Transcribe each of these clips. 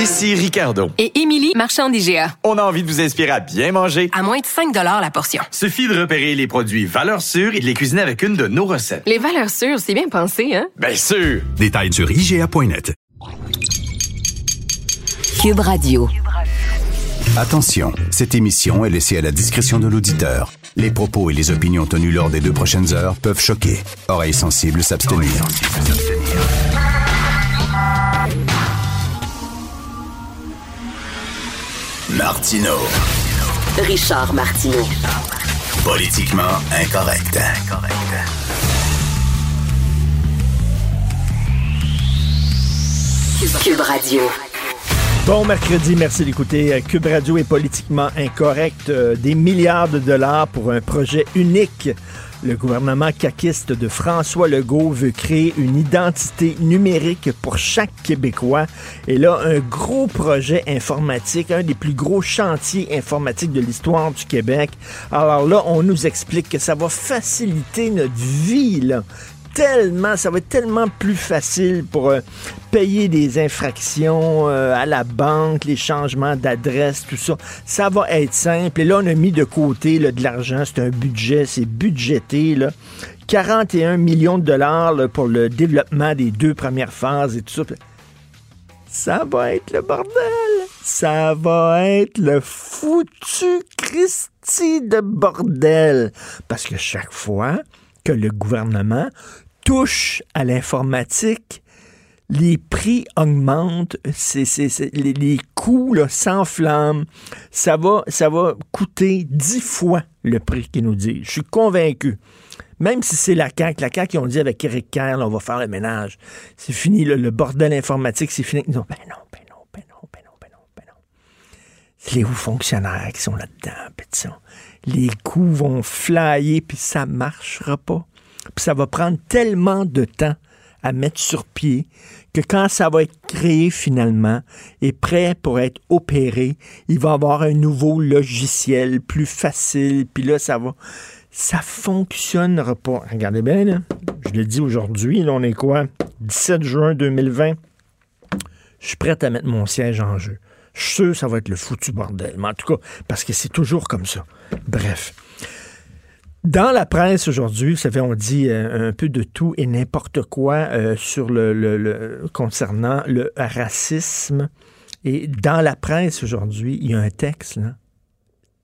Ici Ricardo. Et Émilie, marchand d'IGA. On a envie de vous inspirer à bien manger. À moins de 5 la portion. Suffit de repérer les produits valeurs sûres et de les cuisiner avec une de nos recettes. Les valeurs sûres, c'est bien pensé, hein? Bien sûr! Détails sur IGA.net. Cube Radio. Attention, cette émission est laissée à la discrétion de l'auditeur. Les propos et les opinions tenues lors des deux prochaines heures peuvent choquer. Oreilles sensibles s'abstenir. Martino. Richard Martineau. Politiquement incorrect. Cube Radio. Bon mercredi, merci d'écouter. Cube Radio est politiquement incorrect. Euh, des milliards de dollars pour un projet unique. Le gouvernement caquiste de François Legault veut créer une identité numérique pour chaque Québécois. Et là, un gros projet informatique, un des plus gros chantiers informatiques de l'histoire du Québec. Alors là, on nous explique que ça va faciliter notre vie. Là tellement, ça va être tellement plus facile pour euh, payer des infractions euh, à la banque, les changements d'adresse, tout ça. Ça va être simple. Et là, on a mis de côté de l'argent. C'est un budget, c'est budgété. Là. 41 millions de dollars pour le développement des deux premières phases et tout ça. Ça va être le bordel. Ça va être le foutu Christi de bordel. Parce que chaque fois que le gouvernement touche à l'informatique, les prix augmentent, les, coûts s'enflamment. Ça va, ça va coûter dix fois le prix qu'ils nous disent. Je suis convaincu. Même si c'est la CAQ, la CAQ, qui ont dit avec Eric Kerr, on va faire le ménage. C'est fini, le bordel informatique, c'est fini. Non, ben non, ben non, ben non, ben non, ben non, ben non. C'est les hauts fonctionnaires qui sont là-dedans, Les coûts vont flyer, puis ça marchera pas. Puis ça va prendre tellement de temps à mettre sur pied que quand ça va être créé finalement et prêt pour être opéré, il va avoir un nouveau logiciel plus facile. Puis là, ça va. Ça fonctionnera pas. Regardez bien, là. Je le dis aujourd'hui, là, on est quoi? 17 juin 2020. Je suis prêt à mettre mon siège en jeu. Je suis sûr que ça va être le foutu bordel. Mais en tout cas, parce que c'est toujours comme ça. Bref. Dans la presse aujourd'hui, vous savez, on dit euh, un peu de tout et n'importe quoi euh, sur le, concernant le racisme. Et dans la presse aujourd'hui, il y a un texte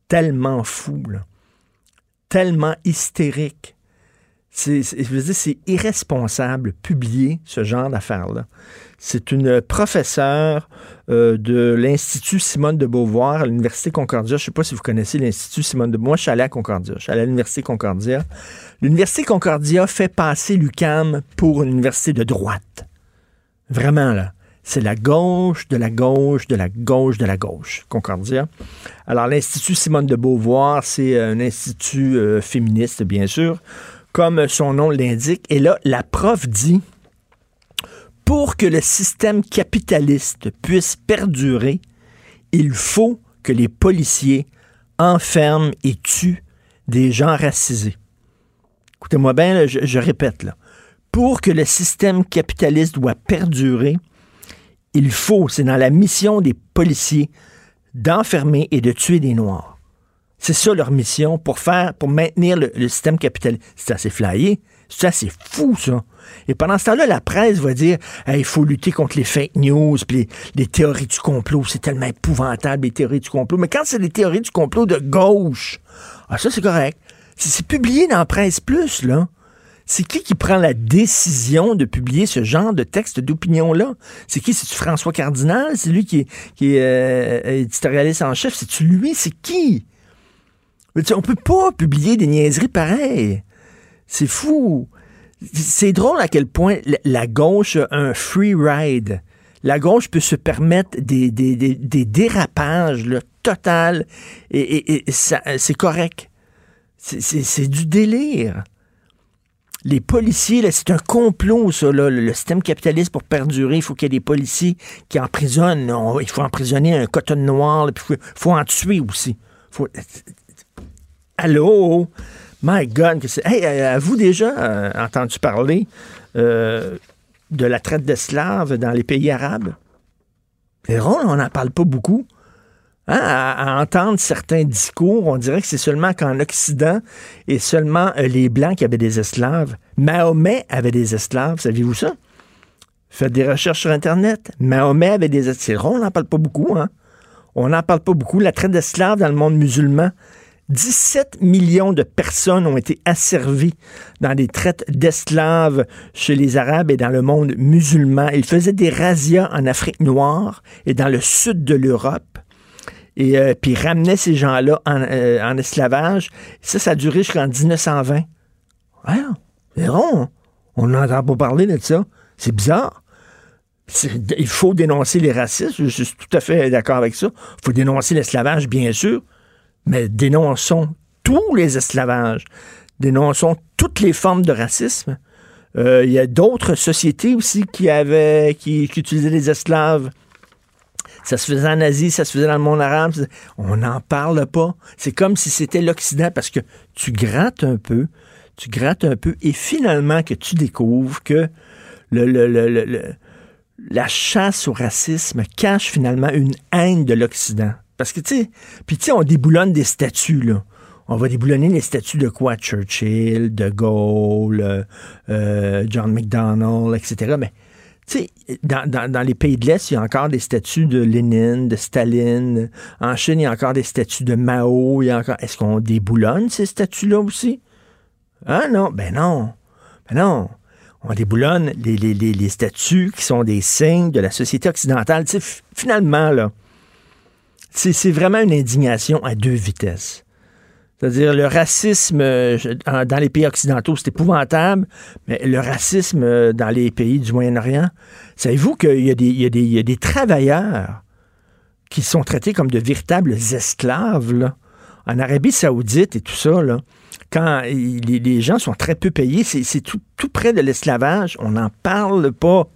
tellement fou, tellement hystérique. C'est, je veux dire, c'est irresponsable publier ce genre d'affaires-là. C'est une professeure euh, de l'Institut Simone de Beauvoir à l'Université Concordia. Je ne sais pas si vous connaissez l'Institut Simone de Beauvoir. Moi, je suis allé à Concordia. Je suis allé à l'Université Concordia. L'Université Concordia fait passer l'UCAM pour une université de droite. Vraiment, là. C'est la gauche de la gauche de la gauche de la gauche, Concordia. Alors, l'Institut Simone de Beauvoir, c'est un institut euh, féministe, bien sûr, comme son nom l'indique. Et là, la prof dit pour que le système capitaliste puisse perdurer, il faut que les policiers enferment et tuent des gens racisés. Écoutez-moi bien, je, répète là. Pour que le système capitaliste doit perdurer, il faut, c'est dans la mission des policiers, d'enfermer et de tuer des Noirs. C'est ça leur mission pour faire, pour maintenir le, système capitaliste. C'est assez flyé. Ça, c'est fou, ça. Et pendant ce temps-là, la presse va dire il faut lutter contre les fake news, puis les, théories du complot. C'est tellement épouvantable, les théories du complot. Mais quand c'est les théories du complot de gauche, ah, ça, c'est correct. C'est publié dans presse plus, là. C'est qui qui prend la décision de publier ce genre de texte d'opinion-là? C'est qui? C'est-tu François Cardinal? C'est lui qui est, euh, éditorialiste en chef? C'est-tu lui? C'est qui? On peut pas publier des niaiseries pareilles. C'est fou. C'est drôle à quel point la gauche a un free ride. La gauche peut se permettre des, dérapages là, total et, c'est correct. C'est du délire. Les policiers, c'est un complot, ça, le, système capitaliste pour perdurer. Il faut qu'il y ait des policiers qui emprisonnent. il faut emprisonner un coton noir, il faut, en tuer aussi. Allô? My God, que c'est. Hey, euh, avez-vous déjà euh, entendu parler euh, de la traite d'esclaves dans les pays arabes? C'est drôle, on n'en parle pas beaucoup. Hein, à, entendre certains discours, on dirait que c'est seulement qu'en Occident et seulement les Blancs qui avaient des esclaves. Mahomet avait des esclaves, saviez-vous ça? Faites des recherches sur Internet. Mahomet avait des esclaves. C'est on n'en parle pas beaucoup. Hein? On n'en parle pas beaucoup. La traite d'esclaves dans le monde musulman, 17 millions de personnes ont été asservies dans des traites d'esclaves chez les Arabes et dans le monde musulman. Ils faisaient des razzias en Afrique noire et dans le sud de l'Europe. Et euh, puis ramenaient ces gens-là en, euh, en esclavage. Ça, ça a duré jusqu'en 1920. Ouais, hein? On n'entend pas parler de ça. C'est bizarre. Il faut dénoncer les racistes. Je suis tout à fait d'accord avec ça. Il faut dénoncer l'esclavage, bien sûr. Mais dénonçons tous les esclavages. Dénonçons toutes les formes de racisme. Euh, Il y a d'autres sociétés aussi qui avaient, qui, qui utilisaient les esclaves. Ça se faisait en Asie, ça se faisait dans le monde arabe. On n'en parle pas. C'est comme si c'était l'Occident parce que tu grattes un peu, tu grattes un peu et finalement que tu découvres que le- le- le- la chasse au racisme cache finalement une haine de l'Occident. Parce que, tu sais, puis tu sais, on déboulonne des statues, là. On va déboulonner les statues de quoi? Churchill, De Gaulle, euh, euh, John McDonnell, etc. Mais, tu sais, dans, les pays de l'Est, il y a encore des statues de Lénine, de Staline. En Chine, il y a encore des statues de Mao. Il y a encore... Est-ce qu'on déboulonne ces statues-là aussi? Ah non, ben non. Ben non. On déboulonne les, les, les, les statues qui sont des signes de la société occidentale. Tu sais, f- finalement, là, c'est vraiment une indignation à deux vitesses. C'est-à-dire, le racisme euh, dans les pays occidentaux, c'est épouvantable, mais le racisme euh, dans les pays du Moyen-Orient, savez-vous qu'il y, a des- travailleurs qui sont traités comme de véritables esclaves. En Arabie Saoudite et tout ça, là, quand les, gens sont très peu payés, c'est c'est tout, tout près de l'esclavage. On n'en parle pas.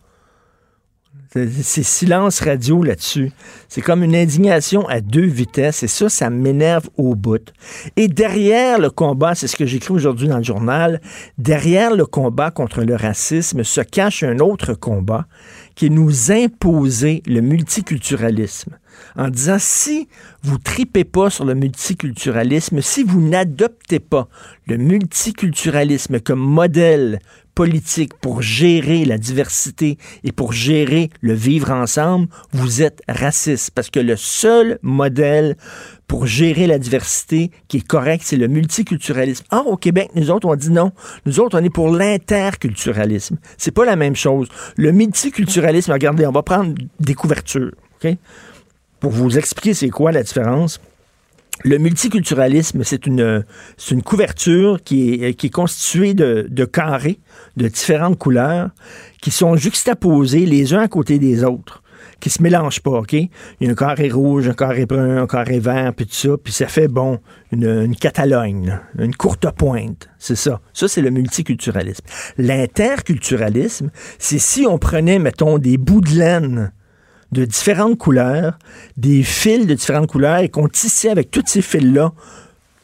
C'est silence radio là-dessus. C'est comme une indignation à deux vitesses et ça, ça m'énerve au bout. Et derrière le combat, c'est ce que j'écris aujourd'hui dans le journal, derrière le combat contre le racisme se cache un autre combat qui est nous imposer le multiculturalisme. En disant, si vous tripez pas sur le multiculturalisme, si vous n'adoptez pas le multiculturalisme comme modèle politique pour gérer la diversité et pour gérer le vivre ensemble, vous êtes raciste. Parce que le seul modèle pour gérer la diversité qui est correct, c'est le multiculturalisme. Or, au Québec, nous autres, on dit non. Nous autres, on est pour l'interculturalisme. C'est pas la même chose. Le multiculturalisme, regardez, on va prendre des couvertures, OK? Pour vous expliquer c'est quoi la différence. Le multiculturalisme, c'est une, une couverture qui est, qui est constituée de, de carrés de différentes couleurs qui sont juxtaposés les uns à côté des autres, qui se mélangent pas, OK? Il y a un carré rouge, un carré brun, un carré vert, puis tout ça, puis ça fait, bon, une, une Catalogne, une courte pointe. C'est ça. Ça, c'est le multiculturalisme. L'interculturalisme, c'est si on prenait, mettons, des bouts de laine de différentes couleurs, des fils de différentes couleurs, et qu'on tissait avec tous ces fils-là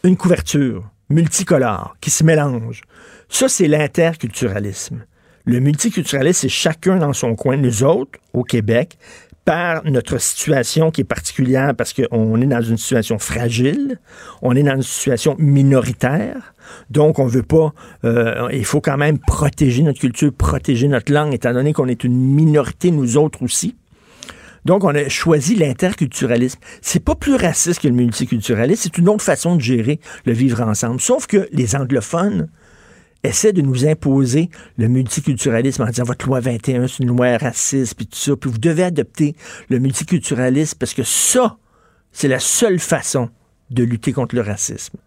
une couverture multicolore qui se mélange. Ça, c'est l'interculturalisme. Le multiculturalisme, c'est chacun dans son coin. Nous autres, au Québec, par notre situation qui est particulière parce qu'on est dans une situation fragile, on est dans une situation minoritaire, donc on veut pas, euh, il faut quand même protéger notre culture, protéger notre langue, étant donné qu'on est une minorité, nous autres aussi. Donc, on a choisi l'interculturalisme. C'est pas plus raciste que le multiculturalisme, c'est une autre façon de gérer le vivre ensemble. Sauf que les anglophones essaient de nous imposer le multiculturalisme en disant votre loi 21, c'est une loi raciste, puis tout ça, puis vous devez adopter le multiculturalisme parce que ça, c'est la seule façon de lutter contre le racisme.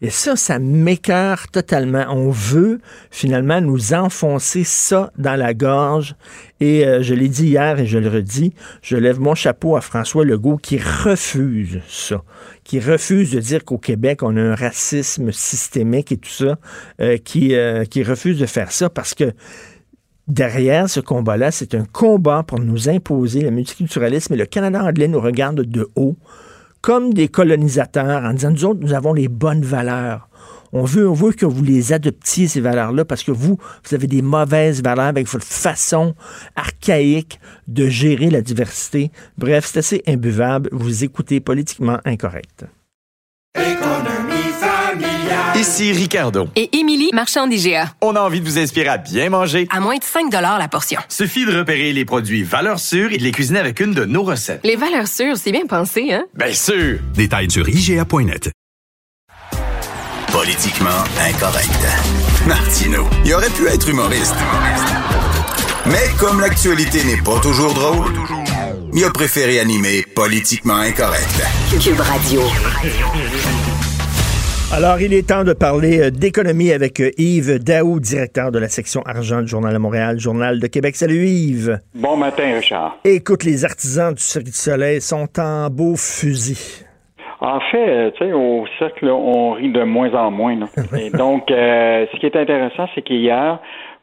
Et ça, ça m'écœure totalement. On veut finalement nous enfoncer ça dans la gorge. Et euh, je l'ai dit hier et je le redis, je lève mon chapeau à François Legault qui refuse ça, qui refuse de dire qu'au Québec, on a un racisme systémique et tout ça, euh, qui, euh, qui refuse de faire ça parce que derrière ce combat-là, c'est un combat pour nous imposer le multiculturalisme et le Canada anglais nous regarde de haut comme des colonisateurs en disant, nous autres, nous avons les bonnes valeurs. On veut, on veut que vous les adoptiez, ces valeurs-là, parce que vous, vous avez des mauvaises valeurs avec votre façon archaïque de gérer la diversité. Bref, c'est assez imbuvable. Vous écoutez politiquement incorrect. Ici Ricardo. Et Émilie, marchand d'IGA. On a envie de vous inspirer à bien manger. À moins de 5 la portion. Suffit de repérer les produits valeurs sûres et de les cuisiner avec une de nos recettes. Les valeurs sûres, c'est bien pensé, hein? Bien sûr! Détails sur IGA.net. Politiquement incorrect. Martino, il aurait pu être humoriste. Mais comme l'actualité n'est pas toujours drôle, il a préféré animer Politiquement incorrect. Cube Radio. Alors, il est temps de parler euh, d'économie avec euh, Yves Daou, directeur de la section argent du Journal de Montréal, Journal de Québec. Salut Yves. Bon matin, Richard. Écoute, les artisans du Cirque du Soleil sont en beau fusil. En fait, euh, tu sais, au cercle, là, on rit de moins en moins. là. Et donc, euh, ce qui est intéressant, c'est qu'hier,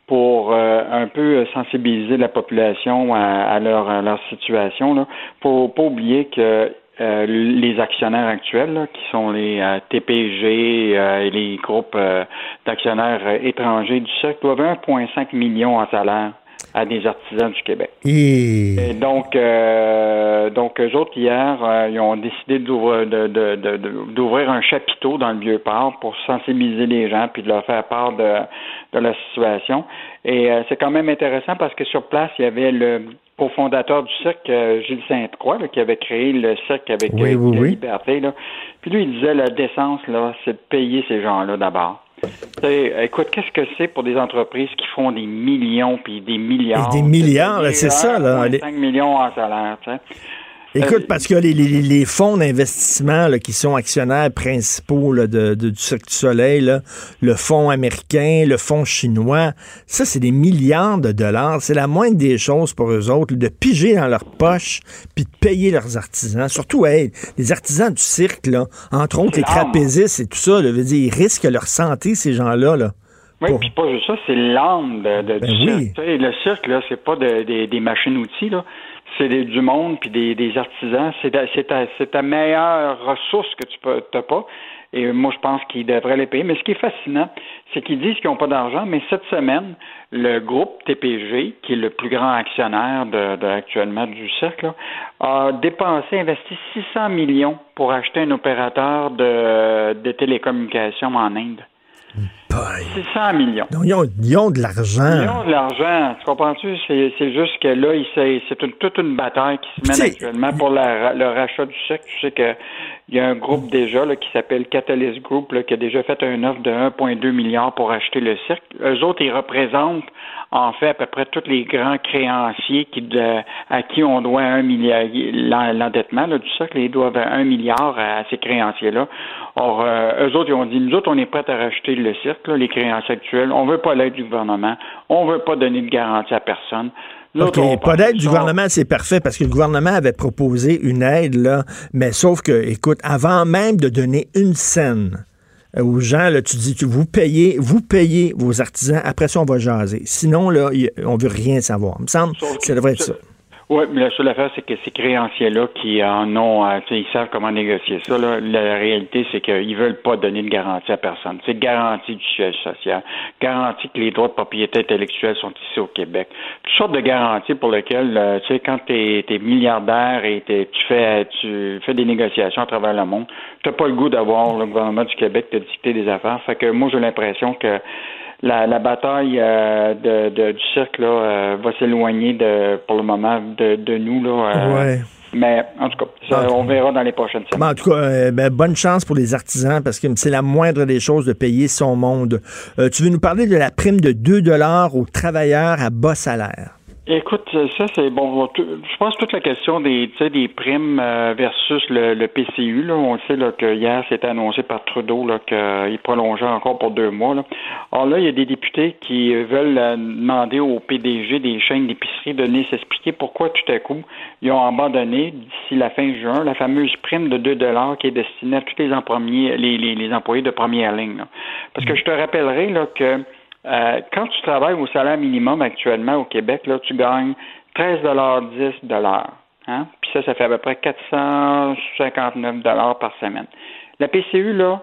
pour euh, un peu sensibiliser la population à, à leur, à leur situation, là, faut pas oublier que euh, les actionnaires actuels, là, qui sont les euh, TPG euh, et les groupes euh, d'actionnaires euh, étrangers du cercle, doivent 1,5 million en salaire à des artisans du Québec. Et... Et donc, euh, donc eux autres hier, euh, ils ont décidé d'ouvrir, de, de, de- de- d'ouvrir un chapiteau dans le vieux port pour sensibiliser les gens puis de leur faire part de, de la situation. Et euh, c'est quand même intéressant parce que sur place, il y avait le cofondateur du cirque, euh, Gilles Sainte-Croix, là, qui avait créé le cirque avec Oui, euh, oui, la oui. liberté. Là. Puis lui, il disait la décence, là, c'est de payer ces gens-là d'abord. Écoute, qu'est-ce que c'est pour des entreprises qui font des millions puis des milliards? Et des milliards, c'est ça, là. Les- 5 millions en salaire, tu sais. Écoute, Euh, parce que les, les- les fonds d'investissement qui sont actionnaires principaux là, de, de- du Cirque du Soleil, là, le fonds américain, le fonds chinois, ça, c'est des milliards de dollars. C'est la moindre des choses pour eux autres, de piger dans leur poche puis de payer leurs artisans. Surtout, hey, les artisans du cirque, là, entre autres les trapézistes et tout ça, là, veut dire, ils risquent leur santé, ces gens-là. Là. Oui, puis pas juste ça, c'est l'âme de, de- Ben du oui. cirque. Le cirque, là, c'est pas de- des- des machines-outils, là. C'est du monde puis des, artisans. C'est ta, meilleure ressource que tu t'as pas. Et moi, je pense qu'ils devraient les payer. Mais ce qui est fascinant, c'est qu'ils disent qu'ils n'ont pas d'argent, mais cette semaine, le groupe TPG, qui est le plus grand actionnaire de, de- actuellement du là, a dépensé, investi 600 millions pour acheter un opérateur de télécommunications en Inde. Boy. 600 millions. Donc, ils, ont, ils ont de l'argent. Ils ont de l'argent, tu comprends-tu? C'est, juste que là, c'est toute une bataille qui se mène actuellement pour la- le rachat du chèque. Tu sais que il y a un groupe déjà là, qui s'appelle Catalyst Group là, qui a déjà fait un offre de 1,2 milliard pour acheter le cirque. Eux autres, ils représentent en fait à peu près tous les grands créanciers qui à qui on doit un milliard l'en- l'endettement du cirque. Ils doivent un milliard à, ces créanciers-là. Or, euh, eux autres, ils ont dit, nous autres, on est prêts à racheter le cirque, là, les créanciers actuels. On veut pas l'aide du gouvernement. On veut pas donner de garantie à personne. Nous OK, autres, on pas d'aide du gouvernement, c'est parfait parce que le gouvernement avait proposé une aide, là, mais sauf que, écoute, avant même de donner une scène euh, aux gens, là, tu dis, tu, vous payez, vous payez vos artisans, après ça, on va jaser. Sinon, là, y- on veut rien savoir. Il me semble que ça devrait être ça. Oui, mais la seule affaire, c'est que ces créanciers-là qui en ont, euh, ils savent comment négocier ça. Là. La réalité, c'est qu'ils veulent pas donner de garantie à personne. C'est garantie du siège social, garantie que les droits de propriété intellectuelle sont ici au Québec. Toutes sortes de garanties pour lesquelles, euh, tu sais, quand tu es, milliardaire et t'es- tu fais tu fais des négociations à travers le monde, tu pas le goût d'avoir le gouvernement du Québec te dicter des affaires. Fait que moi, j'ai l'impression que la, la bataille euh, de, de- du cirque là, euh, va s'éloigner de pour le moment de, de nous là. euh, Ouais. Mais en tout cas, ça, on verra dans les prochaines semaines. Ben, en tout cas, euh, ben, bonne chance pour les artisans parce que c'est la moindre des choses de payer son monde. Euh, tu veux nous parler de la prime de 2 aux travailleurs à bas salaire? Écoute, ça c'est bon. Je pense toute la question des, des primes euh, versus le, le PCU. Là, on sait là, que hier c'était annoncé par Trudeau qu'il prolongeait encore pour deux mois. Là. Alors là, il y a des députés qui veulent euh, demander au PDG des chaînes d'épicerie de venir s'expliquer pourquoi tout à coup ils ont abandonné d'ici la fin juin la fameuse prime de 2 dollars qui est destinée à tous les, les, les employés de première ligne. là. Parce que je te rappellerai là que euh, quand tu travailles au salaire minimum actuellement au Québec, là, tu gagnes 13,10 hein? Puis ça, ça fait à peu près 459 par semaine. La PCU, là,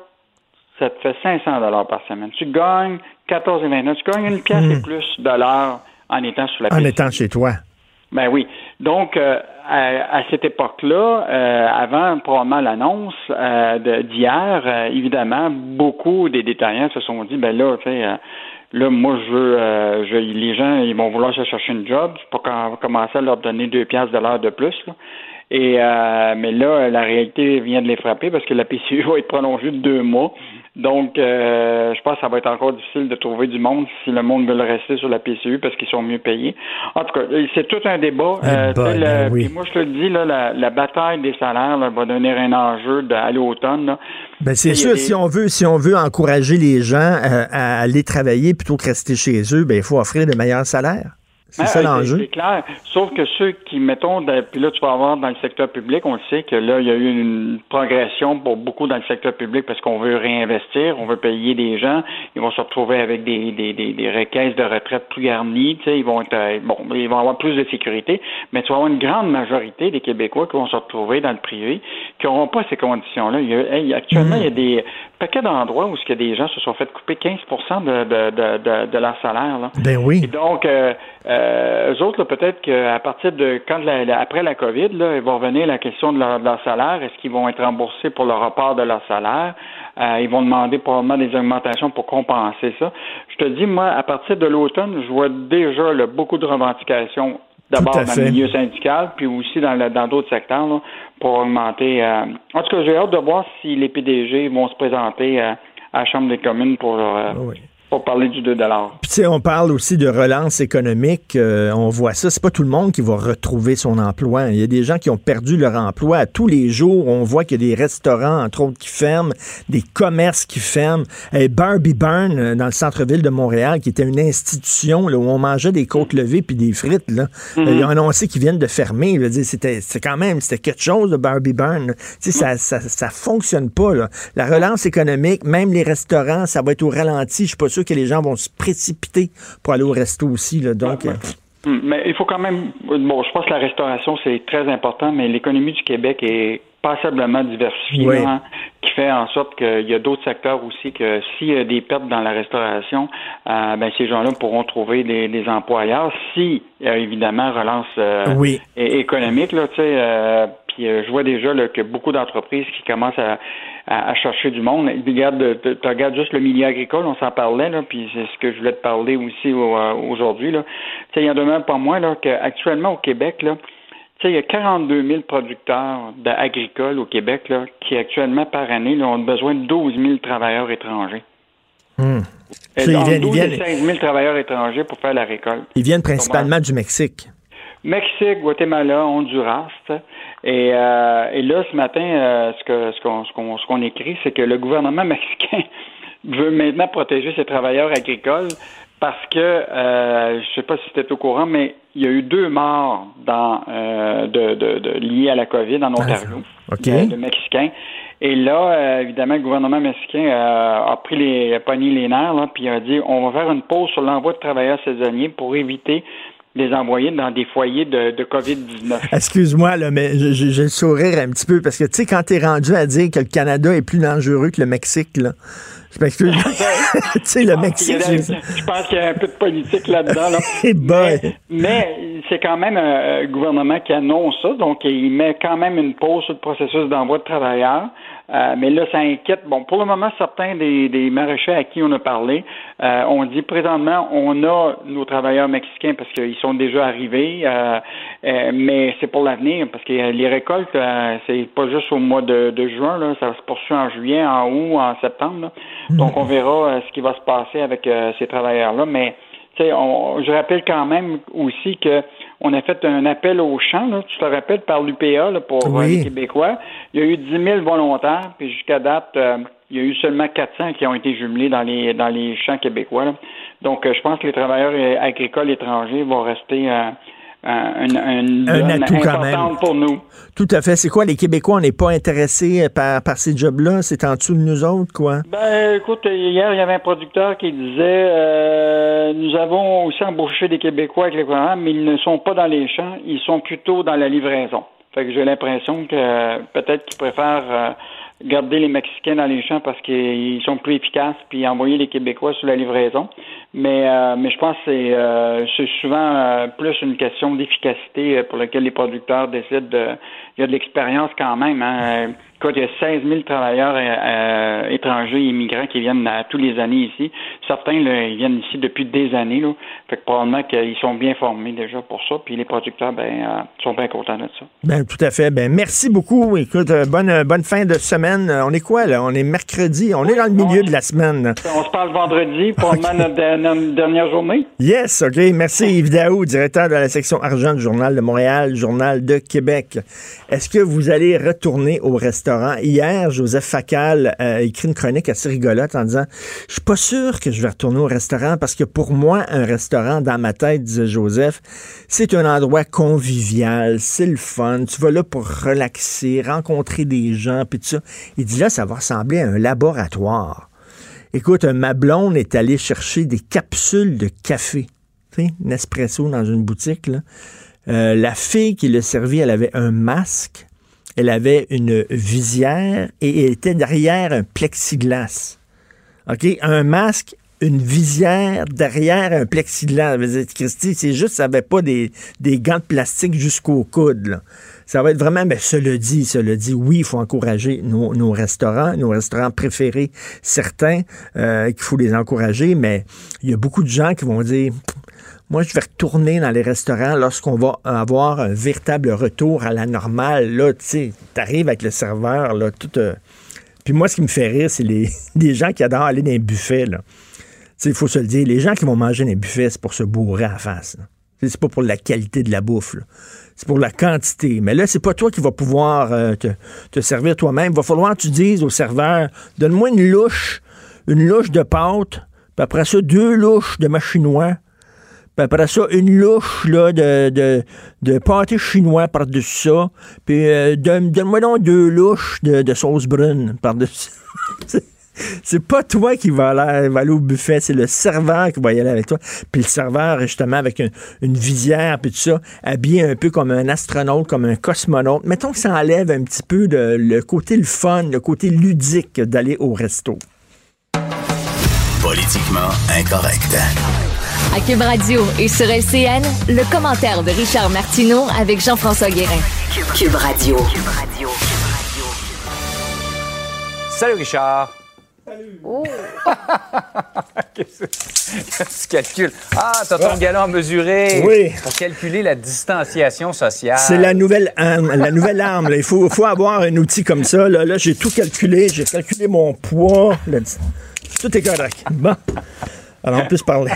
ça te fait 500 dollars par semaine. Tu gagnes 14,29. Tu gagnes une pièce et plus de l'heure en étant sur la En PCU. étant chez toi. Ben oui. Donc, euh, à, à cette époque-là, euh, avant probablement l'annonce euh, de- d'hier, évidemment, beaucoup des détaillants se sont dit, ben là, tu sais, euh, là, moi, je veux, euh, je, les gens, ils vont vouloir se chercher une job, je peux commencer à leur donner deux piastres de l'heure de plus, là. Et euh, mais là, la réalité vient de les frapper parce que la PCU va être prolongée de deux mois. Donc, euh, je pense que ça va être encore difficile de trouver du monde si le monde veut le rester sur la PCU parce qu'ils sont mieux payés. En tout cas, c'est tout un débat. Eh Euh, ben, le- ben oui. moi, je te le dis, là, la, la bataille des salaires là, va devenir un enjeu de, à l'automne. Ben c'est sûr, des- si on veut, si on veut encourager les gens euh, à aller travailler plutôt que rester chez eux, ben il faut offrir de meilleurs salaires. C'est ça ouais, l'enjeu. C'est clair. Sauf que ceux qui, mettons, puis là, tu vas avoir dans le secteur public, on le sait que là, il y a eu une progression pour beaucoup dans le secteur public parce qu'on veut réinvestir, on veut payer des gens, ils vont se retrouver avec des, des, des, des requêtes de retraite plus garnies, tu sais, ils vont être, euh, bon, ils vont avoir plus de sécurité, mais tu vas avoir une grande majorité des Québécois qui vont se retrouver dans le privé, qui n'auront pas ces conditions-là. Hey, actuellement, il y a des paquets d'endroits où ce que des gens se sont fait couper 15 de, de, de, de, de leur salaire, là. Ben oui. Et donc, euh, euh, eux autres, là, peut-être qu'à partir de quand la- la- après la COVID, là, il va revenir la question de leur, de leur salaire. Est-ce qu'ils vont être remboursés pour le report de leur salaire? Euh, ils vont demander probablement des augmentations pour compenser ça. Je te dis, moi, à partir de l'automne, je vois déjà là, beaucoup de revendications. D'abord dans fait. le milieu syndical, puis aussi dans le- dans d'autres secteurs là, pour augmenter. euh, En tout cas, j'ai hâte de voir si les PDG vont se présenter euh, à la Chambre des communes pour, euh, Oui. Pour parler du 2 Puis, tu sais, on parle aussi de relance économique. euh, on voit ça. C'est pas tout le monde qui va retrouver son emploi. Il y a des gens qui ont perdu leur emploi. À tous les jours, on voit qu'il y a des restaurants, entre autres, qui ferment, des commerces qui ferment. Et Barbie Burn, euh, dans le centre-ville de Montréal, qui était une institution là, où on mangeait des côtes levées puis des frites, là. Mhm. Euh, Ils ont annoncé qu'ils viennent de fermer. C'est quand même, c'était quelque chose de Barbie Burn. là. Tu sais, ça, ça, ça fonctionne pas, là. La relance économique, même les restaurants, ça va être au ralenti. Je suis pas sûr que les gens vont se précipiter pour aller au resto aussi, là. Donc, euh, Hum, Mais il faut quand même. Bon, je pense que la restauration, c'est très important, mais l'économie du Québec est passablement diversifiée, Oui. hein, qui fait en sorte qu'il y a d'autres secteurs aussi que s'il y a des pertes dans la restauration, euh, ben, ces gens-là pourront trouver des, des employeurs si, euh, évidemment, relance euh, Oui. économique, là, tu sais. puis je vois déjà là, que beaucoup d'entreprises qui commencent à, à, à chercher du monde. Regarde, tu regardes juste le milieu agricole, on s'en parlait, là, puis c'est ce que je voulais te parler aussi au- euh, aujourd'hui. Là. Tu sais, il y en demeure pas moins là, qu'actuellement au Québec, là, tu sais, il y a 42 000 producteurs agricoles au Québec là, qui actuellement par année là, ont besoin de 12 000 travailleurs étrangers. Ça, ils viennent- ils 12 et viennent- 16 000 travailleurs étrangers pour faire la récolte. ils viennent principalement du Mexique. Mexique, Guatemala, Honduras. Et, euh, et là, ce matin, euh, ce que ce qu'on ce qu'on ce qu'on écrit, c'est que le gouvernement mexicain veut maintenant protéger ses travailleurs agricoles parce que euh, je sais pas si c'était au courant, mais il y a eu deux morts dans euh, de, de, de liés à la COVID en Ontario, OK. de, de Mexicains. Et là, euh, évidemment, le gouvernement mexicain euh, a pris les a pogné les nerfs, là, puis a dit on va faire une pause sur l'envoi de travailleurs saisonniers pour éviter les envoyer dans des foyers de, de COVID-19. Excuse-moi, là, mais j'ai le sourire un petit peu parce que, tu sais, quand t'es rendu à dire que le Canada est plus dangereux que le Mexique, là, je m'excuse. tu sais, le Mexique, je pense qu'il y a un peu de politique là-dedans. Là. Mais mais c'est quand même un gouvernement qui annonce ça, donc il met quand même une pause sur le processus d'envoi de travailleurs. Euh, mais là, ça inquiète. Bon, pour le moment, certains des, des maraîchers à qui on a parlé euh, ont dit présentement, on a nos travailleurs mexicains parce qu'ils sont déjà arrivés, euh, euh, mais c'est pour l'avenir parce que les récoltes, euh, c'est pas juste au mois de, de juin, là, ça se poursuit en juillet, en août, en septembre. là. Donc, on verra ce qui va se passer avec ces travailleurs-là, mais tu sais, on- je rappelle quand même aussi que on a fait un appel au champ, là, tu te rappelles, par l'UPA pour euh, Oui. les Québécois. Il y a eu 10 000 volontaires, puis jusqu'à date, euh, il y a eu seulement 400 qui ont été jumelés dans les dans les champs québécois. là. Donc, euh, je pense que les travailleurs agricoles étrangers vont rester euh, une, une Un atout quand même. importante pour nous. Tout à fait. C'est quoi, les Québécois, on n'est pas intéressés par, par ces jobs-là? C'est en dessous de nous autres, quoi? Ben, écoute, hier, il y avait un producteur qui disait euh, nous avons aussi embauché des Québécois avec les programmes, mais ils ne sont pas dans les champs, ils sont plutôt dans la livraison. Fait que j'ai l'impression que euh, peut-être qu'ils préfèrent euh, garder les Mexicains dans les champs parce qu'ils sont plus efficaces, puis envoyer les Québécois sur la livraison. Mais, euh, mais je pense que c'est, euh, c'est souvent euh, plus une question d'efficacité pour laquelle les producteurs décident de. Il y a de l'expérience quand même. Hein. Écoute, il y a 16 000 travailleurs étrangers et immigrants qui viennent à, tous les années ici. Certains, là, ils viennent ici depuis des années. Là. Fait que probablement qu'ils sont bien formés déjà pour ça. Puis les producteurs, ben, sont bien contents de ça. Ben, tout à fait. Ben, merci beaucoup. Écoute, bonne, bonne fin de semaine. On est quoi, là? On est mercredi. On est dans le milieu de la semaine. On se parle vendredi, pour okay. notre, dernière journée? Yes, OK. Merci Yves Daou, directeur de la section argent du Journal de Montréal, Journal de Québec. Est-ce que vous allez retourner au restaurant? Hier, Joseph Facal a écrit une chronique assez rigolote en disant Je suis pas sûr que je vais retourner au restaurant parce que pour moi, un restaurant, dans ma tête, disait Joseph, c'est un endroit convivial, c'est le fun. Tu vas là pour relaxer, rencontrer des gens, puis tout ça. Il dit là, ça va ressembler à un laboratoire. Écoute, ma blonde est allée chercher des capsules de café, tu sais, Nespresso dans une boutique. Euh, la fille qui le servit, elle avait un masque elle avait une visière et elle était derrière un plexiglas. OK? Un masque, une visière derrière un plexiglas. Christy, c'est juste, ça n'avait pas des, des, gants de plastique jusqu'au coude. Ça va être vraiment, mais cela dit, cela dit, oui, il faut encourager nos, restaurants, nos restaurants préférés, certains, euh, qu'il faut les encourager, mais il y a beaucoup de gens qui vont dire, moi, je vais retourner dans les restaurants lorsqu'on va avoir un véritable retour à la normale. Là, tu sais, t'arrives avec le serveur, là, tout. Euh, Puis moi, ce qui me fait rire, c'est les, gens qui adorent aller dans les buffets, il faut se le dire, les gens qui vont manger dans les buffets, c'est pour se bourrer à la face. C'est pas pour la qualité de la bouffe. C'est pour la quantité. Mais là, c'est pas toi qui vas pouvoir euh, te, servir toi-même. Il va falloir que tu dises au serveur, donne-moi une louche, une louche de pâte, puis après ça, deux louches de machinois, puis après ça, une louche de, de, de pâté chinois par-dessus ça. Puis euh, donne-moi donc deux louches de, de sauce brune par-dessus C'est pas toi qui va aller, va aller au buffet, c'est le serveur qui va y aller avec toi. Puis le serveur, justement, avec une visière, puis tout ça, habillé un peu comme un astronaute, comme un cosmonaute. Mettons que ça enlève un petit peu de, le côté le fun, le côté ludique d'aller au resto. Politiquement incorrect. À Cube Radio et sur LCN, le commentaire de Richard Martineau avec Jean-François Guérin. Cube Radio. Salut Richard. Salut. Oh. Qu'est-ce que tu calcules? Ah, t'as ton galon à mesurer. Oui. Pour calculer la distanciation sociale. C'est la nouvelle arme. La nouvelle arme. Il faut, faut, avoir un outil comme ça. Là, là j'ai tout calculé. J'ai calculé mon poids. Tout est correct. Bon. Alors, on peut se parler.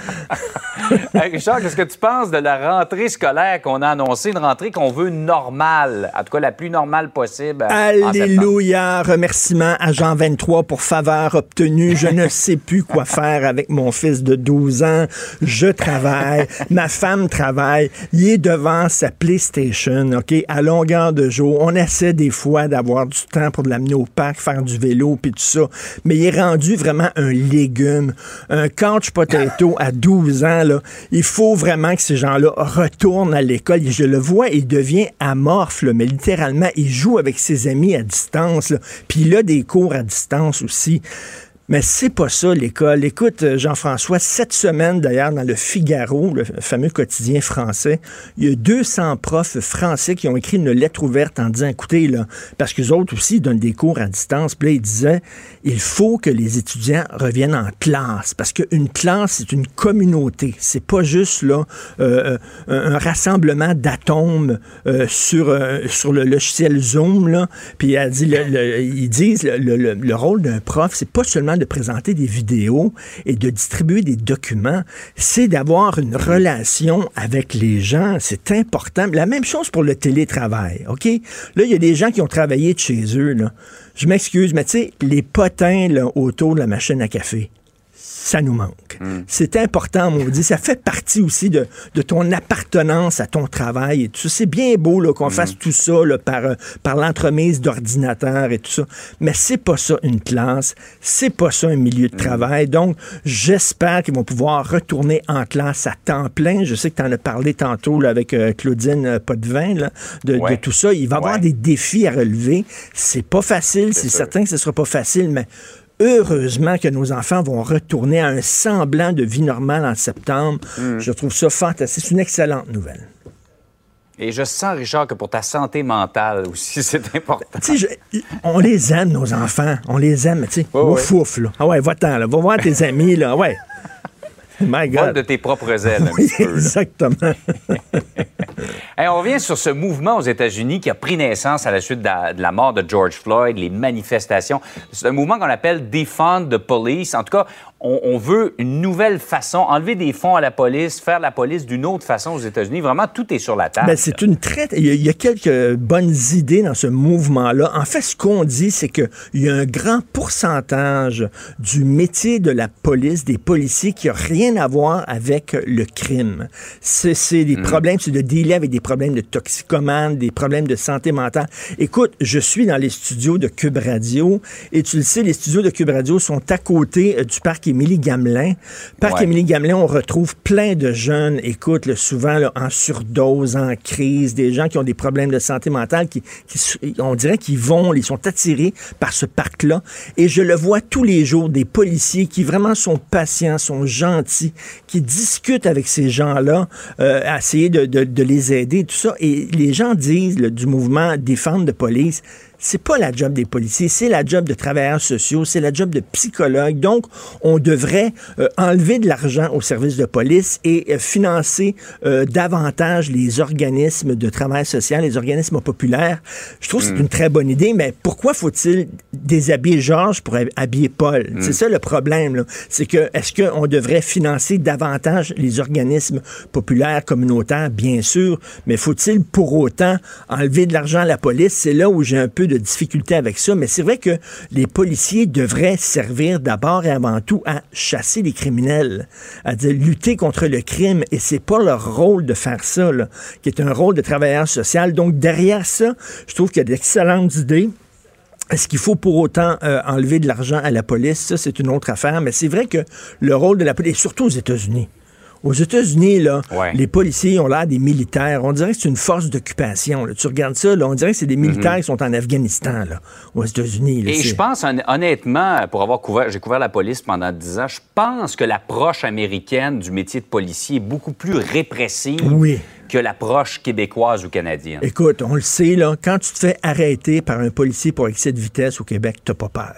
Richard, qu'est-ce que tu penses de la rentrée scolaire qu'on a annoncée, une rentrée qu'on veut normale, en tout cas la plus normale possible? Alléluia! Remerciement à Jean 23 pour faveur obtenue. Je ne sais plus quoi faire avec mon fils de 12 ans. Je travaille. Ma femme travaille. Il est devant sa PlayStation, OK, à longueur de jour. On essaie des fois d'avoir du temps pour l'amener au parc, faire du vélo, puis tout ça. Mais il est rendu vraiment un légume, un couch potato à 12 ans, il faut vraiment que ces gens-là retournent à l'école. Je le vois, il devient amorphe, mais littéralement, il joue avec ses amis à distance. Puis il a des cours à distance aussi. Mais c'est pas ça l'école. Écoute, euh, Jean-François, cette semaine d'ailleurs dans le Figaro, le fameux quotidien français, il y a 200 profs français qui ont écrit une lettre ouverte en disant, écoutez, là, parce que autres aussi donnent des cours à distance, puis là, ils disaient, il faut que les étudiants reviennent en classe, parce qu'une classe, c'est une communauté. C'est pas juste là euh, un rassemblement d'atomes euh, sur, sur le logiciel Zoom, là. Puis dit, ils disent, le, le rôle d'un prof, c'est pas seulement de présenter des vidéos et de distribuer des documents, c'est d'avoir une relation avec les gens. C'est important. La même chose pour le télétravail, OK? Là, il y a des gens qui ont travaillé de chez eux. Je m'excuse, mais tu sais, les potins là, autour de la machine à café, ça nous manque. C'est important, on dit, ça fait partie aussi de, de ton appartenance à ton travail et tout ça. C'est bien beau là, qu'on fasse tout ça là, par, euh, par l'entremise d'ordinateurs et tout ça, mais c'est pas ça une classe, c'est pas ça un milieu de travail. Donc, j'espère qu'ils vont pouvoir retourner en classe à temps plein. Je sais que tu en as parlé tantôt là, avec euh, Claudine euh, Potvin là, de, Ouais. de tout ça. Il va y avoir des défis à relever. C'est pas facile, c'est certain que ce sera pas facile, mais heureusement que nos enfants vont retourner à un semblant de vie normale en septembre. Mm. Je trouve ça fantastique. C'est une excellente nouvelle. Et je sens, Richard, que pour ta santé mentale aussi, c'est important. Je- on les aime, nos enfants. On les aime, tu sais. Ouf, là. Ah ouais, va-t'en, là. Va voir tes amis, là. Ouais. My de tes propres ailes, un Oui, petit peu. là. exactement. Hey, on revient sur ce mouvement aux États-Unis qui a pris naissance à la suite de la, de la mort de George Floyd, les manifestations. C'est un mouvement qu'on appelle Defund the Police. En tout cas, on, on veut une nouvelle façon, enlever des fonds à la police, faire la police d'une autre façon aux États-Unis. Vraiment, tout est sur la table. Ben, c'est une très. Il y, a, il y a quelques bonnes idées dans ce mouvement-là. En fait, ce qu'on dit, c'est qu'il y a un grand pourcentage du métier de la police, des policiers, qui n'a rien à voir avec le crime. C'est des problèmes, c'est de dealer avec des problèmes de toxicomane, des problèmes de santé mentale. Écoute, je suis dans les studios de Cube Radio et tu le sais, les studios de Cube Radio sont à côté euh, du parc Émilie-Gamelin. Parc Ouais. Émilie-Gamelin, on retrouve plein de jeunes, écoute, là, souvent là, en surdose, en crise, des gens qui ont des problèmes de santé mentale, qui, on dirait qu'ils vont, ils sont attirés par ce parc-là. Et je le vois tous les jours, des policiers qui vraiment sont patients, sont gentils, qui discutent avec ces gens-là, euh, essayer de, les aider, tout ça. Et les gens disent du mouvement Défendre de police, c'est pas la job des policiers, c'est la job de travailleurs sociaux, c'est la job de psychologues. Donc, on devrait euh, enlever de l'argent au service de police et euh, financer euh, davantage les organismes de travail social, les organismes populaires. Je trouve que c'est une très bonne idée, mais pourquoi faut-il déshabiller Georges pour hab- habiller Paul? C'est ça le problème. là. C'est que est-ce qu'on devrait financer davantage les organismes populaires, communautaires, bien sûr, mais faut-il pour autant enlever de l'argent à la police? C'est là où j'ai un peu de difficulté avec ça, mais c'est vrai que les policiers devraient servir d'abord et avant tout à chasser les criminels, à dire lutter contre le crime, et c'est pas leur rôle de faire ça, qui est un rôle de travailleur social. Donc derrière ça, je trouve qu'il y a d'excellentes idées. Est-ce qu'il faut pour autant euh, enlever de l'argent à la police? Ça, c'est une autre affaire. Mais c'est vrai que le rôle de la police, surtout aux États-Unis, aux États-Unis, là, Ouais. les policiers ont l'air des militaires. On dirait que c'est une force d'occupation. Tu regardes ça, là, on dirait que c'est des militaires qui sont en Afghanistan, là, aux États-Unis. Et je pense, hon- honnêtement, pour avoir couvert, j'ai couvert la police pendant 10 ans, je pense que l'approche américaine du métier de policier est beaucoup plus répressive Oui. que l'approche québécoise ou canadienne. Écoute, on le sait, là, quand tu te fais arrêter par un policier pour excès de vitesse au Québec, t'as pas peur.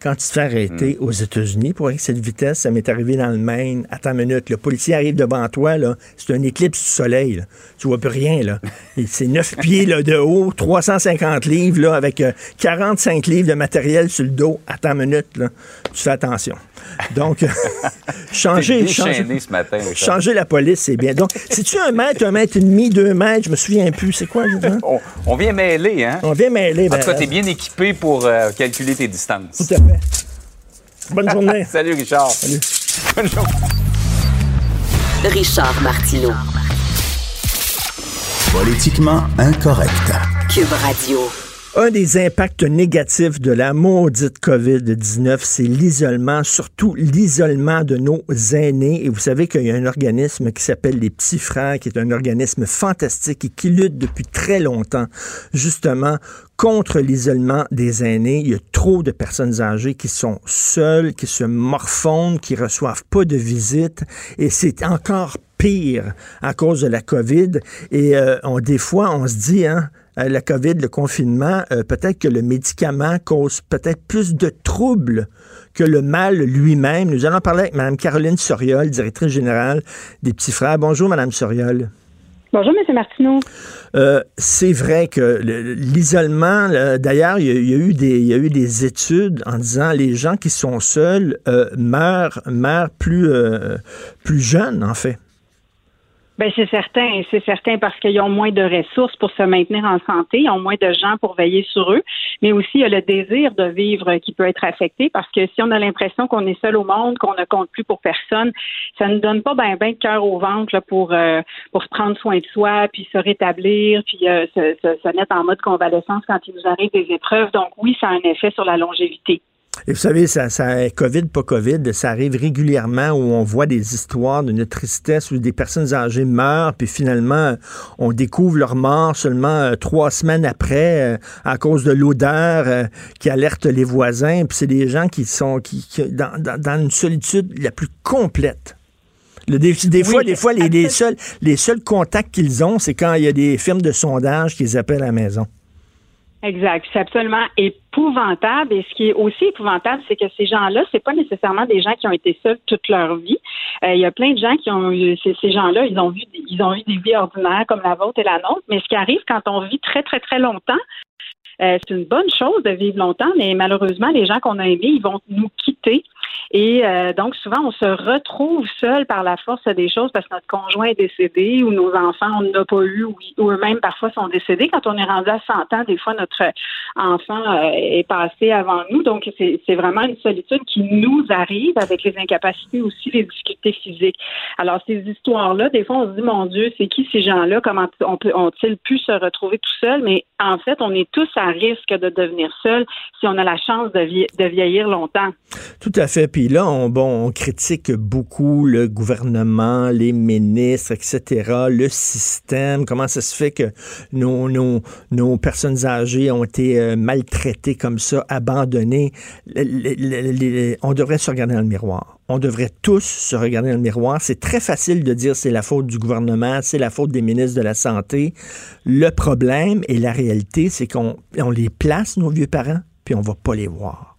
Quand tu te fais arrêter Hmm. aux États-Unis pour excès de vitesse, ça m'est arrivé dans le Maine. Attends une minute, le policier arrive devant toi, là, c'est un éclipse du soleil. là. Tu vois plus rien. là. C'est 9 pieds là, de haut, 350 livres, là, avec euh, 45 livres de matériel sur le dos. Attends une minute, là. tu fais attention. Donc, changer, changer, ce matin. Changer la police, c'est bien. Donc, si tu un mètre, un mètre et demi, deux mètres, je me souviens plus, c'est quoi, Jean? On, on vient mêler, hein? On vient mêler. En ben, tout cas, t'es bien équipé pour euh, calculer tes distances. Tout à fait. Bonne journée. Salut, Richard. Bonne journée. Richard Martineau. Politiquement incorrect. Cube Radio. Un des impacts négatifs de la maudite COVID-19, c'est l'isolement, surtout l'isolement de nos aînés. Et vous savez qu'il y a un organisme qui s'appelle les Petits Frères, qui est un organisme fantastique et qui lutte depuis très longtemps, justement, contre l'isolement des aînés. Il y a trop de personnes âgées qui sont seules, qui se morfondent, qui reçoivent pas de visites. Et c'est encore pire à cause de la COVID. Et euh, on, des fois, on se dit, hein, euh, la COVID, le confinement, euh, peut-être que le médicament cause peut-être plus de troubles que le mal lui-même. Nous allons parler avec Mme Caroline Soriol, directrice générale des Petits Frères. Bonjour, Mme Soriol. Bonjour, M. Martineau. Euh, c'est vrai que le- l'isolement, d'ailleurs, il y, a- il y a eu des, il y a eu des études en disant les gens qui sont seuls euh, meurent, meurent plus, euh, plus jeunes, en fait. Ben c'est certain, c'est certain parce qu'ils ont moins de ressources pour se maintenir en santé, ils ont moins de gens pour veiller sur eux, mais aussi il y a le désir de vivre qui peut être affecté parce que si on a l'impression qu'on est seul au monde, qu'on ne compte plus pour personne, ça ne donne pas ben ben de cœur au ventre là, pour euh, pour se prendre soin de soi, puis se rétablir, puis euh, se, se, se mettre en mode convalescence quand il nous arrive des épreuves. Donc oui, ça a un effet sur la longévité. Et vous savez, ça, ça, COVID, pas COVID, ça arrive régulièrement où on voit des histoires d'une tristesse où des personnes âgées meurent, puis finalement, on découvre leur mort seulement euh, trois semaines après euh, à cause de l'odeur euh, qui alerte les voisins. Puis c'est des gens qui sont qui, qui dans, dans, dans, une solitude la plus complète. Le, des, des, oui, fois, des fois, les, les, seuls, les seuls contacts qu'ils ont, c'est quand il y a des firmes de sondage qu'ils appellent à la maison. Exact. C'est absolument épouvantable. Et ce qui est aussi épouvantable, c'est que ces gens-là, c'est pas nécessairement des gens qui ont été seuls toute leur vie. Euh, il y a plein de gens qui ont eu ces, ces gens-là, ils ont vu ils ont eu des vies ordinaires comme la vôtre et la nôtre. Mais ce qui arrive quand on vit très, très, très longtemps, euh, c'est une bonne chose de vivre longtemps, mais malheureusement, les gens qu'on a aimés, ils vont nous quitter. Et euh, donc, souvent, on se retrouve seul par la force des choses parce que notre conjoint est décédé ou nos enfants, on n'a pas eu ou, eux-mêmes parfois sont décédés. Quand on est rendu à 100 ans, des fois, notre enfant euh, est passé avant nous. Donc, c'est vraiment une solitude qui nous arrive avec les incapacités aussi, les difficultés physiques. Alors, ces histoires-là, des fois, on se dit, mon Dieu, c'est qui ces gens-là? Comment ont-ils pu se retrouver tout seuls? Mais en fait, on est tous à risque de devenir seul si on a la chance de, vie de vieillir longtemps. Tout à fait. Puis là, on, critique beaucoup le gouvernement, les ministres, etc., le système. Comment ça se fait que nos, nos, personnes âgées ont été euh, maltraitées comme ça, abandonnées? On devrait se regarder dans le miroir on devrait tous se regarder dans le miroir. C'est très facile de dire c'est la faute du gouvernement, c'est la faute des ministres de la Santé. Le problème et la réalité, c'est qu'on on les place, nos vieux parents, puis on va pas les voir.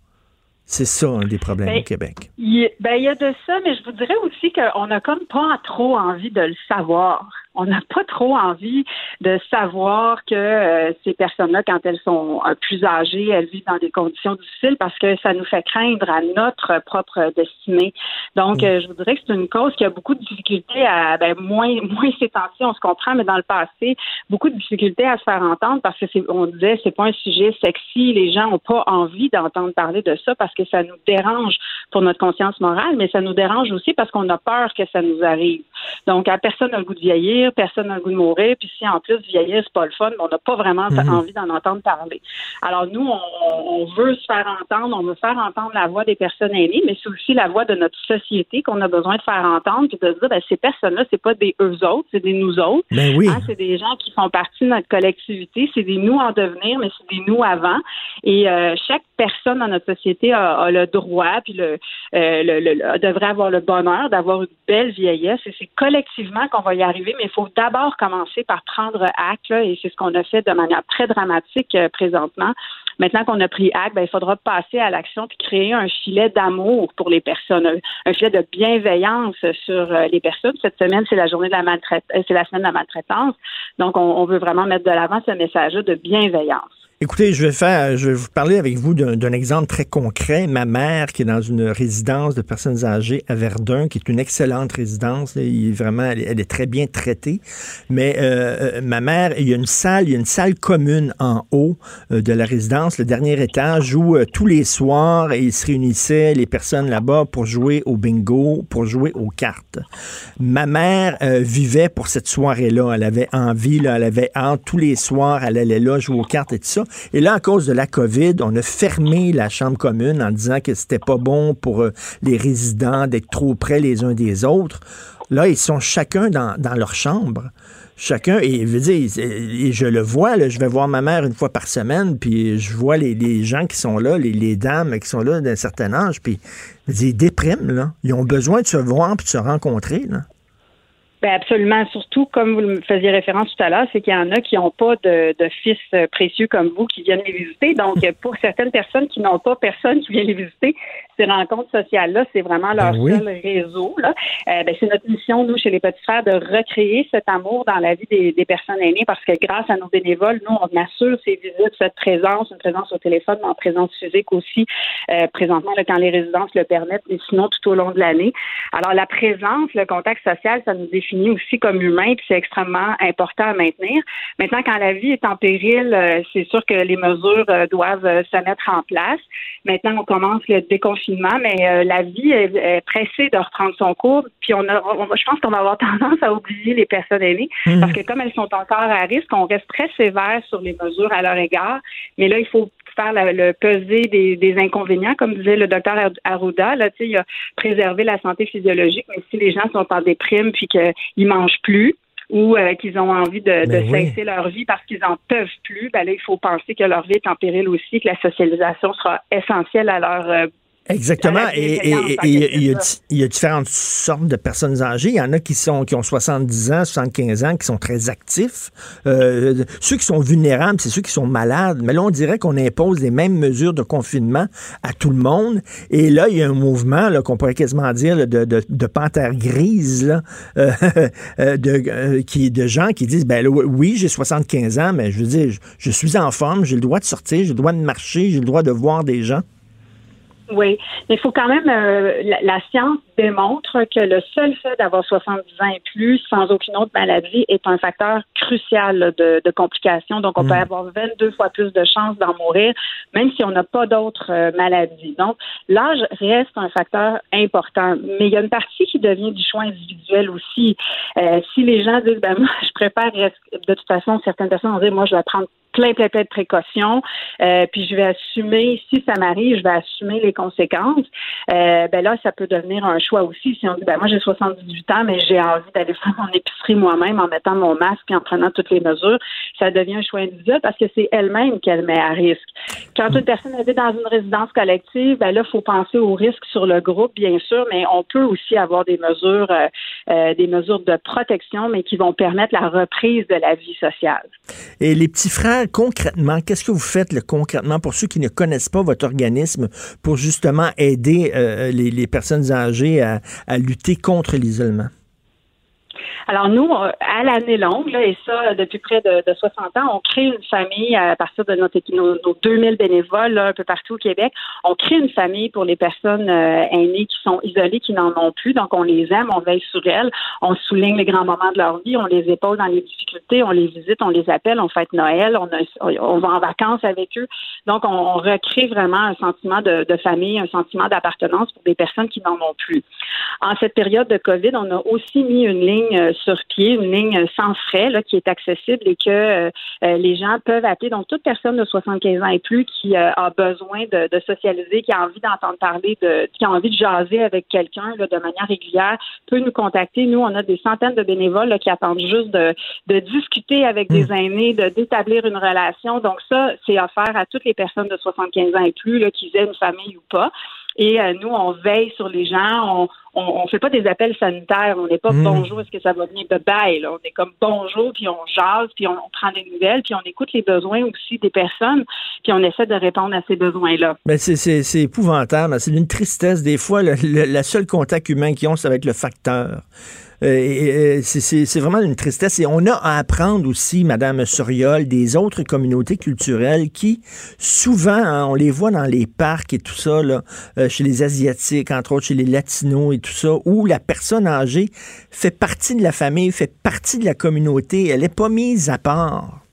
C'est ça un des problèmes ben, au Québec. Il, ben, il y a de ça, mais je vous dirais aussi qu'on n'a comme pas trop envie de le savoir on n'a pas trop envie de savoir que euh, ces personnes-là, quand elles sont euh, plus âgées, elles vivent dans des conditions difficiles parce que ça nous fait craindre à notre propre destinée. Donc, euh, je vous dirais que c'est une cause qui a beaucoup de difficultés à, ben, moins, moins ces temps-ci, on se comprend, mais dans le passé, beaucoup de difficultés à se faire entendre parce que c'est, on disait, c'est pas un sujet sexy, les gens n'ont pas envie d'entendre parler de ça parce que ça nous dérange pour notre conscience morale, mais ça nous dérange aussi parce qu'on a peur que ça nous arrive. Donc, à personne n'a le goût de vieillir, personne n'a le goût de mourir, puis si en plus vieillir, c'est pas le fun, on n'a pas vraiment mm-hmm. envie d'en entendre parler. Alors nous, on, on, veut se faire entendre, on veut faire entendre la voix des personnes aînées, mais c'est aussi la voix de notre société qu'on a besoin de faire entendre, puis de dire, ben, ces personnes-là, c'est pas des eux autres, c'est des nous autres. Ben oui. Hein, c'est des gens qui font partie de notre collectivité, c'est des nous en devenir, mais c'est des nous avant. Et euh, chaque personne dans notre société a, a le droit, puis le, euh, le, le, devrait avoir le bonheur d'avoir une belle vieillesse. Et c'est collectivement qu'on va y arriver, mais il faut d'abord commencer par prendre acte, là, et c'est ce qu'on a fait de manière très dramatique euh, présentement. Maintenant qu'on a pris acte, ben, il faudra passer à l'action puis créer un filet d'amour pour les personnes, un filet de bienveillance sur euh, les personnes. Cette semaine, c'est la journée de la maltraitance, c'est la semaine de la maltraitance. Donc, on, on veut vraiment mettre de l'avant ce message-là de bienveillance. Écoutez, je vais faire, je vais vous parler avec vous d'un exemple très concret. Ma mère, qui est dans une résidence de personnes âgées à Verdun, qui est une excellente résidence, est vraiment, elle, est très bien traitée. Mais euh, ma mère, il y a une salle, il y a une salle commune en haut euh, de la résidence, le dernier étage, où euh, tous les soirs, ils se réunissaient les personnes là-bas pour jouer au bingo, pour jouer aux cartes. Ma mère vivait pour cette soirée-là. Elle avait envie, là, elle avait hâte. Tous les soirs, elle allait là jouer aux cartes et tout ça. Et là, à cause de la COVID, on a fermé la chambre commune en disant que c'était pas bon pour euh, les résidents d'être trop près les uns des autres. Là, ils sont chacun dans, leur chambre. Chacun, et, je le vois, je vais voir ma mère une fois par semaine, puis je vois les, gens qui sont là, les, dames qui sont là d'un certain âge, puis ils dépriment. Ils ont besoin de se voir puis de se rencontrer. Ben absolument. Surtout, comme vous le faisiez référence tout à l'heure, c'est qu'il y en a qui n'ont pas de, de, fils précieux comme vous qui viennent les visiter. Donc, pour certaines personnes qui n'ont pas personne qui vient les visiter, ces rencontres sociales-là, c'est vraiment leur ben oui. seul réseau. Là. Euh, ben, c'est notre mission, nous, chez les Petits Frères, de recréer cet amour dans la vie des, des, personnes aînées parce que grâce à nos bénévoles, nous, on assure ces visites, cette présence, une présence au téléphone, mais en présence physique aussi, euh, présentement, là, quand les résidences le permettent, mais sinon tout au long de l'année. Alors, la présence, le contact social, ça nous définit aussi comme humain, puis c'est extrêmement important à maintenir. Maintenant, quand la vie est en péril, euh, c'est sûr que les mesures euh, doivent euh, se mettre en place. Maintenant, on commence le déconfinement, mais la vie est, pressée de reprendre son cours. Puis on a, je pense qu'on va avoir tendance à oublier les personnes aînées mmh. parce que comme elles sont encore à risque, on reste très sévère sur les mesures à leur égard. Mais là, il faut faire le peser des, inconvénients, comme disait le docteur Arruda. Là, il a préservé la santé physiologique, mais si les gens sont en déprime puis qu'ils mangent plus, ou euh, qu'ils ont envie de, ben cesser leur vie parce qu'ils en peuvent plus, ben là, il faut penser que leur vie est en péril aussi, que la socialisation sera essentielle à leur euh, Exactement. Et il y, a différentes sortes de personnes âgées. Il y en a qui sont qui ont 70 ans, 75 ans, qui sont très actifs. Euh, ceux qui sont vulnérables, c'est ceux qui sont malades. Mais là, on dirait qu'on impose les mêmes mesures de confinement à tout le monde. Et là, il y a un mouvement qu'on pourrait quasiment dire de, de, de panthère grise, là, euh, euh, de, qui, de gens qui disent, ben oui, j'ai 75 ans, mais je veux dire, je, je suis en forme, j'ai le droit de sortir, j'ai le droit de marcher, j'ai le droit de voir des gens. Oui, mais il faut quand même, euh, la, science démontre que le seul fait d'avoir 70 ans et plus sans aucune autre maladie est un facteur crucial de, de complications. Donc, on peut hmm. avoir 22 fois plus de chances d'en mourir, même si on n'a pas d'autres euh, maladies. Donc, l'âge reste un facteur important, mais il y a une partie qui devient du choix individuel aussi. Euh, si les gens disent, ben moi, je préfère, de toute façon, certaines personnes vont dire, moi, je vais prendre plein, plein, plein de précautions. Euh, puis je vais assumer, si ça m'arrive, je vais assumer les conséquences. Euh, ben là, ça peut devenir un choix aussi. Si on dit, ben moi j'ai 78 ans, mais j'ai envie d'aller faire mon épicerie moi-même en mettant mon masque et en prenant toutes les mesures, ça devient un choix individuel parce que c'est elle-même qu'elle met à risque. Quand une personne est dans une résidence collective, ben là, il faut penser au risque sur le groupe, bien sûr, mais on peut aussi avoir des mesures, euh, euh, des mesures de protection, mais qui vont permettre la reprise de la vie sociale. Et les petits frères concrètement, qu'est-ce que vous faites concrètement pour ceux qui ne connaissent pas votre organisme pour justement aider euh, les, personnes âgées à lutter contre l'isolement? Alors nous, euh, à l'année longue, là, et ça depuis près de, 60 ans, on crée une famille à partir de notre, nos, nos 2000 bénévoles un peu partout au Québec. On crée une famille pour les personnes euh, aînées qui sont isolées, qui n'en ont plus. Donc on les aime, on veille sur elles, on souligne les grands moments de leur vie, on les épaule dans les difficultés, on les visite, on les appelle, on fête Noël, on, on va en vacances avec eux. Donc on, recrée vraiment un sentiment de, de famille, un sentiment d'appartenance pour des personnes qui n'en ont plus. En cette période de COVID, on a aussi mis une ligne euh, sur pied, une ligne sans frais là, qui est accessible et que euh, euh, les gens peuvent appeler. Donc, toute personne de 75 ans et plus qui euh, a besoin de, de, socialiser, qui a envie d'entendre parler, de, qui a envie de jaser avec quelqu'un de manière régulière, peut nous contacter. Nous, on a des centaines de bénévoles qui attendent juste de, de discuter avec des hmm. aînés, de d'établir une relation. Donc, ça, c'est offert à toutes les personnes de 75 ans et plus, là, qu'ils aient une famille ou pas. Et euh, nous, on veille sur les gens. On, on, fait pas des appels sanitaires. On n'est pas hmm. bonjour, est-ce que ça va venir? De bail? On est comme bonjour, puis on jase, puis on, prend des nouvelles, puis on écoute les besoins aussi des personnes, puis on essaie de répondre à ces besoins-là. Mais c'est épouvantable. C'est une tristesse. Des fois, le, le, seul contact humain qu'ils ont, ça va être le facteur. Euh, c'est vraiment une tristesse. Et on a à apprendre aussi, Madame Soriol, des autres communautés culturelles qui, souvent, hein, on les voit dans les parcs et tout ça, là, euh, chez les Asiatiques, entre autres chez les Latinos et tout ça, où la personne âgée fait partie de la famille, fait partie de la communauté, elle n'est pas mise à part.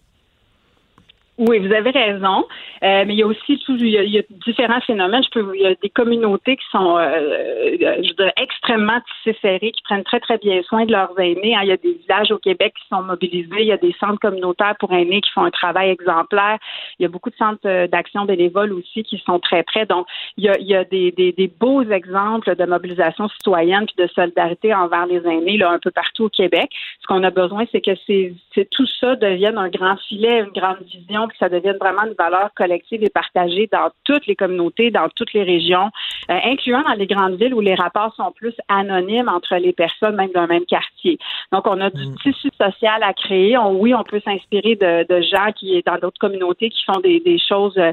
Oui, vous avez raison. Euh, mais il y a aussi tout, il y a, différents phénomènes. Je peux, il y a des communautés qui sont, euh, je dirais, extrêmement tissées qui prennent très très bien soin de leurs aînés. Hein. Il y a des villages au Québec qui sont mobilisés. Il y a des centres communautaires pour aînés qui font un travail exemplaire. Il y a beaucoup de centres euh, d'action bénévole aussi qui sont très près. Donc, il y a, il y a des, des, des, beaux exemples de mobilisation citoyenne puis de solidarité envers les aînés là un peu partout au Québec. Ce qu'on a besoin, c'est que c'est, tout ça devienne un grand filet, une grande vision que ça devienne vraiment une valeur collective et partagée dans toutes les communautés, dans toutes les régions, euh, incluant dans les grandes villes où les rapports sont plus anonymes entre les personnes, même d'un même quartier. Donc, on a du mm. tissu social à créer. oui, on peut s'inspirer de, gens qui, dans d'autres communautés, qui font des, choses euh, euh,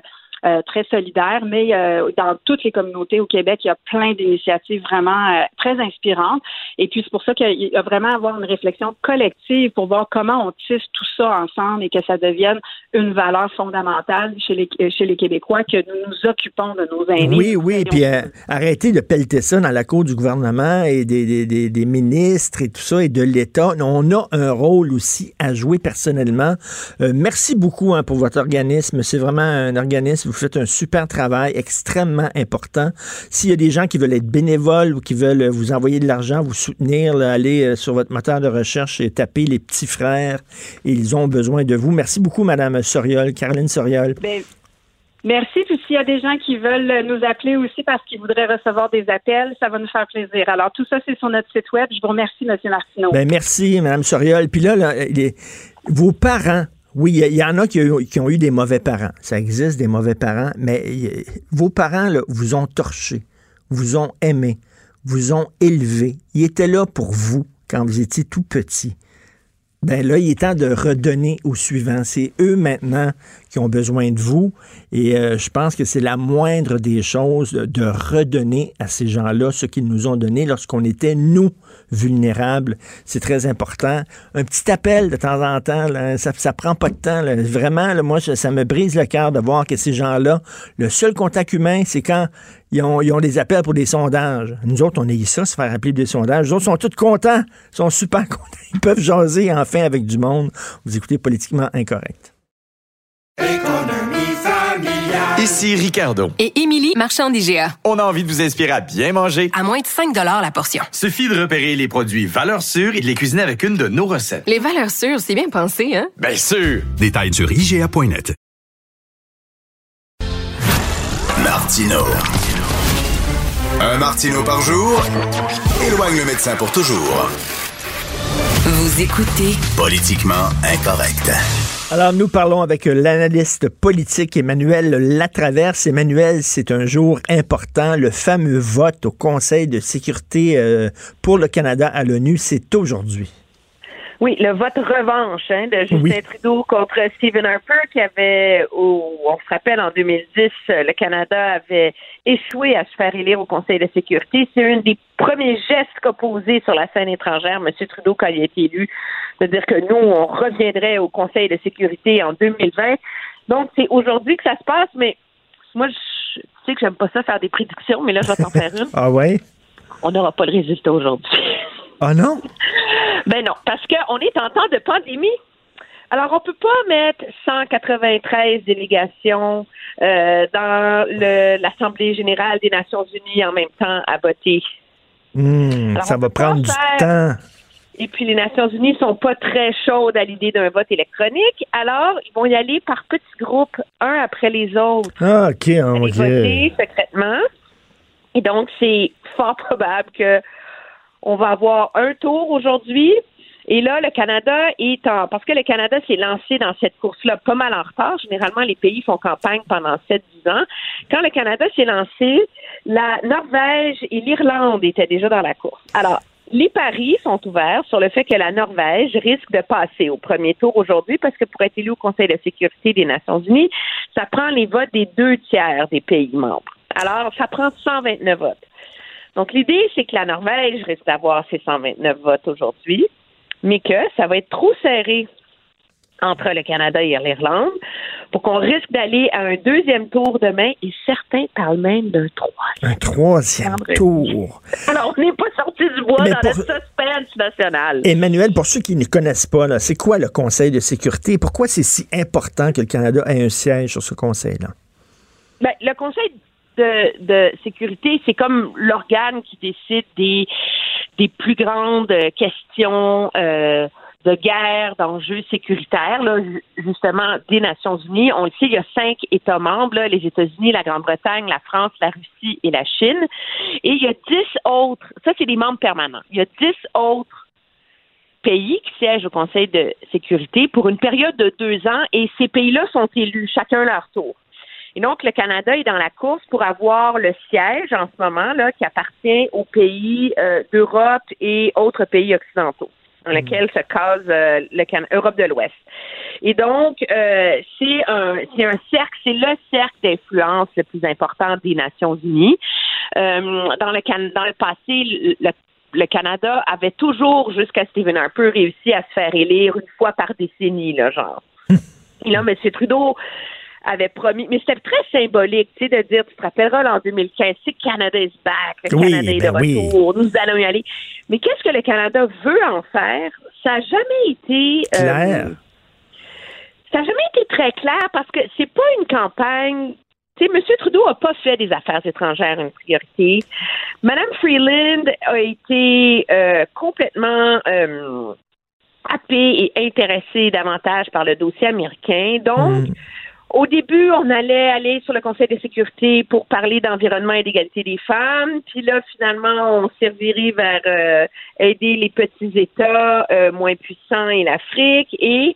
très solidaire, mais euh, dans toutes les communautés au Québec, il y a plein d'initiatives vraiment euh, très inspirantes. Et puis c'est pour ça qu'il y a vraiment à avoir une réflexion collective pour voir comment on tisse tout ça ensemble et que ça devienne une valeur fondamentale chez les chez les Québécois que nous nous occupons de nos aînés. Oui, oui, puis euh, arrêtez de pelleter ça dans la cour du gouvernement et des, des, des, des ministres et tout ça et de l'État. On a un rôle aussi à jouer personnellement. Euh, merci beaucoup hein, pour votre organisme. C'est vraiment un organisme, vous faites un super travail extrêmement important. S'il y a des gens qui veulent être bénévoles ou qui veulent vous envoyer de l'argent, vous soutenir, là, allez euh, sur votre moteur de recherche et taper les petits frères. Ils ont besoin de vous. Merci beaucoup, Madame Soriol, Caroline Soriol. Ben, Merci. Puis s'il y a des gens qui veulent nous appeler aussi parce qu'ils voudraient recevoir des appels, ça va nous faire plaisir. Alors, tout ça, c'est sur notre site web. Je vous remercie, M. Martineau. Ben, merci, Mme Soriol. Puis là, là les- vos parents, oui, il y, en a qui, ont eu- des mauvais parents. Ça existe, des mauvais parents. Mais y- vos parents là, vous ont torché, vous ont aimé, vous ont élevé. Ils étaient là pour vous quand vous étiez tout petit. Ben là, il est temps de redonner aux suivants. C'est eux maintenant qui ont besoin de vous. Et euh, je pense que c'est la moindre des choses de, redonner à ces gens-là ce qu'ils nous ont donné lorsqu'on était, nous, vulnérables. C'est très important. Un petit appel de temps en temps, ça, ça prend pas de temps. Vraiment, moi, ça, me brise le cœur de voir que ces gens-là, le seul contact humain, c'est quand ils ont, des appels pour des sondages. Nous autres, on eu ça, se faire appeler des sondages. Les autres sont tous contents, sont super contents. Ils peuvent jaser enfin avec du monde. Vous écoutez Politiquement Incorrect. Ici Ricardo. Et Émilie, marchand d'IGA. On a envie de vous inspirer à bien manger. À moins de 5 la portion. Suffit de repérer les produits valeurs sûres et de les cuisiner avec une de nos recettes. Les valeurs sûres, c'est bien pensé, hein? Bien sûr! Détails sur IGA.net. Martino. Un Martino par jour éloigne le médecin pour toujours. Vous écoutez Politiquement incorrect. Alors, nous parlons avec l'analyste politique Emmanuel Latraverse. Emmanuel, c'est un jour important. Le fameux vote au Conseil de sécurité euh, pour le Canada à l'ONU, c'est aujourd'hui. Oui, le vote revanche hein, de Justin Oui. Trudeau contre Stephen Harper, qui avait, au- on se rappelle, en 2010, euh, le Canada avait échoué à se faire élire au Conseil de sécurité. C'est un des premiers gestes qu'a posé sur la scène étrangère, M. Trudeau, quand il a été élu, de dire que nous, on reviendrait au Conseil de sécurité en 2020. Donc, c'est aujourd'hui que ça se passe, mais moi, je tu sais que j'aime pas ça faire des prédictions, mais là, je vais t'en faire une. Ah ouais? On n'aura pas le résultat aujourd'hui. Ah non? Ben non, parce qu'on est en temps de pandémie. Alors, on peut pas mettre 193 délégations euh, dans l'Assemblée générale des Nations unies en même temps à voter. Hmm, Alors, ça va prendre du temps. Et puis, les Nations unies sont pas très chaudes à l'idée d'un vote électronique. Alors, ils vont y aller par petits groupes, un après les autres. Ah, OK, ah, aller OK. voter secrètement. Et donc, c'est fort probable que on va avoir un tour aujourd'hui. Et là, le Canada est en... Parce que le Canada s'est lancé dans cette course-là pas mal en retard. Généralement, les pays font campagne pendant 7-10 ans. Quand le Canada s'est lancé, la Norvège et l'Irlande étaient déjà dans la course. Alors, les paris sont ouverts sur le fait que la Norvège risque de passer au premier tour aujourd'hui parce que pour être élu au Conseil de sécurité des Nations unies, ça prend les votes des deux tiers des pays membres. Alors, ça prend 129 votes. Donc, l'idée, c'est que la Norvège risque d'avoir ses 129 votes aujourd'hui, mais que ça va être trop serré entre le Canada et l'Irlande pour qu'on risque d'aller à un deuxième tour demain et certains parlent même d'un troisième. Un troisième tour. Alors, on n'est pas sorti du bois Mais dans pour- suspense national. Emmanuel, pour ceux qui ne connaissent pas, c'est quoi le Conseil de sécurité? Pourquoi c'est si important que le Canada ait un siège sur ce Conseil-là? Ben, le Conseil de, de sécurité, c'est comme l'organe qui décide des, des plus grandes questions euh, de guerre, d'enjeux sécuritaires, là, ju- justement, des Nations Unies. On le sait, il y a cinq États membres, là, les États-Unis, la Grande-Bretagne, la France, la Russie et la Chine. Et il y a dix autres, ça c'est des membres permanents, il y a dix autres pays qui siègent au Conseil de sécurité pour une période de deux ans et ces pays-là sont élus chacun leur tour. Et donc, le Canada est dans la course pour avoir le siège en ce moment là qui appartient aux pays euh, d'Europe et autres pays occidentaux. Dans lequel se case euh, le Can Europe de l'Ouest. Et donc, euh, c'est un, c'est un cercle, c'est le cercle d'influence le plus important des Nations Unies. Euh, dans le Can dans le passé, le, le Canada avait toujours, jusqu'à Stephen Harper, réussi à se faire élire une fois par décennie, là, genre. Et là, M. Trudeau avait promis, mais c'était très symbolique, tu sais, de dire, tu te rappelleras, en 2015, c'est Canada is back, le Oui, Canada est de ben oui. retour, nous allons y aller. Mais qu'est-ce que le Canada veut en faire? Ça n'a jamais été... euh, Claire. ça n'a jamais été très clair parce que c'est pas une campagne. Tu sais, M. Trudeau n'a pas fait des affaires étrangères une priorité. Mme Freeland a été euh, complètement euh, happée et intéressée davantage par le dossier américain. Donc, au début, on allait aller sur le Conseil de sécurité pour parler d'environnement et d'égalité des femmes. Puis là, finalement, on servirait vers euh, aider les petits États euh, moins puissants et l'Afrique. Et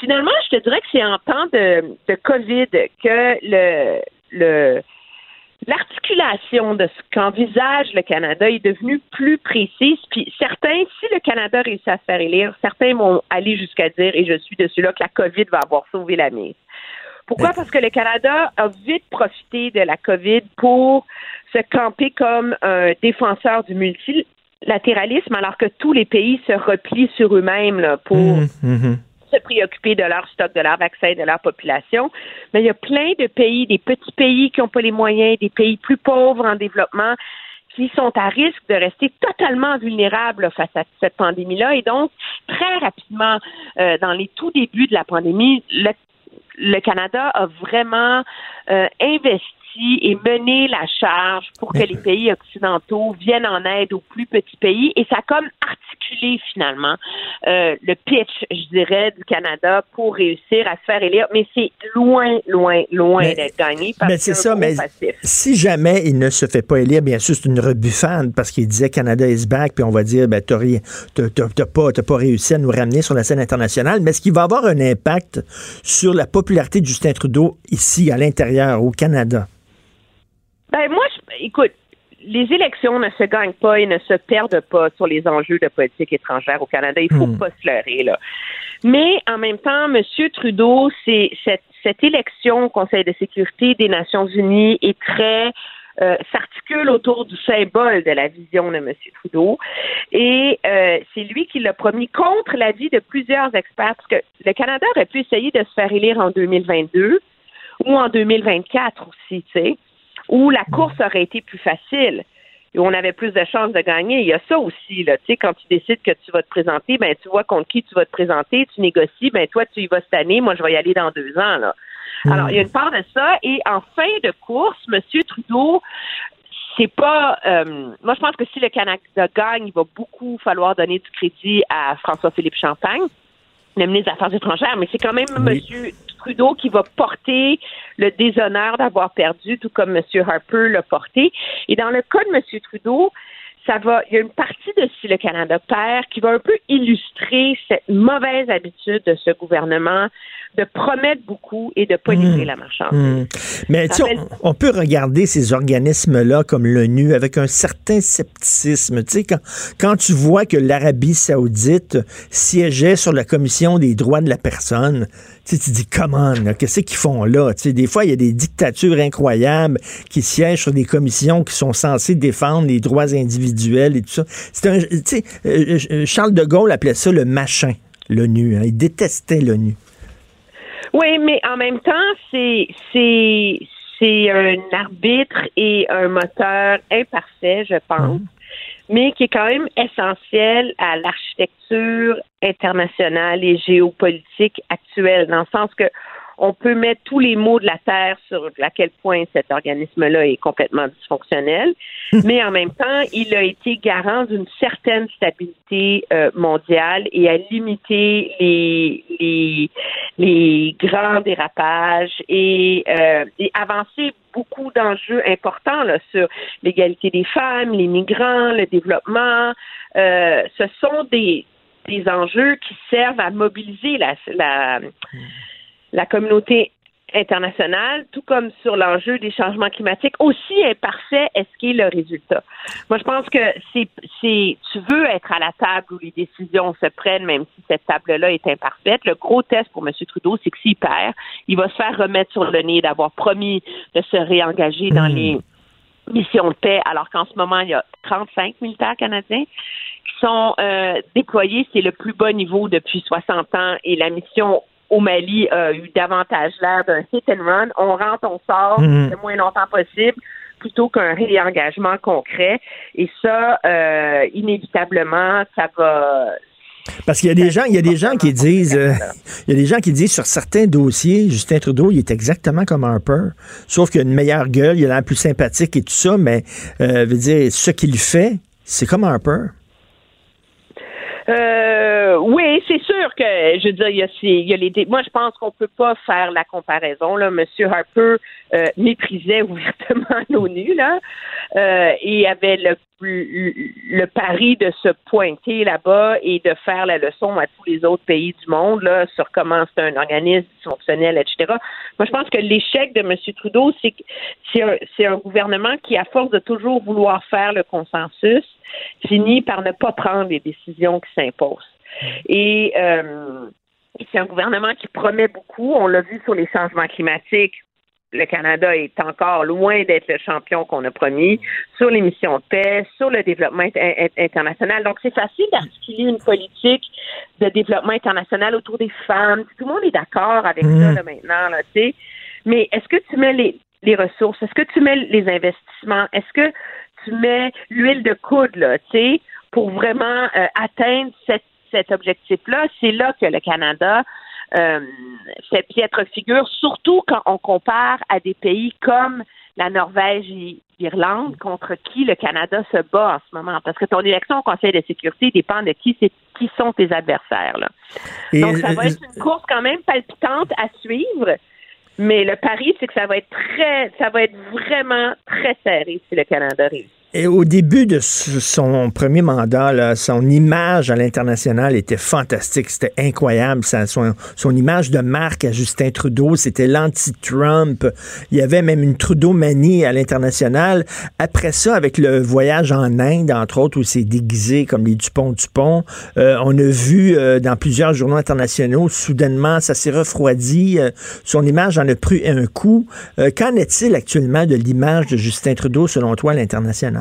finalement, je te dirais que c'est en temps de, de COVID que le, le l'articulation de ce qu'envisage le Canada est devenue plus précise. Puis certains, si le Canada réussit à se faire élire, certains vont aller jusqu'à dire, et je suis de ceux-là, que la COVID va avoir sauvé la mise. Pourquoi? Parce que le Canada a vite profité de la COVID pour se camper comme un défenseur du multilatéralisme, alors que tous les pays se replient sur eux-mêmes pour Mhm, mhm. se préoccuper de leur stock, de leur vaccin, de leur population. Mais il y a plein de pays, des petits pays qui n'ont pas les moyens, des pays plus pauvres en développement, qui sont à risque de rester totalement vulnérables face à cette pandémie-là. Et donc, très rapidement, euh, dans les tout débuts de la pandémie, le, le Canada a vraiment euh, investi et mené la charge pour que les pays occidentaux viennent en aide aux plus petits pays. Et ça a comme articulé finalement euh, le pitch, je dirais, du Canada pour réussir à se faire élire. Mais c'est loin, loin, loin d'être gagné. Parce Mais c'est ça, mais passif. si jamais il ne se fait pas élire, bien sûr, c'est une rebuffade parce qu'il disait Canada is back, puis on va dire, ben, t'as pas, pas réussi à nous ramener sur la scène internationale. Mais est-ce qu'il va avoir un impact sur la popularité de Justin Trudeau ici, à l'intérieur, au Canada? Ben moi, je- écoute, les élections ne se gagnent pas et ne se perdent pas sur les enjeux de politique étrangère au Canada. Il faut Hmm. pas se leurrer là. Mais en même temps, M. Trudeau, c'est cette, cette élection au Conseil de sécurité des Nations Unies est très euh, s'articule autour du symbole de la vision de M. Trudeau. Et euh, c'est lui qui l'a promis contre l'avis de plusieurs experts, parce que le Canada aurait pu essayer de se faire élire en 2022 ou en 2024 aussi, tu sais, où la course aurait été plus facile et où on avait plus de chances de gagner. Il y a ça aussi, là, tu sais, quand tu décides que tu vas te présenter, ben tu vois contre qui tu vas te présenter, tu négocies, ben toi tu y vas cette année, moi je vais y aller dans deux ans, là. Alors, il y a une part de ça. Et en fin de course, M. Trudeau, c'est pas. euh, moi, je pense que si le Canada gagne, il va beaucoup falloir donner du crédit à François-Philippe Champagne, le ministre des Affaires étrangères, mais c'est quand même M. Trudeau qui va porter le déshonneur d'avoir perdu, tout comme M. Harper l'a porté. Et dans le cas de M. Trudeau, ça va, il y a une partie de si le Canada perd qui va un peu illustrer cette mauvaise habitude de ce gouvernement de promettre beaucoup et de pas livrer la marchandise. Hmm. Mais tu fait- on, on peut regarder ces organismes-là comme l'ONU avec un certain scepticisme. Tu sais, quand, quand tu vois que l'Arabie saoudite siégeait sur la commission des droits de la personne, tu sais, tu dis, comment, qu'est-ce qu'ils font là? Tu sais, des fois, il y a des dictatures incroyables qui siègent sur des commissions qui sont censées défendre les droits individuels et tout ça. C'est un, tu sais, euh, euh, Charles de Gaulle appelait ça le machin, l'ONU. hein. Il détestait l'ONU. Oui, mais en même temps, c'est c'est c'est un arbitre et un moteur imparfait, je pense, mais qui est quand même essentiel à l'architecture internationale et géopolitique actuelle, dans le sens que on peut mettre tous les mots de la terre sur à quel point cet organisme-là est complètement dysfonctionnel, mais en même temps, il a été garant d'une certaine stabilité euh, mondiale et a limité les, les, les grands dérapages et, euh, et avancé beaucoup d'enjeux importants là, sur l'égalité des femmes, les migrants, le développement. Euh, ce sont des, des enjeux qui servent à mobiliser la, la, la communauté internationale, tout comme sur l'enjeu des changements climatiques, aussi imparfait est-ce qu'est le résultat. Moi, je pense que c'est, c'est, tu veux être à la table où les décisions se prennent, même si cette table-là est imparfaite. Le gros test pour M. Trudeau, c'est que s'il perd, il va se faire remettre sur le nez d'avoir promis de se réengager dans les missions de paix, alors qu'en ce moment, il y a 35 militaires canadiens qui sont euh, déployés. C'est le plus bas niveau depuis 60 ans et la mission au Mali a eu davantage l'air d'un hit and run. On rentre, on sort Mhm. le moins longtemps possible plutôt qu'un réengagement concret. Et ça, euh, inévitablement, ça va... Parce qu'il y a des gens, il y a des gens qui disent, euh, il y a des gens qui disent sur certains dossiers, Justin Trudeau, il est exactement comme Harper, sauf qu'il a une meilleure gueule, il a l'air plus sympathique et tout ça, mais euh, veut dire ce qu'il fait, c'est comme Harper. Euh, oui, c'est sûr que, je veux dire, il y a, il les. Moi, je pense qu'on peut pas faire la comparaison. Là, Monsieur Harper euh, méprisait ouvertement l'ONU là, euh, et avait le, le, pari de se pointer là-bas et de faire la leçon à tous les autres pays du monde là sur comment c'est un organisme dysfonctionnel, etc. Moi, je pense que l'échec de Monsieur Trudeau, c'est c'est un, c'est un gouvernement qui, à force de toujours vouloir faire le consensus, finit par ne pas prendre les décisions qui s'imposent. Et euh, c'est un gouvernement qui promet beaucoup. On l'a vu sur les changements climatiques. Le Canada est encore loin d'être le champion qu'on a promis sur les missions de paix, sur le développement in- in- international. Donc, c'est facile d'articuler une politique de développement international autour des femmes. Tout le monde est d'accord avec ça là, maintenant, là, tu sais. Mais est-ce que tu mets les, les ressources? Est-ce que tu mets les investissements? Est-ce que tu mets l'huile de coude, là, tu sais, pour vraiment euh, atteindre cette, cet objectif-là? C'est là que le Canada euh, fait piètre figure, surtout quand on compare à des pays comme la Norvège et l'Irlande, contre qui le Canada se bat en ce moment. Parce que ton élection au Conseil de sécurité dépend de qui, c'est, qui sont tes adversaires. Là. Et, Donc, ça va être une course quand même palpitante à suivre. Mais le pari, c'est que ça va être très, ça va être vraiment très serré si le Canada réussit. Et au début de son premier mandat, là, son image à l'international était fantastique. C'était incroyable. Son, image de marque à Justin Trudeau, c'était l'anti-Trump. Il y avait même une Trudeau-manie à l'international. Après ça, avec le voyage en Inde, entre autres, où c'est déguisé comme les Dupont-Dupont, euh, on a vu euh, dans plusieurs journaux internationaux, soudainement, ça s'est refroidi. Euh, son image en a pris un coup. Qu'en est-il actuellement de l'image de Justin Trudeau, selon toi, à l'international?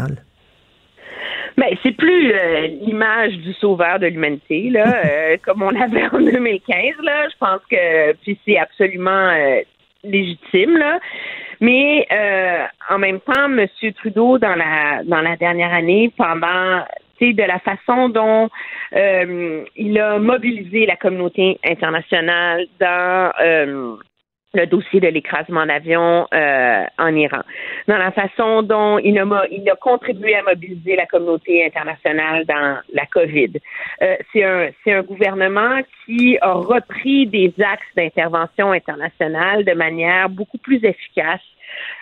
Mais c'est plus euh, l'image du sauveur de l'humanité, là, euh, comme on l'avait en 2015, là. Je pense que puis c'est absolument euh, légitime, là. Mais en même temps, M. Trudeau, dans la dans la dernière année, pendant tu sais, de la façon dont il a mobilisé la communauté internationale dans le dossier de l'écrasement d'avion euh, en Iran, dans la façon dont il a, il a contribué à mobiliser la communauté internationale dans la COVID. Euh, c'est un un gouvernement qui a repris des axes d'intervention internationale de manière beaucoup plus efficace.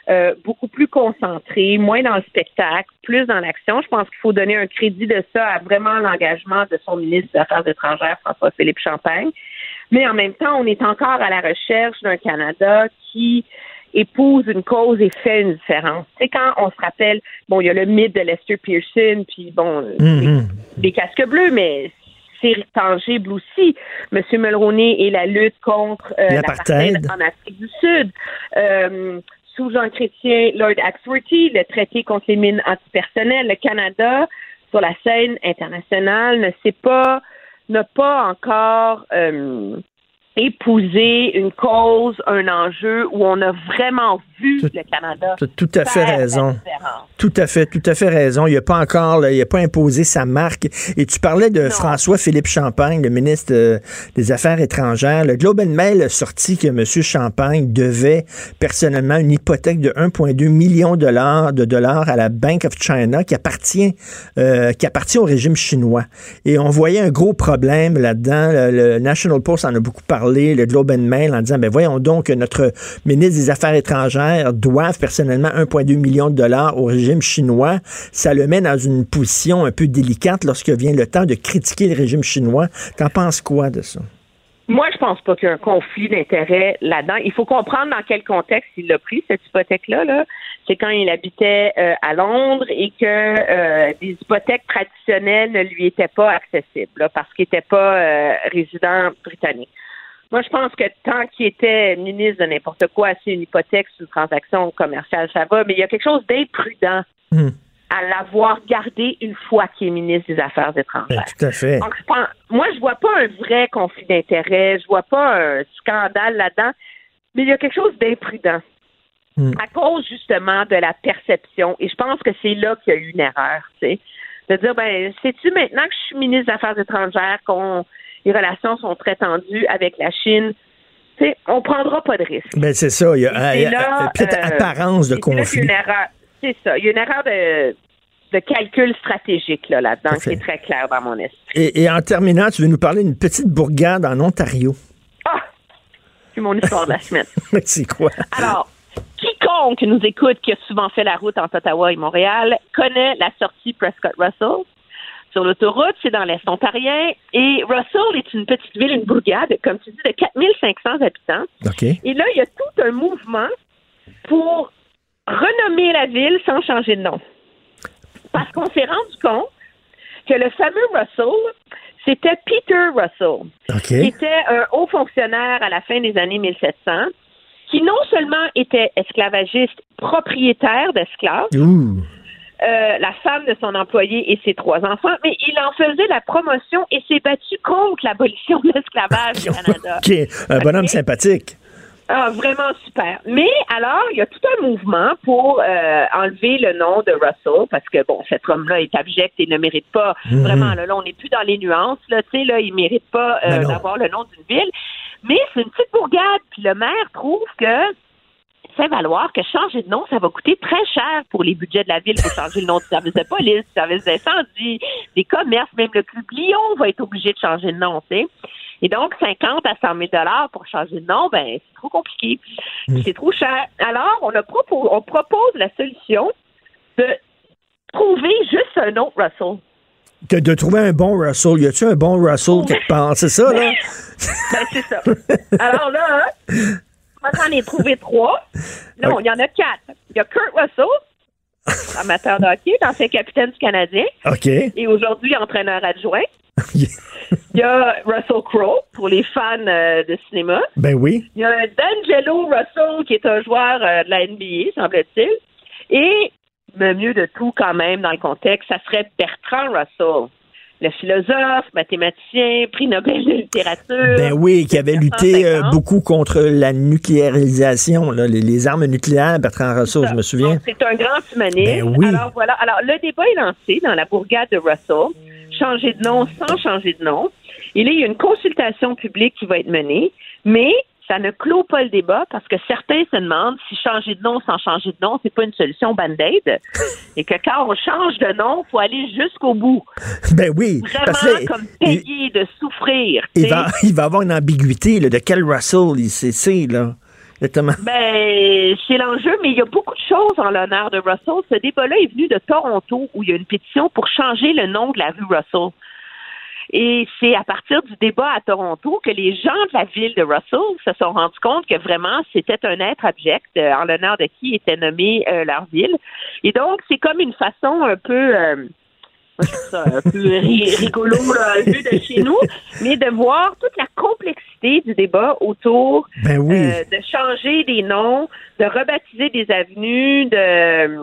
euh, beaucoup plus concentré, moins dans le spectacle, plus dans l'action. Je pense qu'il faut donner un crédit de ça à vraiment l'engagement de son ministre des Affaires étrangères, François-Philippe Champagne. Mais en même temps, on est encore à la recherche d'un Canada qui épouse une cause et fait une différence. Tu sais, quand on se rappelle, bon, il y a le mythe de Lester Pearson, puis bon, des casques bleus, mais c'est tangible aussi. Monsieur Mulroney et la lutte contre euh, L'apartheid. en Afrique du Sud. Euh, sous Jean Chrétien, Lord Axworthy, le traité contre les mines antipersonnelles, le Canada, sur la scène internationale, ne sait pas, n'a pas encore euh, épousé une cause, un enjeu où on a vraiment vu le Canada. As tout à fait raison. Tout à fait, tout à fait raison. Il n'a pas encore, là, il n'a pas imposé sa marque. Et tu parlais de François-Philippe Champagne, le ministre euh, des Affaires étrangères. Le Globe and Mail a sorti que M. Champagne devait personnellement une hypothèque de 1,2 million de dollars, de dollars à la Bank of China qui appartient, euh, qui appartient au régime chinois. Et on voyait un gros problème là-dedans. Le, le National Post en a beaucoup parlé, le Globe and Mail en disant, ben voyons donc que notre ministre des Affaires étrangères doive personnellement 1,2 million de dollars au régime chinois. Ça le met dans une position un peu délicate lorsque vient le temps de critiquer le régime chinois. T'en penses quoi de ça? Moi, je pense pas qu'il y a un conflit d'intérêt là-dedans. Il faut comprendre dans quel contexte il a pris cette hypothèque-là. -là, c'est quand il habitait euh, à Londres et que euh, des hypothèques traditionnelles ne lui étaient pas accessibles parce qu'il n'était pas euh, résident britannique. Moi, je pense que tant qu'il était ministre de n'importe quoi, c'est une hypothèque une transaction commerciale, ça va, mais il y a quelque chose d'imprudent Hmm. à l'avoir gardé une fois qu'il est ministre des Affaires étrangères. Ben, tout à fait. Donc, je pense- moi, je vois pas un vrai conflit d'intérêt, je vois pas un scandale là-dedans, mais il y a quelque chose d'imprudent Hmm. à cause justement de la perception. Et je pense que c'est là qu'il y a eu une erreur, tu sais, de dire ben, sais-tu maintenant que je suis ministre des Affaires étrangères, qu'on les relations sont très tendues avec la Chine, tu sais, on prendra pas de risque. Ben, c'est ça. Il y a, là, peut-être euh, apparence de c'est là conflit. une. C'est ça. Il y a une erreur de, de calcul stratégique là, là-dedans Tout à qui fait. est très clair dans mon esprit. Et, et en terminant, tu veux nous parler d'une petite bourgade en Ontario? Ah! C'est mon histoire de la semaine. c'est quoi? Alors, quiconque nous écoute qui a souvent fait la route entre Ottawa et Montréal connaît la sortie Prescott-Russell. Sur l'autoroute, c'est dans l'Est ontarien. Et Russell est une petite ville, une bourgade, comme tu dis, de 4500 habitants. OK. Et là, il y a tout un mouvement pour renommer la ville sans changer de nom. Parce qu'on s'est rendu compte que le fameux Russell, c'était Peter Russell, OK. qui était un haut fonctionnaire à la fin des années 1700, qui non seulement était esclavagiste, propriétaire d'esclaves. Euh, la femme de son employé et ses trois enfants, mais il en faisait la promotion et s'est battu contre l'abolition de l'esclavage au Canada. OK. Un bonhomme sympathique. Ah, vraiment super. Mais alors, il y a tout un mouvement pour euh, enlever le nom de Russell parce que bon, cet homme-là est abject et ne mérite pas Mhm. vraiment. Là, là, on n'est plus dans les nuances. Là, tu sais, là, il mérite pas euh, Ben d'avoir le nom d'une ville. Mais c'est une petite bourgade. Puis le maire trouve que fait valoir que changer de nom, ça va coûter très cher pour les budgets de la ville pour changer le nom du service de police, du service d'incendie, des commerces, même le club Lyon va être obligé de changer de nom, tu sais. Et donc, 50 à 100 000 dollars pour changer de nom, ben, c'est trop compliqué. C'est trop cher. Alors, on, a on propose la solution de trouver juste un autre Russell. De, de trouver un bon Russell. Y a-tu un bon Russell quelque part? C'est ça, là? Ben, c'est ça. Alors là, hein, moi, j'en ai trouvé trois. Non, il y en a quatre. Il y a Kurt Russell, amateur de hockey, ancien capitaine du Canadien, OK. et aujourd'hui entraîneur adjoint. Il y a Russell Crowe, pour les fans euh, de cinéma. Ben oui. Il y a D'Angelo Russell, qui est un joueur euh, de la NBA, semble-t-il. Et le mieux de tout, quand même, dans le contexte, ça serait Bertrand Russell, le philosophe, mathématicien, prix Nobel de littérature. Ben oui, qui avait lutté euh, 1950. beaucoup contre la nucléarisation, là, les, les armes nucléaires, Bertrand Russell, je me souviens. C'est un grand humaniste. Ben oui. Alors voilà. Alors le débat est lancé dans la bourgade de Russell. Changer de nom sans changer de nom. Il y a une consultation publique qui va être menée, mais ça ne clôt pas le débat parce que certains se demandent si changer de nom sans changer de nom, c'est pas une solution band-aid. Et que quand on change de nom, il faut aller jusqu'au bout. Ben oui. Parce Vraiment que, comme il, payer de souffrir. il va, il va avoir une ambiguïté là, de quel Russell il c'est, là. Exactement. Ben, c'est l'enjeu, mais il y a beaucoup de choses en l'honneur de Russell. Ce débat-là est venu de Toronto, où il y a une pétition pour changer le nom de la rue Russell. Et c'est à partir du débat à Toronto que les gens de la ville de Russell se sont rendus compte que vraiment c'était un être abject euh, en l'honneur de qui était nommé euh, leur ville. Et donc c'est comme une façon un peu euh, ça un peu ri- rigolo là, vu de chez nous, mais de voir toute la complexité du débat autour Ben oui. euh, de changer des noms, de rebaptiser des avenues, de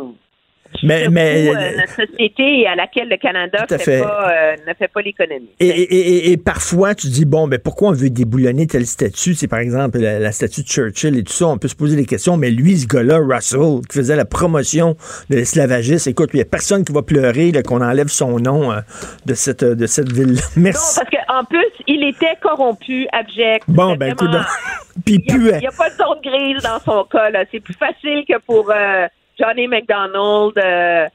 mais, mais, coup, euh, notre société et à laquelle le Canada fait fait. pas, euh, ne fait pas l'économie. Et, et- et- et parfois, tu dis, bon, ben pourquoi on veut déboulonner tel statut? C'est par exemple la, la statue de Churchill et tout ça. On peut se poser des questions, mais lui, ce gars-là, Russell, qui faisait la promotion de l'esclavagisme, écoute, il n'y a personne qui va pleurer qu'on enlève son nom euh, de cette, de cette ville. Non, Merci. parce qu'en plus, il était corrompu, abject. Bon, ben écoute, puis il n'y a, pas de zone grise dans son cas. là. C'est plus facile que pour euh, Johnny McDonald euh,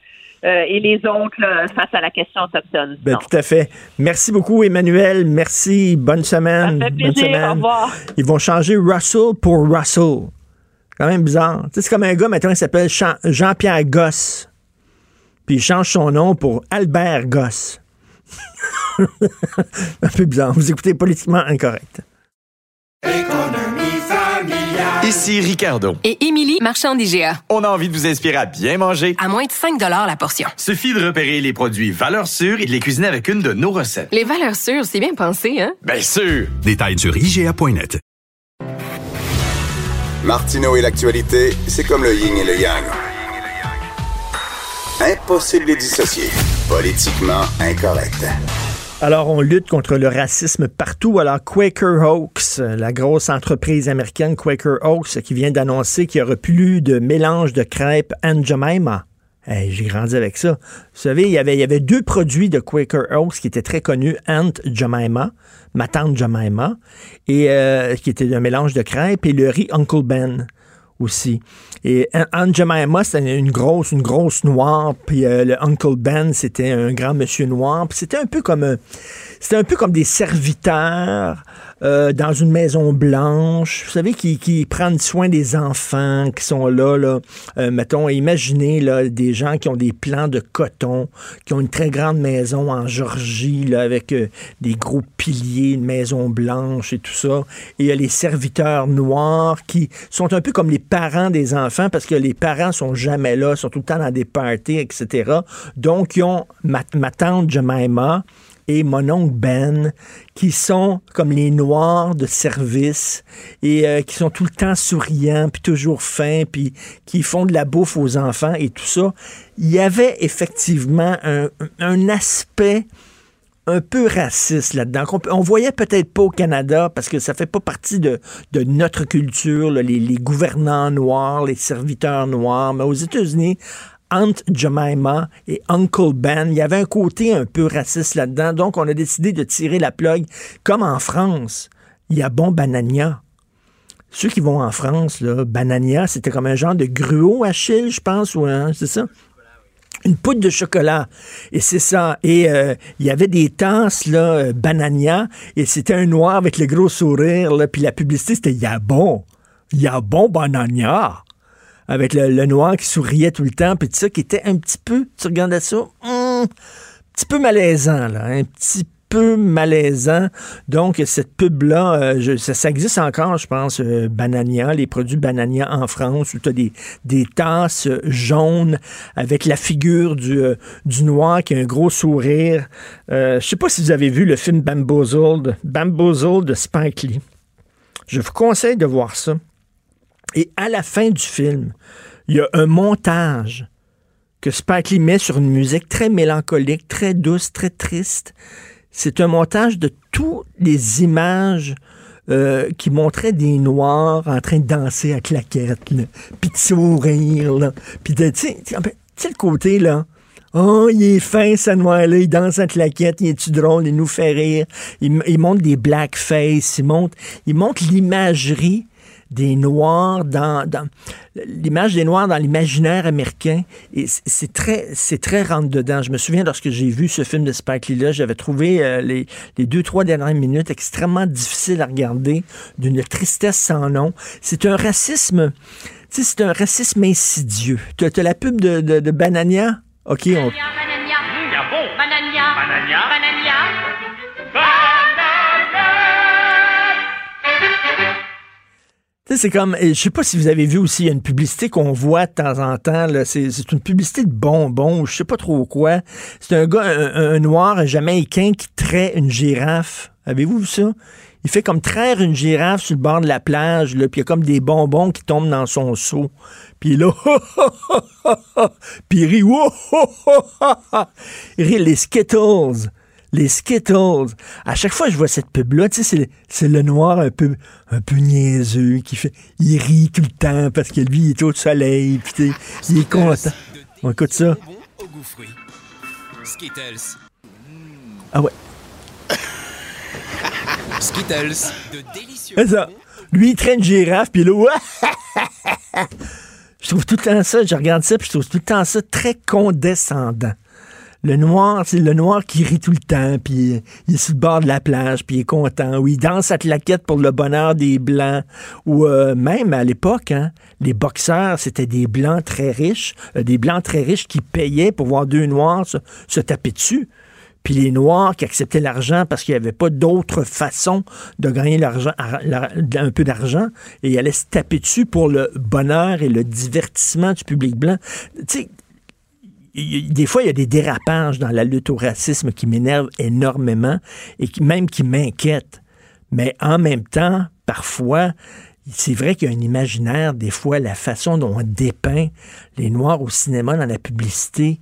euh, et les autres là, face à la question autochtone. Ben, tout à fait. Merci beaucoup, Emmanuel. Merci. Bonne Ça semaine. fait Bonne plaisir. semaine. Au revoir. Ils vont changer Russell pour Russell. Quand même bizarre. Tu sais, c'est comme un gars, maintenant, il s'appelle Jean- Jean-Pierre Gosse. Puis il change son nom pour Albert Gosse. un peu bizarre. Vous écoutez Politiquement Incorrect. Ici Ricardo. Et Émilie, marchand d'IGA. On a envie de vous inspirer à bien manger. À moins de 5 la portion. Suffit de repérer les produits valeurs sûres et de les cuisiner avec une de nos recettes. Les valeurs sûres, c'est bien pensé, hein? Bien sûr! Détails sur IGA.net. Martineau et l'actualité, c'est comme le yin et le yang. Impossible de les dissocier. Politiquement incorrect. Alors, on lutte contre le racisme partout. Alors, Quaker Oaks, la grosse entreprise américaine Quaker Oaks, qui vient d'annoncer qu'il n'y aura plus de mélange de crêpes Aunt Jemima. Hey, J'ai grandi avec ça. Vous savez, il y, avait, il y avait deux produits de Quaker Oats qui étaient très connus, Aunt Jemima, ma tante Jemima, et euh, qui était un mélange de crêpes, et le riz Uncle Ben aussi. Et Aunt Jemima, c'était une grosse, une grosse noire, puis euh, le Uncle Ben, c'était un grand monsieur noir, puis c'était un peu comme un, c'était un peu comme des serviteurs euh, dans une maison blanche, vous savez, qui, qui prennent soin des enfants qui sont là, là. Euh, mettons, imaginez là, des gens qui ont des plans de coton, qui ont une très grande maison en Georgie, là, avec euh, des gros piliers, une maison blanche et tout ça. Et il y a les serviteurs noirs qui sont un peu comme les parents des enfants parce que les parents sont jamais là, sont tout le temps dans des parties, etc. Donc, ils ont ma, ma tante Jemima, et mon oncle Ben, qui sont comme les noirs de service et euh, qui sont tout le temps souriants, puis toujours fins, puis qui font de la bouffe aux enfants et tout ça. Il y avait effectivement un, aspect un peu raciste là-dedans. On, on voyait peut-être pas au Canada parce que ça fait pas partie de, notre culture, les gouvernants noirs, les serviteurs noirs, mais aux États-Unis, Aunt Jemima et Uncle Ben. Il y avait un côté un peu raciste là-dedans, donc on a décidé de tirer la plug. Comme en France, il y a Bon Banania. Ceux qui vont en France, là, Banania, c'était comme un genre de gruau Achille, je pense, ou c'est ça? Une poudre de chocolat. Et c'est ça. Et euh, il y avait des tasses, là, euh, Banania, et c'était un noir avec le gros sourire, là, puis la publicité, c'était « Y'a bon, y'a bon Banania » avec le, noir qui souriait tout le temps, puis tout ça, qui était un petit peu, tu regardais ça, un petit peu malaisant, là, un petit peu malaisant. Donc, cette pub-là, euh, ça, existe encore, je pense, euh, Banania, les produits Banania en France, où tu as des, des tasses jaunes avec la figure du, euh, du noir qui a un gros sourire. je sais pas si vous avez vu le film Bamboozled, Bamboozled de Spike Lee. Je vous conseille de voir ça. Et à la fin du film, il y a un montage que Spike Lee met sur une musique très mélancolique, très douce, très triste. C'est un montage de toutes les images euh, qui montraient des Noirs en train de danser à claquettes, puis de sourire, puis de, tu sais, le côté, là, Oh, il est fin, ce noir-là, il danse à claquette, il est-tu drôle, il nous fait rire. Il, il montre des blackface, il montre, il montre l'imagerie des Noirs dans, dans l'image des Noirs dans l'imaginaire américain. Et c'est très, c'est très rentre dedans. Je me souviens lorsque j'ai vu ce film de Spike Lee là, j'avais trouvé euh, les, les deux trois dernières minutes extrêmement difficiles à regarder, d'une tristesse sans nom. C'est un racisme. Tu sais, c'est un racisme insidieux. Tu as, la pub de, de, de Banania? OK, on... Banania, Banania, Banania, Banania, Banania. C'est comme, je sais pas si vous avez vu aussi, il y a une publicité qu'on voit de temps en temps. C'est une publicité de bonbons, je sais pas trop quoi. C'est un gars, un, un, noir, un jamaïcain qui traite une girafe. Avez-vous vu ça? Il fait comme traire une girafe sur le bord de la plage, là, puis il y a comme des bonbons qui tombent dans son seau. Puis là, puis il rit, il rit les Skittles les Skittles. À chaque fois que je vois cette pub-là, tu sais, c'est le noir un peu, un peu niaiseux qui fait, il rit tout le temps parce que lui, il est au soleil, puis il est content. On écoute ça. Skittles. Ah ouais. Skittles. De délicieux. Ça. Lui, il traîne girafe, puis là, je trouve tout le temps ça, je regarde ça, puis je trouve tout le temps ça très condescendant. Le noir, c'est le noir qui rit tout le temps, puis il est sur le bord de la plage, puis il est content, ou il danse à claquette pour le bonheur des Blancs, ou euh, même à l'époque, hein, les boxeurs, c'était des Blancs très riches, euh, des Blancs très riches qui payaient pour voir deux Noirs se, taper dessus. puis les Noirs qui acceptaient l'argent parce qu'il n'y avait pas d'autre façon de gagner un peu d'argent, et ils allaient se taper dessus pour le bonheur et le divertissement du public blanc. Tu sais, des fois, il y a des dérapages dans la lutte au racisme qui m'énervent énormément et qui, même qui m'inquiètent. Mais en même temps, parfois, c'est vrai qu'il y a un imaginaire, des fois, la façon dont on dépeint les Noirs au cinéma, dans la publicité,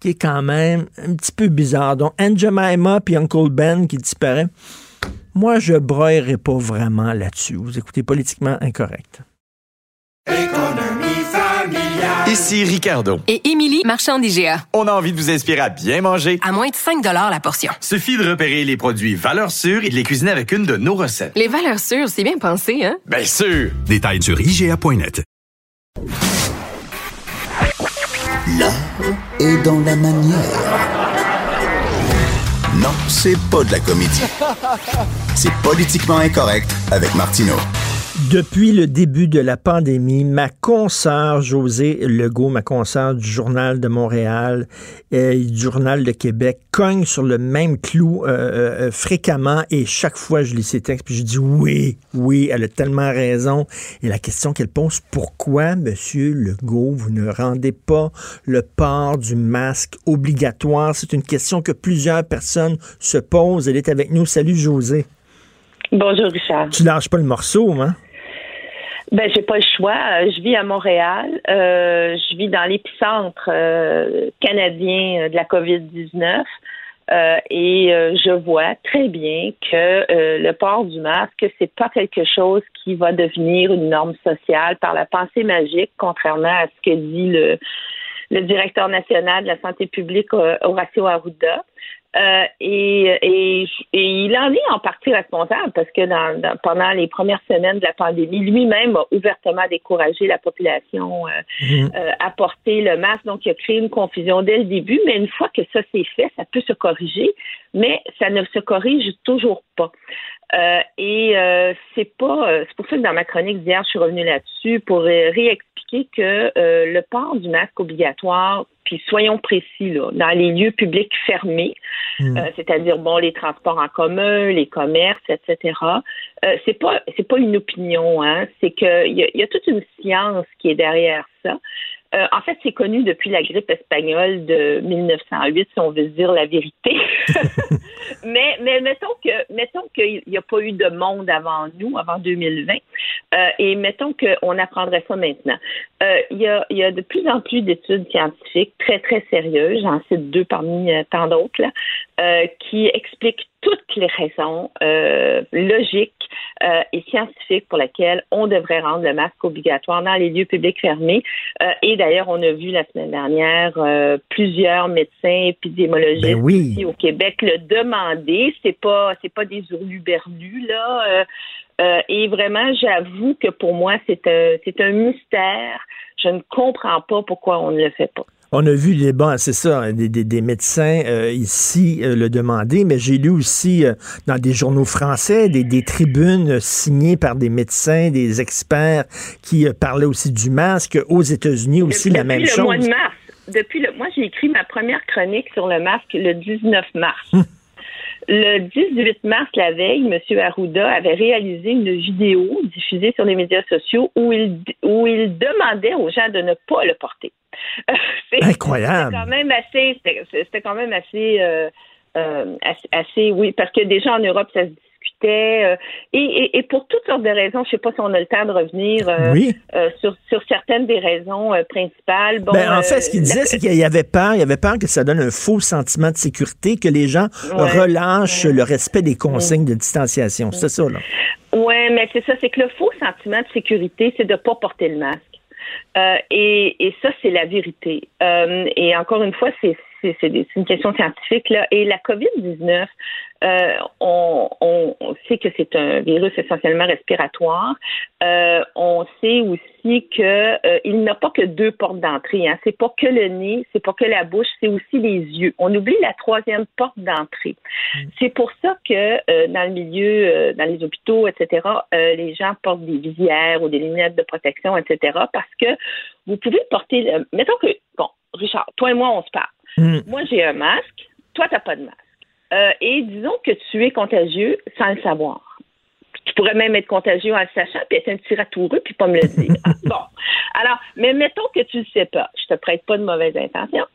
qui est quand même un petit peu bizarre. Donc, Aunt Jemima puis Uncle Ben qui disparaît. Moi, je broyerai pas vraiment là-dessus. Vous écoutez politiquement incorrect. Ici Ricardo. Et Émilie, marchand d'IGA. On a envie de vous inspirer à bien manger. À moins de 5 la portion. Suffit de repérer les produits valeurs sûres et de les cuisiner avec une de nos recettes. Les valeurs sûres, c'est bien pensé, hein? Bien sûr! Détails sur IGA.net. L'art est dans la manière. Non, c'est pas de la comédie. C'est politiquement incorrect avec Martineau. Depuis le début de la pandémie, ma consoeur José Legault, ma consoeur du Journal de Montréal et du Journal de Québec, cogne sur le même clou euh, euh, fréquemment et chaque fois je lis ses textes puis je dis oui, oui, elle a tellement raison. Et la question qu'elle pose, pourquoi, Monsieur Legault, vous ne rendez pas le port du masque obligatoire? C'est une question que plusieurs personnes se posent. Elle est avec nous. Salut José. Bonjour Richard. Tu lâches pas le morceau, hein? Ben, j'ai pas le choix. Euh, je vis à Montréal. Euh, je vis dans l'épicentre euh, canadien de la COVID-19. et je vois très bien que le port du masque, c'est pas quelque chose qui va devenir une norme sociale par la pensée magique, contrairement à ce que dit le, le directeur national de la santé publique, Horacio Arruda. Euh, et, et, il en est en partie responsable parce que dans, pendant les premières semaines de la pandémie, lui-même a ouvertement découragé la population euh, mhm. euh, à porter le masque. Donc, il a créé une confusion dès le début. Mais une fois que ça s'est fait, ça peut se corriger, mais ça ne se corrige toujours pas. et c'est pas, c'est pour ça que dans ma chronique d'hier, je suis revenue là-dessus pour réexpliquer que le port du masque obligatoire puis soyons précis, là, dans les lieux publics fermés, hmm. euh, c'est-à-dire bon les transports en commun, les commerces, etc. Euh, c'est pas c'est pas une opinion, hein, c'est que il y, a toute une science qui est derrière ça. Euh, en fait, c'est connu depuis la grippe espagnole de 1908, si on veut dire la vérité. mais, mais mettons que mettons qu'il n'y a pas eu de monde avant nous, avant 2020, euh, et mettons qu'on apprendrait ça maintenant. Euh, il, y a, il y a de plus en plus d'études scientifiques très, très sérieuses, j'en cite deux parmi tant d'autres, qui expliquent toutes les raisons logiques et scientifiques pour lesquelles on devrait rendre le masque obligatoire dans les lieux publics fermés et D'ailleurs, on a vu la semaine dernière euh, plusieurs médecins épidémologistes ben ici au Québec le demander. C'est pas c'est pas des hurluberlus là. Euh, euh, et vraiment, j'avoue que pour moi, c'est un c'est un mystère. Je ne comprends pas pourquoi on ne le fait pas. On a vu les bons, c'est ça, des, médecins euh, ici euh, le demander, mais j'ai lu aussi euh, dans des journaux français des, tribunes signées par des médecins, des experts qui parlaient aussi du masque. Aux États-Unis aussi la même chose. Mois de mars, depuis le moi j'ai écrit ma première chronique sur le masque le 19 mars. Hum. Le 18 mars, la veille, M. Arruda avait réalisé une vidéo diffusée sur les médias sociaux où il, où il demandait aux gens de ne pas le porter. Incroyable. C'était quand même assez, c'était quand même assez, euh, euh, assez, oui, parce que déjà en Europe, ça se discutait. Euh, et, et, pour toutes sortes de raisons, je ne sais pas si on a le temps de revenir sur, sur, certaines des raisons principales. Bon, ben, en fait, ce qu'il disait, c'est qu'il y avait peur, il y avait peur que ça donne un faux sentiment de sécurité, que les gens relâchent le respect des consignes de distanciation. C'est ça, là. Oui, mais c'est ça, c'est que le faux sentiment de sécurité, c'est de ne pas porter le masque. Euh, et, et, ça, c'est la vérité. Euh, et encore une fois, c'est une question scientifique. Là. Et la COVID-19, euh, on, on, sait que c'est un virus essentiellement respiratoire. Euh, on sait aussi que euh, il n'a pas que deux portes d'entrée. Hein. C'est pas que le nez, c'est pas que la bouche, c'est aussi les yeux. On oublie la troisième porte d'entrée. Mm. C'est pour ça que dans le milieu, dans les hôpitaux, etc., les gens portent des visières ou des lunettes de protection, etc. Parce que vous pouvez porter. mettons que bon, Richard, toi et moi, on se parle. Mm. Moi, j'ai un masque. Toi, t'as pas de masque. Euh, et disons que tu es contagieux sans le savoir. Tu pourrais même être contagieux en le sachant, puis être un petit ratoureux, puis pas me le dire. Ah, bon. Alors, mais mettons que tu le sais pas. Je te prête pas de mauvaise intention.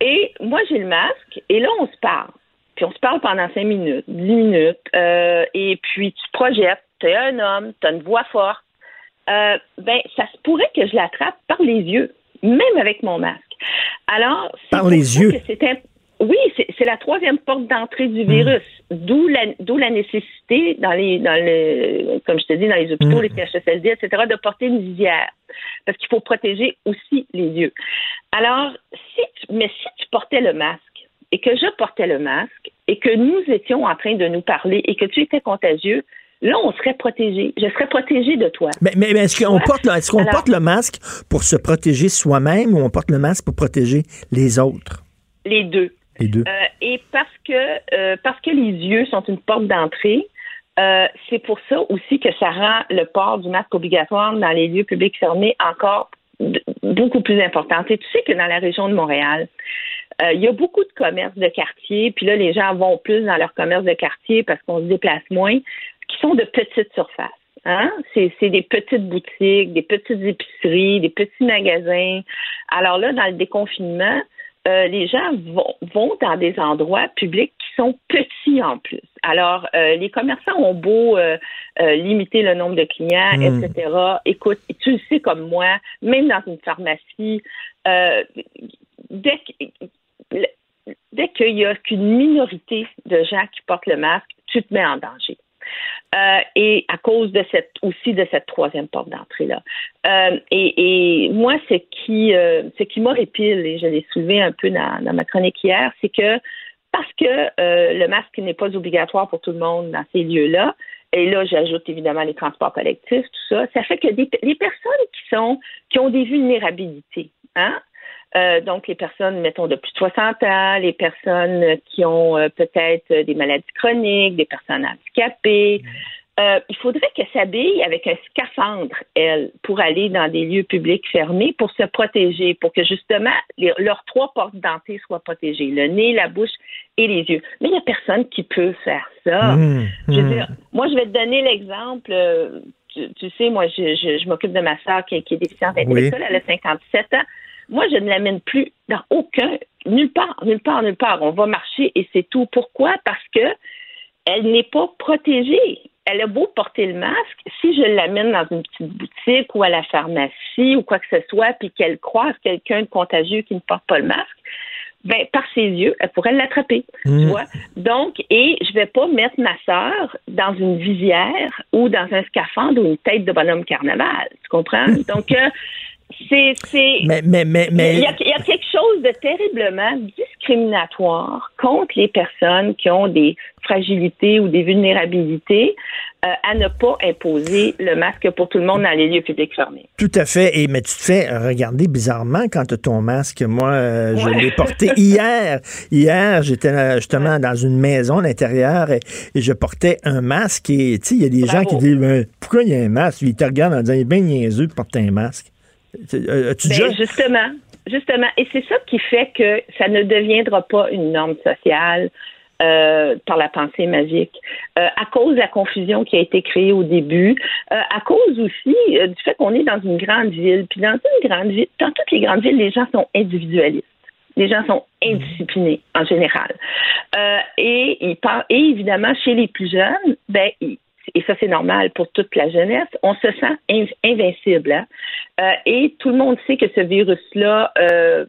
Et moi, j'ai le masque, et là, on se parle. Puis on se parle pendant cinq minutes, dix minutes, euh, et puis tu te projettes. Tu es un homme, tu as une voix forte. Euh, ben, ça se pourrait que je l'attrape par les yeux, même avec mon masque. Alors, Par les yeux? que Oui, c'est la troisième porte d'entrée du virus, d'où la, d'où la nécessité dans les, dans le, comme je te dis, dans les hôpitaux, les CHSLD, etc., de porter une visière, parce qu'il faut protéger aussi les yeux. Alors, si tu- mais si tu portais le masque et que je portais le masque et que nous étions en train de nous parler et que tu étais contagieux, là, on serait protégé. Je serais protégé de toi. Mais, mais- mais est-ce qu'on porte, qu'on Alors- porte le masque pour se protéger soi-même ou on porte le masque pour protéger les autres? Les deux. Les deux. Euh, et parce que euh, parce que les yeux sont une porte d'entrée, euh, c'est pour ça aussi que ça rend le port du masque obligatoire dans les lieux publics fermés encore beaucoup plus important. Et tu sais que dans la région de Montréal, euh, il y a beaucoup de commerces de quartier, puis là, les gens vont plus dans leurs commerces de quartier parce qu'on se déplace moins, qui sont de petites surfaces. Hein? C'est, c'est des petites boutiques, des petites épiceries, des petits magasins. Alors là, dans le déconfinement, euh, les gens vont, vont dans des endroits publics qui sont petits en plus. Alors, euh, les commerçants ont beau euh, euh, limiter le nombre de clients, Mm. etc. Écoute, tu le sais comme moi, même dans une pharmacie, euh, dès que- dès qu'il y a qu'une minorité de gens qui portent le masque, tu te mets en danger. Euh, et à cause de cette aussi de cette troisième porte d'entrée là. Euh, et, et moi, ce qui euh, ce qui m'horripile et je l'ai soulevé un peu dans, ma chronique hier, c'est que parce que euh, le masque n'est pas obligatoire pour tout le monde dans ces lieux-là, et là j'ajoute évidemment les transports collectifs, tout ça, ça fait que des, les personnes qui sont qui ont des vulnérabilités, hein, euh, donc, les personnes, mettons, de plus de 60 ans, les personnes qui ont euh, peut-être des maladies chroniques, des personnes handicapées, euh, il faudrait qu'elles s'habillent avec un scaphandre, elles, pour aller dans des lieux publics fermés, pour se protéger, pour que justement les- leurs trois portes d'entrée soient protégées, le nez, la bouche et les yeux. Mais il n'y a personne qui peut faire ça. Mmh, Je veux mmh. dire, moi, je vais te donner l'exemple. Tu, tu sais, moi, je, je, je m'occupe de ma soeur qui, qui est déficiente Oui. intellectuelle. Elle a 57 ans. Moi, je ne l'amène plus dans aucun, nulle part, nulle part, nulle part. On va marcher et c'est tout. Pourquoi? Parce que elle n'est pas protégée. Elle a beau porter le masque, si je l'amène dans une petite boutique ou à la pharmacie ou quoi que ce soit, puis qu'elle croise quelqu'un de contagieux qui ne porte pas le masque, ben, par ses yeux, elle pourrait l'attraper. Tu Mm. vois? Donc, et je vais pas mettre ma sœur dans une visière ou dans un scaphandre ou une tête de bonhomme carnaval. Tu comprends? Donc, euh, c'est, Mais, mais, mais, mais- il, y a, il y a quelque chose de terriblement discriminatoire contre les personnes qui ont des fragilités ou des vulnérabilités euh, à ne pas imposer le masque pour tout le monde dans les lieux publics fermés. Tout à fait. Et, mais tu te fais regarder bizarrement quand tu as ton masque. Moi, euh, je Ouais. l'ai porté hier. Hier, j'étais euh, justement dans une maison à l'intérieur et, et je portais un masque. Et tu sais, il y a des gens qui disent Ben, Pourquoi il y a un masque? Ils te regardent en disant Il est bien niaiseux de porter un masque. Euh, As-tu Ben. Justement, justement. Et c'est ça qui fait que ça ne deviendra pas une norme sociale. euh, par la pensée magique, Euh, à cause de la confusion qui a été créée au début, euh, à cause aussi du fait qu'on est dans une grande ville, puis dans une grande ville, dans toutes les grandes villes, les gens sont individualistes. Les gens sont indisciplinés en général. Et, ils par- et évidemment, chez les plus jeunes, ben, ils- et ça c'est normal pour toute la jeunesse, on se sent in- invincible. hein. Euh, et tout le monde sait que ce virus-là, euh,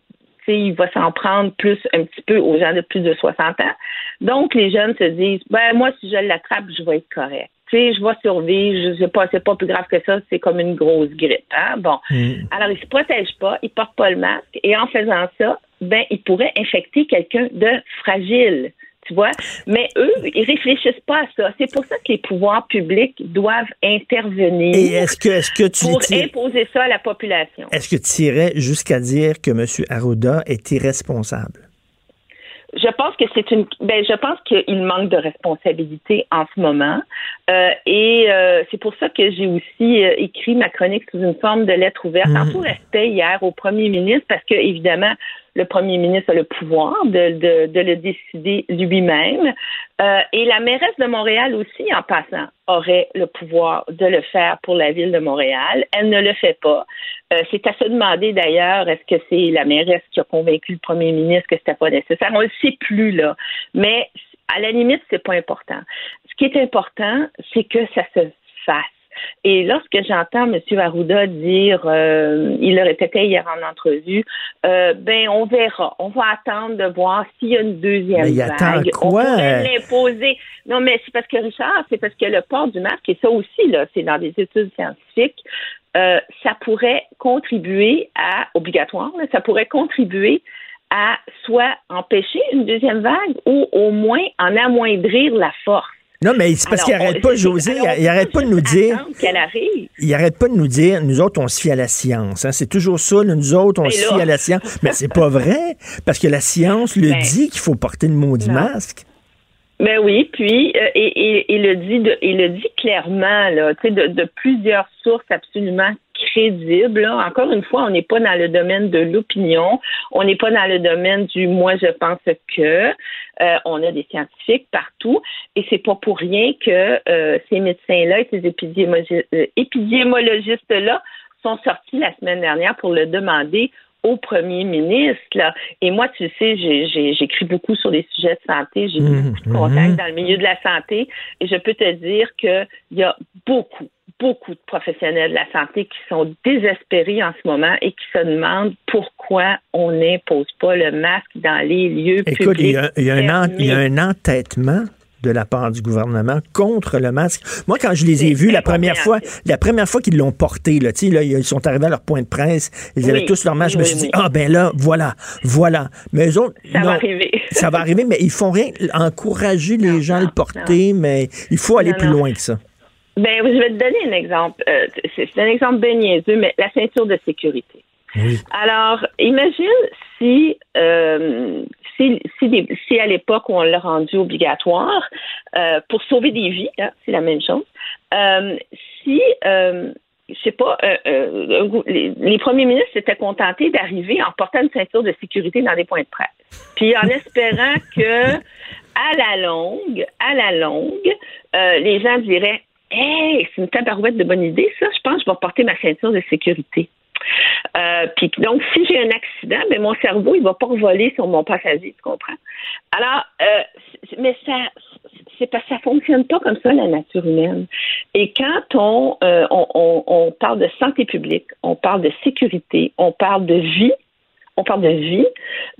il va s'en prendre plus un petit peu aux gens de plus de 60 ans. Donc, les jeunes se disent, ben moi, si je l'attrape, je vais être correct. Tu sais, je vais survivre, je sais pas, c'est pas plus grave que ça, c'est comme une grosse grippe. Hein? Bon. Alors, ils se protègent pas, ils portent pas le masque, et en faisant ça, ben, ils pourraient infecter quelqu'un de fragile. Tu vois? Mais eux, ils réfléchissent pas à ça. C'est pour ça que les pouvoirs publics doivent intervenir Et est-ce que, est-ce que tu pour imposer ça à la population. est-ce que tu irais jusqu'à dire que M. Arruda est irresponsable? Je pense que c'est une. Ben, je pense qu'il manque de responsabilité en ce moment, Euh, et euh, c'est pour ça que j'ai aussi euh, écrit ma chronique sous une forme de lettre ouverte, en Mhm. tout respect hier au premier ministre, parce que évidemment le premier ministre a le pouvoir de, de, de le décider lui-même. Euh, et la mairesse de Montréal aussi, en passant, aurait le pouvoir de le faire pour la ville de Montréal. Elle ne le fait pas. Euh, c'est à se demander d'ailleurs, est-ce que c'est la mairesse qui a convaincu le premier ministre que c'était pas nécessaire? On ne le sait plus, là. Mais à la limite, c'est pas important. Ce qui est important, c'est que ça se fasse. Et lorsque j'entends M. Arruda dire, euh, il le répétait hier en entrevue, euh, ben on verra. On va attendre de voir s'il y a une deuxième Mais il vague. attend On pourrait l'imposer. Non, mais c'est parce que Richard, c'est parce que le port du masque, et ça aussi, là, c'est dans des études scientifiques, euh, ça pourrait contribuer à obligatoire, là, ça pourrait contribuer à soit empêcher une deuxième vague ou au moins en amoindrir la force. Non, mais c'est parce qu'il Alors, arrête on- pas, José, alors, il arrête pas de nous dire. attendre qu'elle arrive. Il arrête pas de nous dire, nous autres, on se fie à la science. hein. C'est toujours ça, nous autres, on Mais se là- fie à la science. Mais c'est pas vrai, parce que la science le Ben, dit qu'il faut porter le non. masque. Ben oui, puis euh, et, et, et le dit de, et le dit clairement là, tu sais de, de plusieurs sources absolument crédibles. là. Encore une fois, on n'est pas dans le domaine de l'opinion, on n'est pas dans le domaine du moi je pense que. Euh, on a des scientifiques partout et c'est pas pour rien que euh, ces médecins-là et ces euh, épidémologistes-là sont sortis la semaine dernière pour le demander au premier ministre. Là. Et moi, tu sais, j'écris beaucoup sur les sujets de santé. J'ai beaucoup de contacts mhm. dans le milieu de la santé. Et je peux te dire qu'il y a beaucoup, beaucoup de professionnels de la santé qui sont désespérés en ce moment et qui se demandent pourquoi on n'impose pas le masque dans les lieux Écoute, il publics. y, a, il y a un en- il y a un entêtement de la part du gouvernement contre le masque. Moi, quand je les ai vus la première fois, la première fois qu'ils l'ont porté, là, tu sais, là, ils sont arrivés à leur point de presse, ils Oui, avaient tous leur masque, je me suis dit, oui. ah ben là, voilà, voilà. Mais eux autres, Ça va arriver. ça va arriver, mais ils font rien, encourager les gens à le porter, mais il faut aller Non, plus loin que ça. Ben, je vais te donner un exemple. Euh, c'est un exemple bien niaiseux, mais la ceinture de sécurité. Alors, imagine si, euh, si, si, des- si à l'époque où on l'a rendu obligatoire euh, pour sauver des vies, hein, c'est la même chose. Si, je sais pas, euh, euh, les, les premiers ministres s'étaient contentés d'arriver en portant une ceinture de sécurité dans des points de presse, puis en espérant que à la longue, à la longue, euh, les gens diraient Hey, c'est une tabarouette de bonne idée, ça. Je pense que je vais porter ma ceinture de sécurité. Euh, puis donc, si j'ai un accident, ben mon cerveau, il va pas voler sur mon passager, tu comprends? Alors, euh, mais ça, c'est pas, ça fonctionne pas comme ça la nature humaine. Et quand on, euh, on, on, on parle de santé publique, on parle de sécurité, on parle de vie, on parle de vie,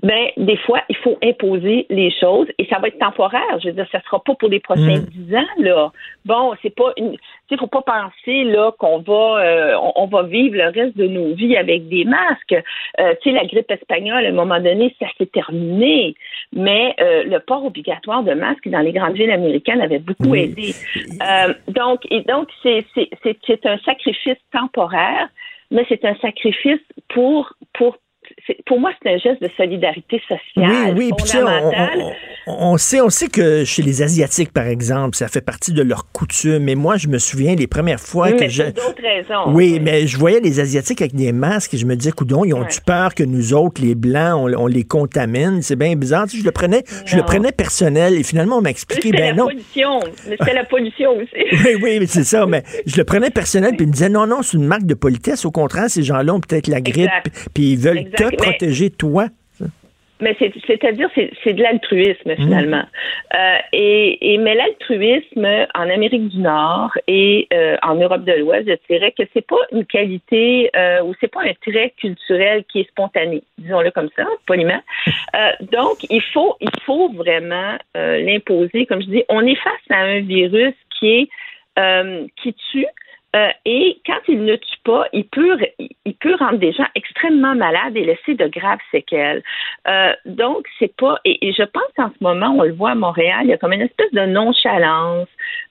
ben des fois il faut imposer les choses et ça va être temporaire. Je veux dire, ça sera pas pour les prochains Mm. dix ans là. Bon, c'est pas une, tu sais, faut pas penser là qu'on va, euh, on, on va vivre le reste de nos vies avec des masques. Euh, tu sais, la grippe espagnole, à un moment donné, ça s'est terminé. Mais euh, le port obligatoire de masques dans les grandes villes américaines avait beaucoup Oui. aidé. Donc, et donc c'est c'est c'est c'est un sacrifice temporaire, mais c'est un sacrifice pour pour pour moi, c'est un geste de solidarité Oui, sociale oui, on, fondamentale. on- on sait, on sait que chez les Asiatiques, par exemple, ça fait partie de leur coutume. Mais moi, je me souviens les premières fois Oui, que mais je. pour d'autres raisons. Oui, mais je voyais les Asiatiques avec des masques et je me disais, coudon, ils ont-tu Ouais. peur que nous autres, les Blancs, on, on les contamine? C'est bien bizarre. Tu sais, je le prenais, je le prenais personnel et finalement, on m'a expliqué, C'était ben la non. pollution. Mais c'était la pollution aussi. Oui, oui, mais c'est ça. Mais je le prenais personnel, puis il me disait non, non, c'est une marque de politesse. Au contraire, ces gens-là ont peut-être la grippe, puis ils veulent Exact, te mais- protéger, toi. Mais c'est- c'est-à-dire, c'est c'est de l'altruisme, finalement. Euh, et, et Mais l'altruisme en Amérique du Nord et euh, en Europe de l'Ouest, je dirais que c'est pas une qualité euh, ou c'est pas un trait culturel qui est spontané, disons-le comme ça, poliment. Euh, donc, il faut, il faut vraiment euh, l'imposer. Comme je dis, on est face à un virus qui est euh, qui tue. Euh, et quand il ne tue pas, il peut, il peut rendre des gens extrêmement malades et laisser de graves séquelles. Euh, donc, c'est pas. Et, et je pense qu'en ce moment, on le voit à Montréal, il y a comme une espèce de nonchalance.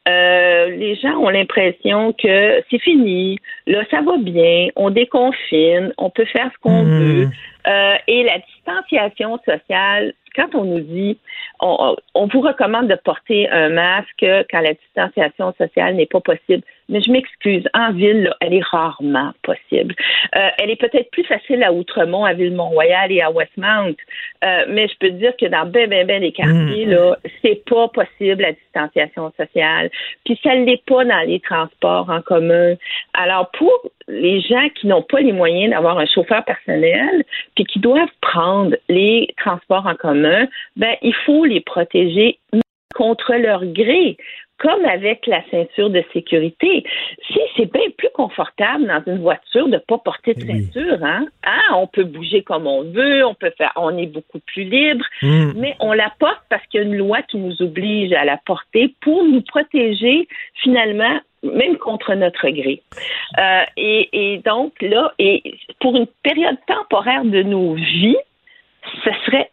Euh, les gens ont l'impression que c'est fini, là, ça va bien, on déconfine, on peut faire ce qu'on Mhm. veut. Euh, et la distanciation sociale, quand on nous dit, on, on vous recommande de porter un masque quand la distanciation sociale n'est pas possible, mais je m'excuse, en ville, là, elle est rarement possible. Euh, elle est peut-être plus facile à Outremont, à Ville-Mont-Royal et à Westmount, euh, mais je peux te dire que dans ben, ben, ben des quartiers, Mm. là, c'est pas possible la distanciation sociale. Puis ça l'est pas dans les transports en commun. Alors, pour les gens qui n'ont pas les moyens d'avoir un chauffeur personnel, puis qui doivent prendre les transports en commun, ben, il faut les protéger contre leur gré comme avec la ceinture de sécurité. Si c'est bien plus confortable dans une voiture de pas porter de ceinture, hein? Hein, On peut bouger comme on veut, on peut faire, on est beaucoup plus libre, Mm. mais on la porte parce qu'il y a une loi qui nous oblige à la porter pour nous protéger finalement même contre notre gré. Euh, et, et donc là, et pour une période temporaire de nos vies, ce serait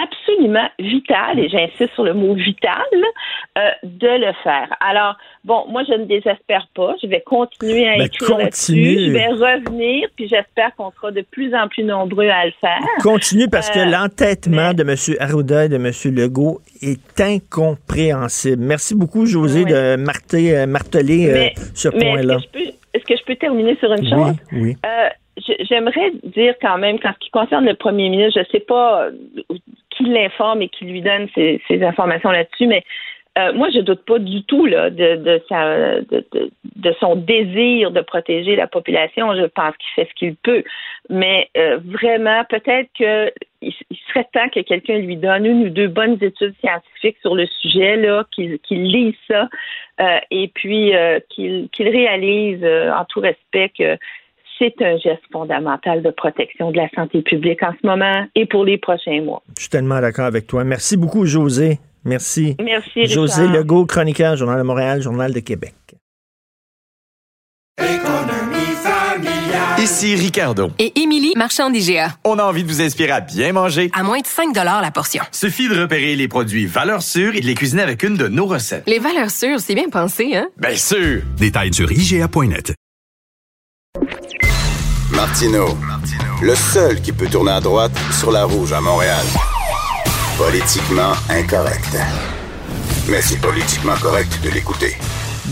absolument vital, et j'insiste sur le mot vital, euh, de le faire. Alors, bon, moi, je ne désespère pas. Je vais continuer à Ben, écrire là-dessus. Je vais revenir, puis j'espère qu'on sera de plus en plus nombreux à le faire. Continue parce que Euh, l'entêtement de M. Arruda et de M. Legault est incompréhensible. Merci beaucoup, José, de marter- euh, marteler euh, ce point-là. Est-ce que, je peux- est-ce que je peux terminer sur une Oui, chose? oui. J'aimerais dire quand même, qu'en ce qui concerne le premier ministre, je ne sais pas euh, qui l'informe et qui lui donne ces, informations là-dessus, mais euh, moi, je doute pas du tout là, de, sa, de, son désir de protéger la population. Je pense qu'il fait ce qu'il peut. Mais euh, vraiment, peut-être que il, serait temps que quelqu'un lui donne une ou deux bonnes études scientifiques sur le sujet, là, qu'il qu'il lise ça, euh, et puis euh, qu'il qu'il réalise euh, en tout respect que c'est un geste fondamental de protection de la santé publique en ce moment et pour les prochains mois. Je suis tellement d'accord avec toi. Merci beaucoup, José. Merci. Merci, Richard. José Legault, chroniqueur, Journal de Montréal, Journal de Québec. Ici Ricardo. Et Émilie, marchand d'IGA. On a envie de vous inspirer à bien manger. À moins de 5 la portion. Suffit de repérer les produits valeurs sûres et de les cuisiner avec une de nos recettes. Les valeurs sûres, c'est bien pensé, hein? Bien sûr! Détails sur IGA.net. Martino, le seul qui peut tourner à droite sur la rouge à Montréal. Politiquement incorrect. Mais c'est politiquement correct de l'écouter.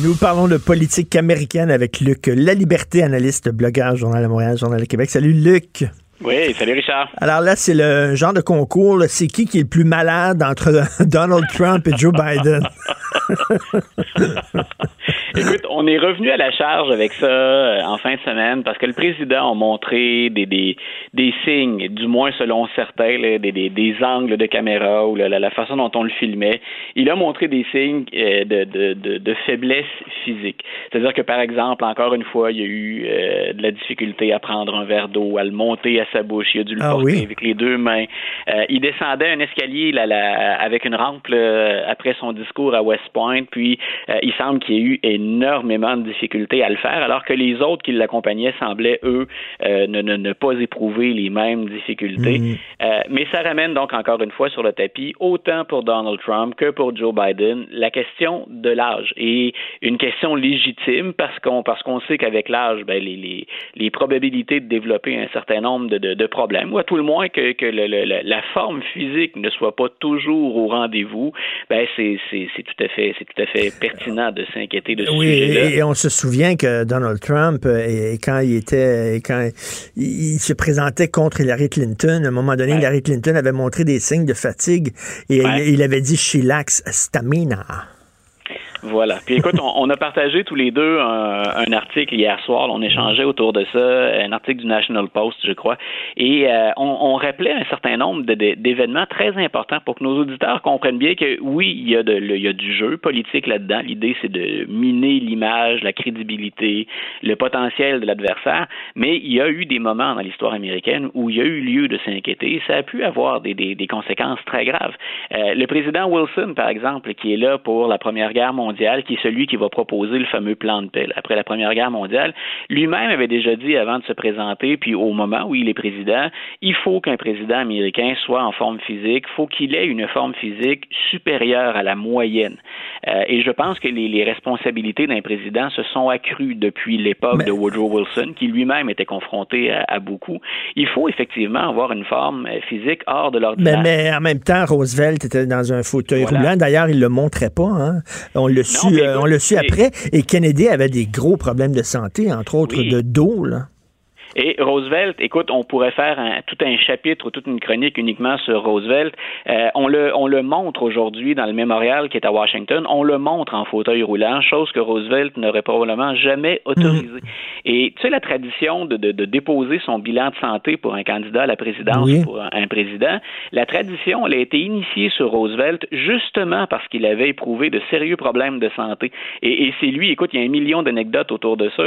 Nous parlons de politique américaine avec Luc La Liberté, analyste, blogueur, Journal de Montréal, Journal de Québec. Salut Luc. Oui, salut Richard. Alors là, c'est le genre de concours. C'est qui qui est le plus malade entre Donald Trump et Joe Biden? Écoute, on est revenu à la charge avec ça euh, en fin de semaine parce que le président a montré des, des, des signes, du moins selon certains, là, des, des, des angles de caméra ou la, façon dont on le filmait. Il a montré des signes euh, de, de, de, de faiblesse physique. C'est-à-dire que, par exemple, encore une fois, il y a eu euh, de la difficulté à prendre un verre d'eau, à le monter à sa bouche. Il a dû le Ah porter oui? avec les deux mains. Euh, il descendait un escalier là, là, avec une rampe là, après son discours à West Point, puis euh, il semble qu'il y ait eu énormément de difficultés à le faire, alors que les autres qui l'accompagnaient semblaient, eux, euh, ne, ne, ne pas éprouver les mêmes difficultés. Mm. Euh, mais ça ramène donc encore une fois sur le tapis, autant pour Donald Trump que pour Joe Biden, la question de l'âge. Et une question légitime parce qu'on parce qu'on sait qu'avec l'âge, ben, les, les, les probabilités de développer un certain nombre de, de, de problèmes, ou à tout le moins que, que le- le- le- la forme physique ne soit pas toujours au rendez-vous, ben c'est tout à fait c'est tout à fait pertinent de s'inquiéter de ce Oui, sujet-là. et, et on se souvient que Donald Trump, euh, et, et quand il était, et quand il, il se présentait contre Hillary Clinton, à un moment donné, Hillary Clinton avait montré des signes de fatigue et Ouais. il, il avait dit she lacks stamina. Voilà. Puis écoute, on, on a partagé tous les deux un, un article hier soir. on échangeait autour de ça, un article du National Post, je crois. Et euh, on, on rappelait un certain nombre d'événements très importants pour que nos auditeurs comprennent bien que oui, il y a, de, il y a du jeu politique là-dedans. L'idée, c'est de miner l'image, la crédibilité, le potentiel de l'adversaire. Mais il y a eu des moments dans l'histoire américaine où il y a eu lieu de s'inquiéter. Ça a pu avoir des, des, des conséquences très graves. Euh, le président Wilson, par exemple, qui est là pour la Première Guerre mondiale, qui est celui qui va proposer le fameux plan de paix après la Première Guerre mondiale, lui-même avait déjà dit avant de se présenter, puis au moment où il est président, il faut qu'un président américain soit en forme physique, faut qu'il ait une forme physique supérieure à la moyenne. Euh, et je pense que les, les responsabilités d'un président se sont accrues depuis l'époque de Woodrow Wilson, qui lui-même était confronté à, à beaucoup. Il faut effectivement avoir une forme euh, physique hors de Mais, l'ordinaire. mais en même temps, Roosevelt était dans un fauteuil Voilà. roulant. D'ailleurs, il le montrait pas. Hein? On l'a su, euh, on l'a su après. Et Kennedy avait des gros problèmes de santé, entre autres Oui. de dos, là. Et Roosevelt, écoute, on pourrait faire un- tout un chapitre ou toute une chronique uniquement sur Roosevelt. Euh, on, le, on le montre aujourd'hui dans le mémorial qui est à Washington. On le montre en fauteuil roulant, chose que Roosevelt n'aurait probablement jamais autorisée. Et tu sais, la tradition de, de, de déposer son bilan de santé pour un candidat à la présidence, Oui. pour un, un président, la tradition, elle a été initiée sur Roosevelt justement parce qu'il avait éprouvé de sérieux problèmes de santé. Et, et c'est lui, écoute, il y a un million d'anecdotes autour de ça.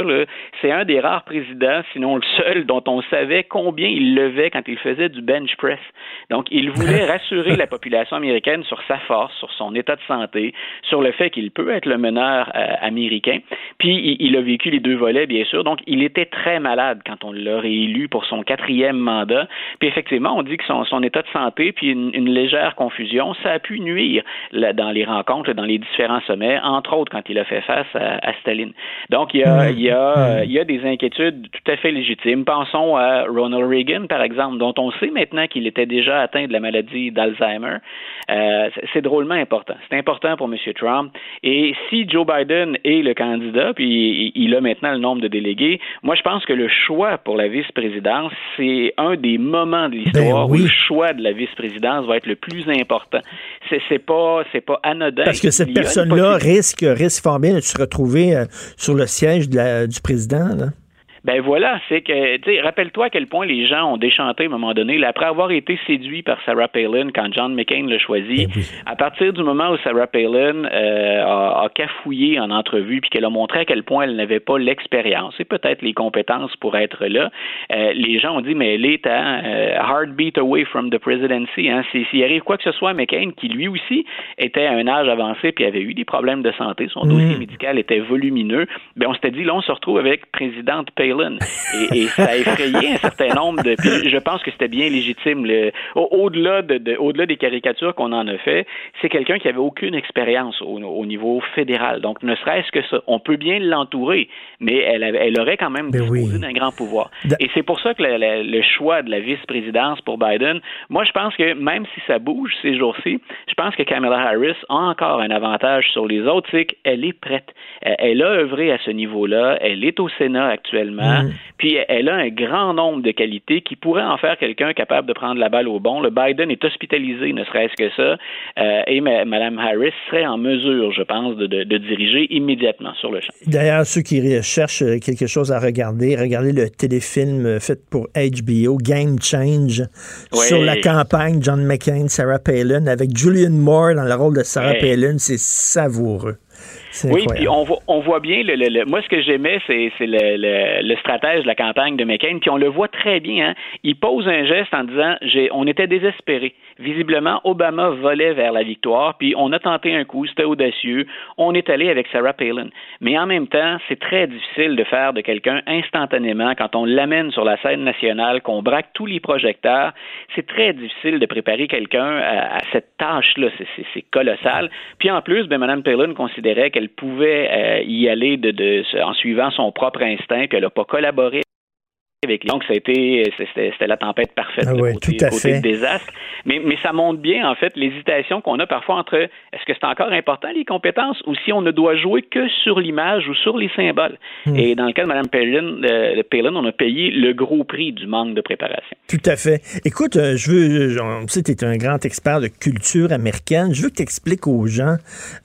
C'est un des rares présidents, sinon le seul, dont on savait combien il levait quand il faisait du bench press. Donc, il voulait rassurer la population américaine sur sa force, sur son état de santé, sur le fait qu'il peut être le meneur euh, américain. Puis, il, il a vécu les deux volets, bien sûr. Donc, il était très malade quand on l'a réélu pour son quatrième mandat. Puis, effectivement, on dit que son, son état de santé, puis une, une légère confusion, ça a pu nuire là, dans les rencontres, dans les différents sommets, entre autres quand il a fait face à, à Staline. Donc, il y a, il y a, euh, il y a des inquiétudes tout à fait légitimes. Pensons à Ronald Reagan, par exemple, dont on sait maintenant qu'il était déjà atteint de la maladie d'Alzheimer. Euh, c'est- drôlement important. C'est important pour M. Trump. Et si Joe Biden est le candidat, puis il- a maintenant le nombre de délégués, moi, je pense que le choix pour la vice-présidence, c'est un des moments de l'histoire où le choix de la vice-présidence va être le plus important. C'est c'est pas, c'est pas anodin. Parce que cette personne-là risque, risque fort bien de se retrouver euh, sur le siège de la- du président. Là. Ben voilà, c'est que, tu sais, rappelle-toi à quel point les gens ont déchanté à un moment donné, là, après avoir été séduits par Sarah Palin quand John McCain l'a choisi. À partir du moment où Sarah Palin euh, a, a cafouillé en entrevue puis qu'elle a montré à quel point elle n'avait pas l'expérience et peut-être les compétences pour être là, euh, les gens ont dit mais elle est à euh, heartbeat away from the presidency. Hein. Si- S'il arrive quoi que ce soit à McCain, qui lui aussi était à un âge avancé puis avait eu des problèmes de santé, son dossier médical était volumineux, ben on s'était dit là on se retrouve avec présidente Palin et, et ça a effrayé un certain nombre de. Puis je pense que c'était bien légitime. Le, au-delà de, de- au-delà des caricatures qu'on en a fait, c'est quelqu'un qui avait aucune expérience au, au niveau fédéral. Donc ne serait-ce que ça, on peut bien l'entourer, mais elle, aurait quand même disposé d'un grand pouvoir. Et c'est pour ça que la- la- le choix de la vice-présidence pour Biden, moi je pense que même si ça bouge ces jours-ci, je pense que Kamala Harris a encore un avantage sur les autres, c'est qu'elle est prête. Elle- Elle a œuvré à ce niveau-là, elle est au Sénat actuellement, puis elle a un grand nombre de qualités qui pourraient en faire quelqu'un capable de prendre la balle au bon. Le Biden est hospitalisé, ne serait-ce que ça, euh, et Mme Harris serait en mesure, je pense, de, de- de diriger immédiatement sur le champ. D'ailleurs, ceux qui cherchent euh, quelque chose à regarder, regardez le téléfilm euh, fait pour HBO, Game Change, Oui. sur la campagne John McCain, Sarah Palin, avec Julian Moore dans le rôle de Sarah. Palin. C'est savoureux. Oui, puis on voit, on voit bien, le, le- le- moi ce que j'aimais, c'est, c'est le, le- le stratège de la campagne de McCain, puis on le voit très bien. Hein? Il pose un geste en disant, j'ai, on était désespérés. Visiblement, Obama volait vers la victoire, puis on a tenté un coup, c'était audacieux. On est allé avec Sarah Palin. Mais en même temps, c'est très difficile de faire de quelqu'un instantanément quand on l'amène sur la scène nationale, qu'on braque tous les projecteurs. C'est très difficile de préparer quelqu'un à, cette tâche-là. C'est, colossal. Puis en plus, ben, Mme Palin considérait qu'elle pouvait euh, y aller de- en suivant son propre instinct, puis elle n'a pas collaboré avec. Donc, ça a été- c'était c'était la tempête parfaite, Ah ouais, côté, tout à côté fait. désastre. Mais, mais ça montre bien, en fait, l'hésitation qu'on a parfois entre est-ce que c'est encore important, les compétences, ou si on ne doit jouer que sur l'image ou sur les symboles. Hmm. Et dans le cas de Mme Palin, euh, Palin, on a payé le gros prix du manque de préparation. Tout à fait. Écoute, euh, je veux, on sait que tu es un grand expert de culture américaine. Je veux que tu expliques aux gens,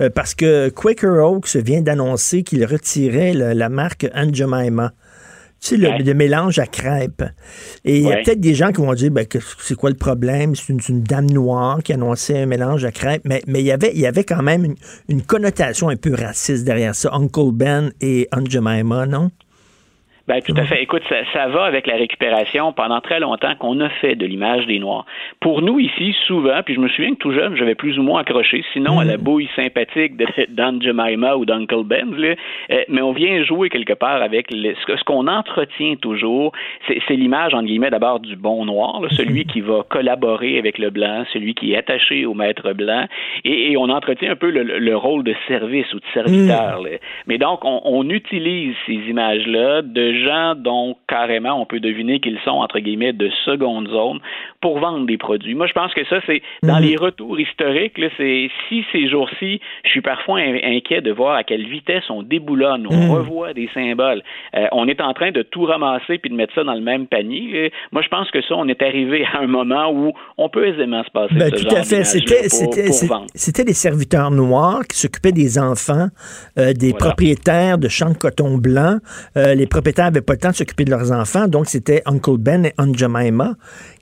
euh, parce que Quaker Oaks vient d'annoncer qu'il retirait la marque Aunt Jemima. Tu sais, le, le mélange à crêpes. Et il y a peut-être des gens qui vont dire, ben, que- c'est quoi le problème? C'est une, dame noire qui annonçait un mélange à crêpes. Mais, mais il, y avait, il y avait quand même une, une connotation un peu raciste derrière ça. Uncle Ben et Aunt Jemima, non? Ben, tout à fait. Écoute, ça, ça va avec la récupération pendant très longtemps qu'on a fait de l'image des Noirs. Pour nous ici, souvent, puis je me souviens que tout jeune, j'avais plus ou moins accroché, sinon à la bouille sympathique d'Aunt Jemima ou d'Uncle Ben, là, euh, mais on vient jouer quelque part avec ce, qu'on entretient toujours, c'est c'est l'image, entre guillemets, d'abord du bon noir, là, celui qui va collaborer avec le blanc, celui qui est attaché au maître blanc, et, et on entretient un peu le, le rôle de service ou de serviteur. là. Mais donc, on, on utilise ces images-là de gens dont carrément on peut deviner qu'ils sont, entre guillemets, de seconde zone pour vendre des produits. Moi, je pense que ça, c'est dans Mhm. les retours historiques, là, c'est si ces jours-ci, je suis parfois in- inquiet de voir à quelle vitesse on déboulonne, on Mhm. revoit des symboles. Euh, on est en train de tout ramasser puis de mettre ça dans le même panier. Moi, je pense que ça, on est arrivé à un moment où on peut aisément se passer Ben, de ce tout genre à fait. d'image-là C'était, pour, c'était, pour c'était des serviteurs noirs qui s'occupaient des enfants, euh, des Voilà. propriétaires de champs de coton blanc. Euh, les propriétaires n'avaient pas le temps de s'occuper de leurs enfants, donc c'était Uncle Ben et Aunt Jemima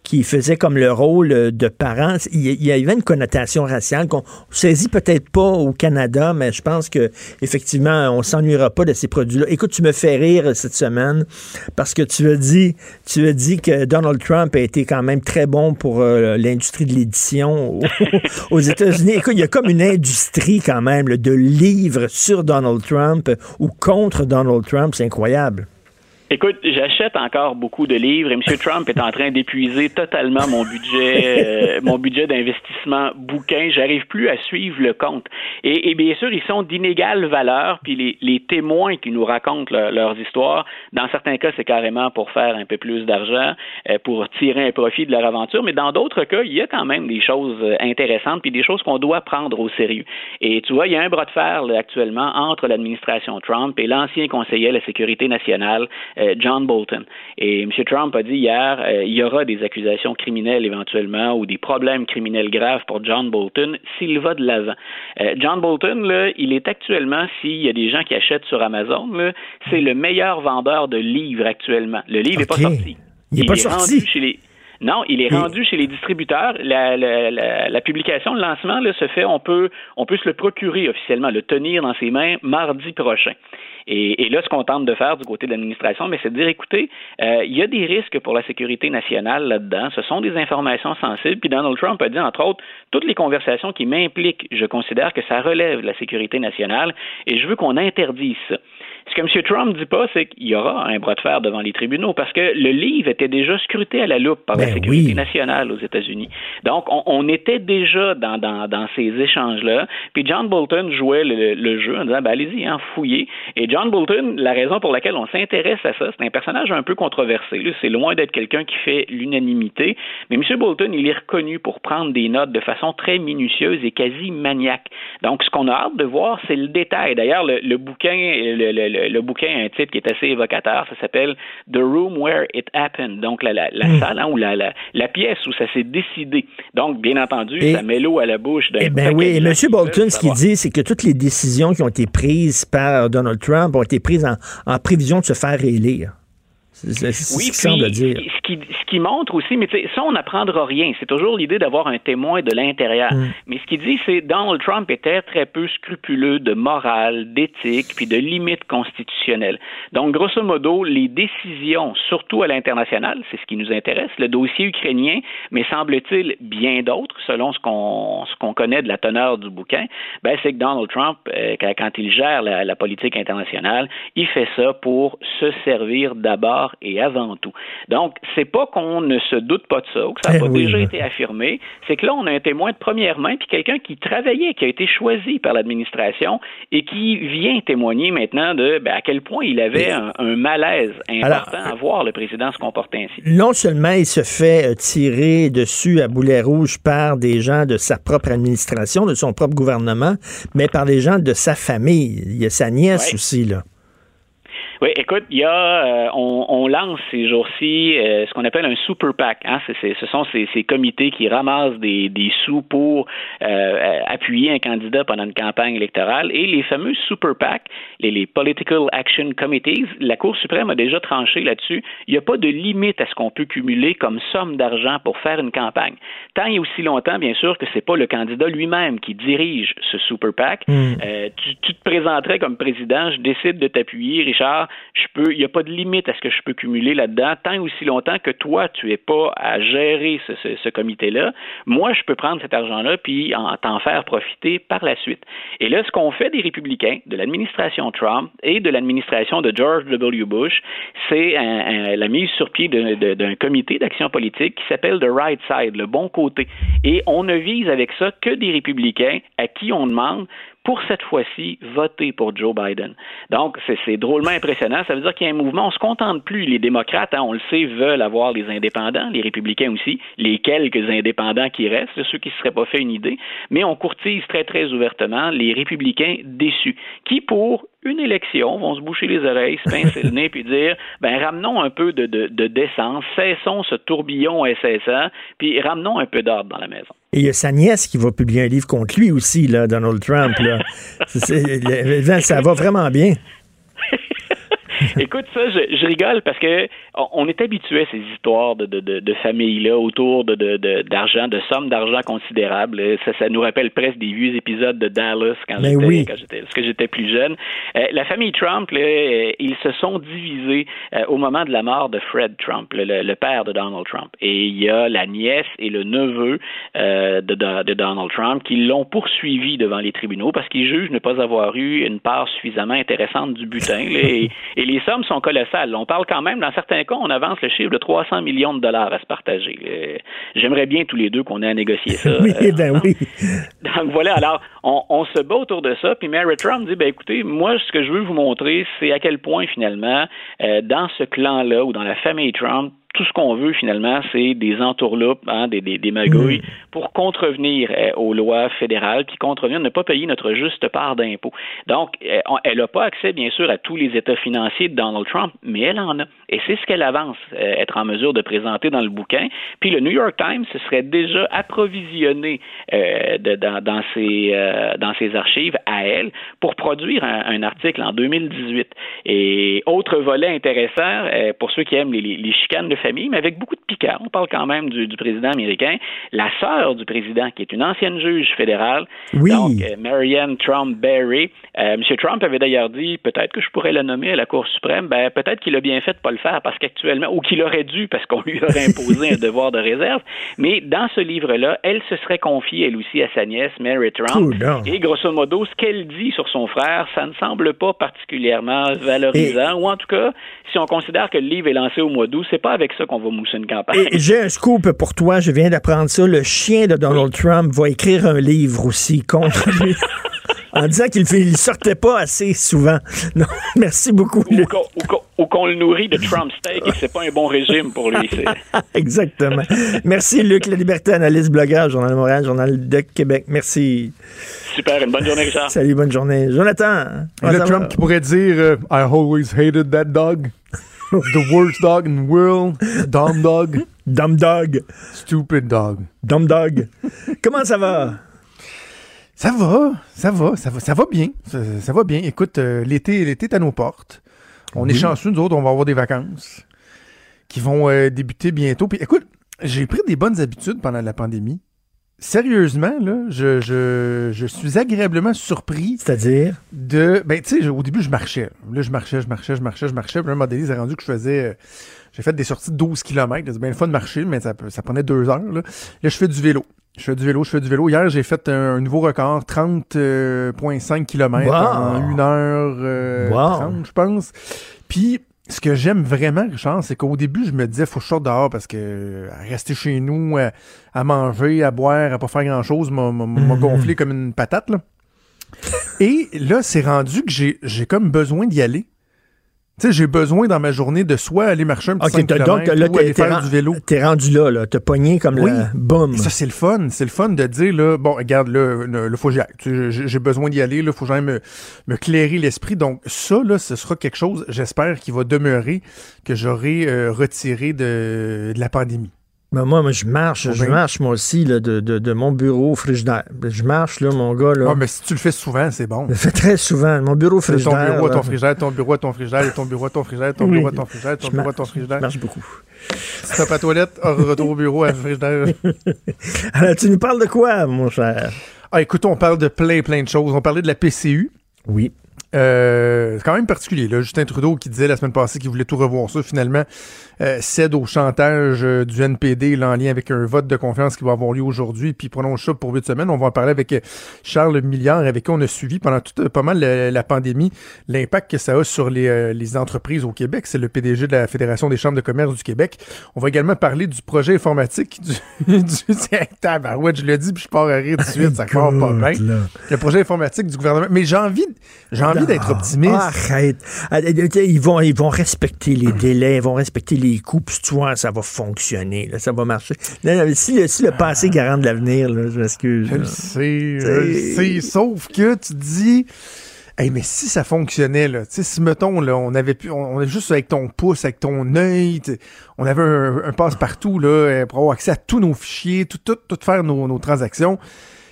qui faisaient comme le rôle de parents. Il y, avait une connotation raciale qu'on saisit peut-être pas au Canada, mais je pense que effectivement, on s'ennuiera pas de ces produits-là. Écoute, tu me fais rire cette semaine parce que tu as dit, tu as dit que Donald Trump a été quand même très bon pour euh, l'industrie de l'édition aux, États-Unis. Écoute, il y a comme une industrie quand même de livres sur Donald Trump ou contre Donald Trump. C'est incroyable. Écoute, j'achète encore beaucoup de livres et M. Trump est en train d'épuiser totalement mon budget, euh, mon budget d'investissement bouquin. J'arrive plus à suivre le compte. Et, et bien sûr, ils sont d'inégale valeur. Puis les, les témoins qui nous racontent leur- leurs histoires, dans certains cas, c'est carrément pour faire un peu plus d'argent, euh, pour tirer un profit de leur aventure. Mais dans d'autres cas, il y a quand même des choses euh, intéressantes puis des choses qu'on doit prendre au sérieux. Et tu vois, il y a un bras de fer là, actuellement entre l'administration Trump et l'ancien conseiller à la sécurité nationale, John Bolton. Et M. Trump a dit hier, euh, il y aura des accusations criminelles éventuellement ou des problèmes criminels graves pour John Bolton s'il va de l'avant. Euh, John Bolton, là, il est actuellement, s'il y a des gens qui achètent sur Amazon, c'est le meilleur vendeur de livres actuellement. Le livre n'est pas sorti. Il est pas sorti. rendu chez les non, il est rendu chez les distributeurs. La, la, la, la publication, le lancement là, se fait, on peut, on peut se le procurer officiellement, le tenir dans ses mains mardi prochain. Et, et là, ce qu'on tente de faire du côté de l'administration, mais c'est de dire, écoutez, euh, il y a des risques pour la sécurité nationale là-dedans. Ce sont des informations sensibles. Puis Donald Trump a dit, entre autres, toutes les conversations qui m'impliquent, je considère que ça relève de la sécurité nationale et je veux qu'on interdise ça. Ce que M. Trump dit pas, c'est qu'il y aura un bras de fer devant les tribunaux parce que le livre était déjà scruté à la loupe par la Ben sécurité oui. nationale aux États-Unis. Donc, on, on était déjà dans, dans, dans ces échanges-là. Puis John Bolton jouait le, le jeu en disant, ben, allez-y, hein, fouillez. Et John Bolton, la raison pour laquelle on s'intéresse à ça, c'est un personnage un peu controversé. C'est loin d'être quelqu'un qui fait l'unanimité. Mais M. Bolton, il est reconnu pour prendre des notes de façon très minutieuse et quasi maniaque. Donc, ce qu'on a hâte de voir, c'est le détail. D'ailleurs, le, le bouquin, le, le- le- le bouquin a un titre qui est assez évocateur. Ça s'appelle The Room Where It Happened. Donc, la, la, la Hmm. salle hein, ou la, la, la pièce où ça s'est décidé. Donc, bien entendu, Et- ça met l'eau à la bouche d'un Eh bien oui, et M. Bolton, ce qu'il dit, c'est que toutes les décisions qui ont été prises par Donald Trump ont été prises en, en prévision de se faire réélire. C'est ce dire. Ce qui, ce qui montre aussi, mais ça, on n'apprendra rien. C'est toujours l'idée d'avoir un témoin de l'intérieur. Mm. Mais ce qu'il dit, c'est Donald Trump était très peu scrupuleux de morale, d'éthique, puis de limites constitutionnelles. Donc, grosso modo, les décisions, surtout à l'international, c'est ce qui nous intéresse, le dossier ukrainien, mais semble-t-il bien d'autres, selon ce qu'on connaît de la teneur du bouquin, ben, c'est que Donald Trump, euh, quand, quand il gère la, la politique internationale, il fait ça pour se servir d'abord et avant tout. Donc, c'est pas qu'on ne se doute pas de ça, ou que ça n'a Eh pas oui, déjà été affirmé, c'est que là, on a un témoin de première main, puis quelqu'un qui travaillait, qui a été choisi par l'administration et qui vient témoigner maintenant de ben, à quel point il avait un, un malaise important à voir le président se comporter ainsi. Non seulement il se fait euh, tirer dessus à boulet rouge par des gens de sa propre administration, de son propre gouvernement, mais par des gens de sa famille. Il y a sa nièce Ouais. aussi, là. Oui, écoute, il y a, euh, on, on lance ces jours-ci euh, ce qu'on appelle un super PAC. Hein? C'est- c'est- ce sont ces, ces comités qui ramassent des, des sous pour euh, appuyer un candidat pendant une campagne électorale. Et les fameux super PAC, les, les Political Action Committees, la Cour suprême a déjà tranché là-dessus. Il n'y a pas de limite à ce qu'on peut cumuler comme somme d'argent pour faire une campagne. Tant et aussi longtemps, bien sûr, que c'est pas le candidat lui-même qui dirige ce super PAC. Euh, tu, tu te présenterais comme président, je décide de t'appuyer, Richard. Il n'y a pas de limite à ce que je peux cumuler là-dedans, tant et aussi longtemps que toi, tu n'es pas à gérer ce, comité-là. Moi, je peux prendre cet argent-là puis en- t'en faire profiter par la suite. Et là, ce qu'on fait des républicains, de l'administration Trump et de l'administration de George W. Bush, c'est la mise sur pied d'un comité d'action politique qui s'appelle The Right Side, le bon côté. Et on ne vise avec ça que des républicains à qui on demande pour cette fois-ci, voter pour Joe Biden. Donc, c'est drôlement impressionnant. Ça veut dire qu'il y a un mouvement. On se contente plus. Les démocrates, hein, on le sait, veulent avoir les indépendants, les républicains aussi, les quelques indépendants qui restent, ceux qui ne se seraient pas fait une idée. Mais on courtise très, très ouvertement les républicains déçus, qui, pour une élection, vont se boucher les oreilles, se pincer le nez, puis dire, ben ramenons un peu de, de, de décence, cessons ce tourbillon SSA, puis ramenons un peu d'ordre dans la maison. Et il y a sa nièce qui va publier un livre contre lui aussi, là, Donald Trump. Là. ça va vraiment bien. Écoute, ça, je, je, rigole parce que on est habitué à ces histoires de, de, de, de familles-là autour de, d'argent, de, sommes d'argent considérables. Ça, ça nous rappelle presque des vieux épisodes de Dallas quand ben j'étais, j'étais, plus jeune. Euh, la famille Trump, là, euh, ils se sont divisés euh, au moment de la mort de Fred Trump, le, le, père de Donald Trump. Et il y a la nièce et le neveu de, de, Donald Trump qui l'ont poursuivi devant les tribunaux parce qu'ils jugent ne pas avoir eu une part suffisamment intéressante du butin. et, et les sommes sont colossales. On parle quand même, dans certains cas, on avance le chiffre de 300 millions de dollars à se partager. Euh, j'aimerais bien tous les deux qu'on ait à négocier ça. oui, euh, ben oui. Donc voilà, alors on, se bat autour de ça, puis Mary Trump dit, ben écoutez, moi, ce que je veux vous montrer, c'est à quel point, finalement, euh, dans ce clan-là ou dans la famille Trump, tout ce qu'on veut finalement, c'est des entourloupes, hein, des, des, magouilles mm. pour contrevenir euh, aux lois fédérales, puis contrevenir ne pas payer notre juste part d'impôts. Donc, euh, elle n'a pas accès, bien sûr, à tous les états financiers de Donald Trump, mais elle en a. Et c'est ce qu'elle avance, euh, être en mesure de présenter dans le bouquin. Puis le New York Times se serait déjà approvisionné de, dans, dans, ses, dans ses archives à elle pour produire un, article en 2018. Et autre volet intéressant, pour ceux qui aiment les, les, les chicanes de famille, mais avec beaucoup de piquants. On parle quand même du, président américain. La sœur du président, qui est une ancienne juge fédérale, oui. donc euh, Marianne Trump Berry. Euh, M. Trump avait d'ailleurs dit peut-être que je pourrais la nommer à la Cour suprême. Ben, peut-être qu'il a bien fait de pas le faire parce qu'actuellement, ou qu'il aurait dû parce qu'on lui aurait imposé un devoir de réserve. Mais dans ce livre-là, elle se serait confiée, elle aussi, à sa nièce, Mary Trump. et grosso modo, ce qu'elle dit sur son frère, ça ne semble pas particulièrement valorisant. Ou en tout cas, si on considère que le livre est lancé au mois d'août, c'est pas avec ça qu'on va mousser une campagne. J'ai un scoop pour toi, je viens d'apprendre ça. Le chien de Donald Trump va écrire un livre aussi contre lui. en disant qu'il ne sortait pas assez souvent. Non, merci beaucoup. Ou qu'on le nourrit de Trump steak et que c'est pas un bon régime pour lui. Exactement. Merci, Luc La Liberté, analyste, blogueur, Journal de Montréal, Journal de Québec. Merci. Super, une bonne journée, Richard. Salut, bonne journée. Jonathan. Le Trump qui pourrait dire euh, I always hated that dog. The worst dog in the world. Dumb dog. Dumb dog. Stupid dog. Dumb dog. Comment ça va? Ça va, ça va, ça va, ça va bien. Ça, va bien. Écoute, euh, l'été, l'été est à nos portes. On est chanceux, nous autres, on va avoir des vacances qui vont euh, débuter bientôt. Puis écoute, j'ai pris des bonnes habitudes pendant la pandémie. Sérieusement, là, je, je, je suis agréablement surpris. C'est-à-dire? De. Ben, tu sais, au début, je marchais. Là, je marchais, je marchais, je marchais, je marchais. Puis à un moment donné, c'est rendu que je faisais. Euh, j'ai fait des sorties de 12 km. C'est bien le fun de marcher, mais ça, ça prenait deux heures. Là. là, je fais du vélo. Je fais du vélo, je fais du vélo. Hier, j'ai fait un, nouveau record, 30,5 km en 1 heure euh, 30, je pense. Puis, ce que j'aime vraiment, Richard, c'est qu'au début, je me disais, faut que je sorte dehors parce que rester chez nous, à, manger, à boire, à pas faire grand-chose, m'a mm-hmm. gonflé comme une patate. Là. Et là, c'est rendu que j'ai comme besoin d'y aller. Tu sais, j'ai besoin dans ma journée de soit aller marcher un petit okay, 5 km donc, là, ou aller faire du vélo. T'es rendu là, là. T'as pogné comme oui. le boum. Ça, c'est le fun. C'est le fun de dire, là, bon, regarde, là, le, faut que J'ai besoin d'y aller, là, faut que j'aille me, me clairer l'esprit. Donc, ça, là, ce sera quelque chose, j'espère, qui va demeurer, que j'aurai euh, retiré de, de la pandémie. Ben moi, moi, je marche, je marche moi aussi là, de, de, de, mon bureau au frigidaire. Je marche, là, mon gars. Là. Ah, mais si tu le fais souvent, c'est bon. Je le fais très souvent. Mon bureau au frigidaire. Ton bureau à ton frigidaire, ton bureau à ton frigidaire, ton bureau à ton frigidaire, ton bureau à ton frigidaire, ton bureau à ton frigidaire. Je marche beaucoup. Stop à toilette, retour au bureau à frigidaire. Alors, tu nous parles de quoi, mon cher? Ah, écoute, on parle de plein, plein de choses. On parlait de la PCU. Oui. Euh, c'est quand même particulier. Là. Justin Trudeau qui disait la semaine passée qu'il voulait tout revoir ça, finalement, euh, cède au chantage euh, du NPD là, en lien avec un vote de confiance qui va avoir lieu aujourd'hui, puis prolonge ça pour huit semaines. On va en parler avec euh, Charles Milliard, avec qui on a suivi pendant tout, euh, pas mal la, la pandémie l'impact que ça a sur les, euh, les entreprises au Québec. C'est le PDG de la Fédération des chambres de commerce du Québec. On va également parler du projet informatique du, du tabarouette, je le dis, puis je pars à rire tout de suite, ça part pas bien. Le projet informatique du gouvernement. Mais j'ai envie, j'ai envie d'être optimiste. Ah, arrête. Ah, Ils vont, ils vont respecter les délais, ils vont respecter les coûts, puis tu vois, ça va fonctionner, là, ça va marcher. Si, le, si le passé garant de l'avenir, je m'excuse. Je le sais, je le sais. Sauf que tu te dis, hey, mais si ça fonctionnait, là, tu sais, si mettons, là, on avait pu, on, on est juste avec ton pouce, avec ton œil, on avait un, un passe-partout, là, pour avoir accès à tous nos fichiers, tout, tout, tout faire nos, nos transactions.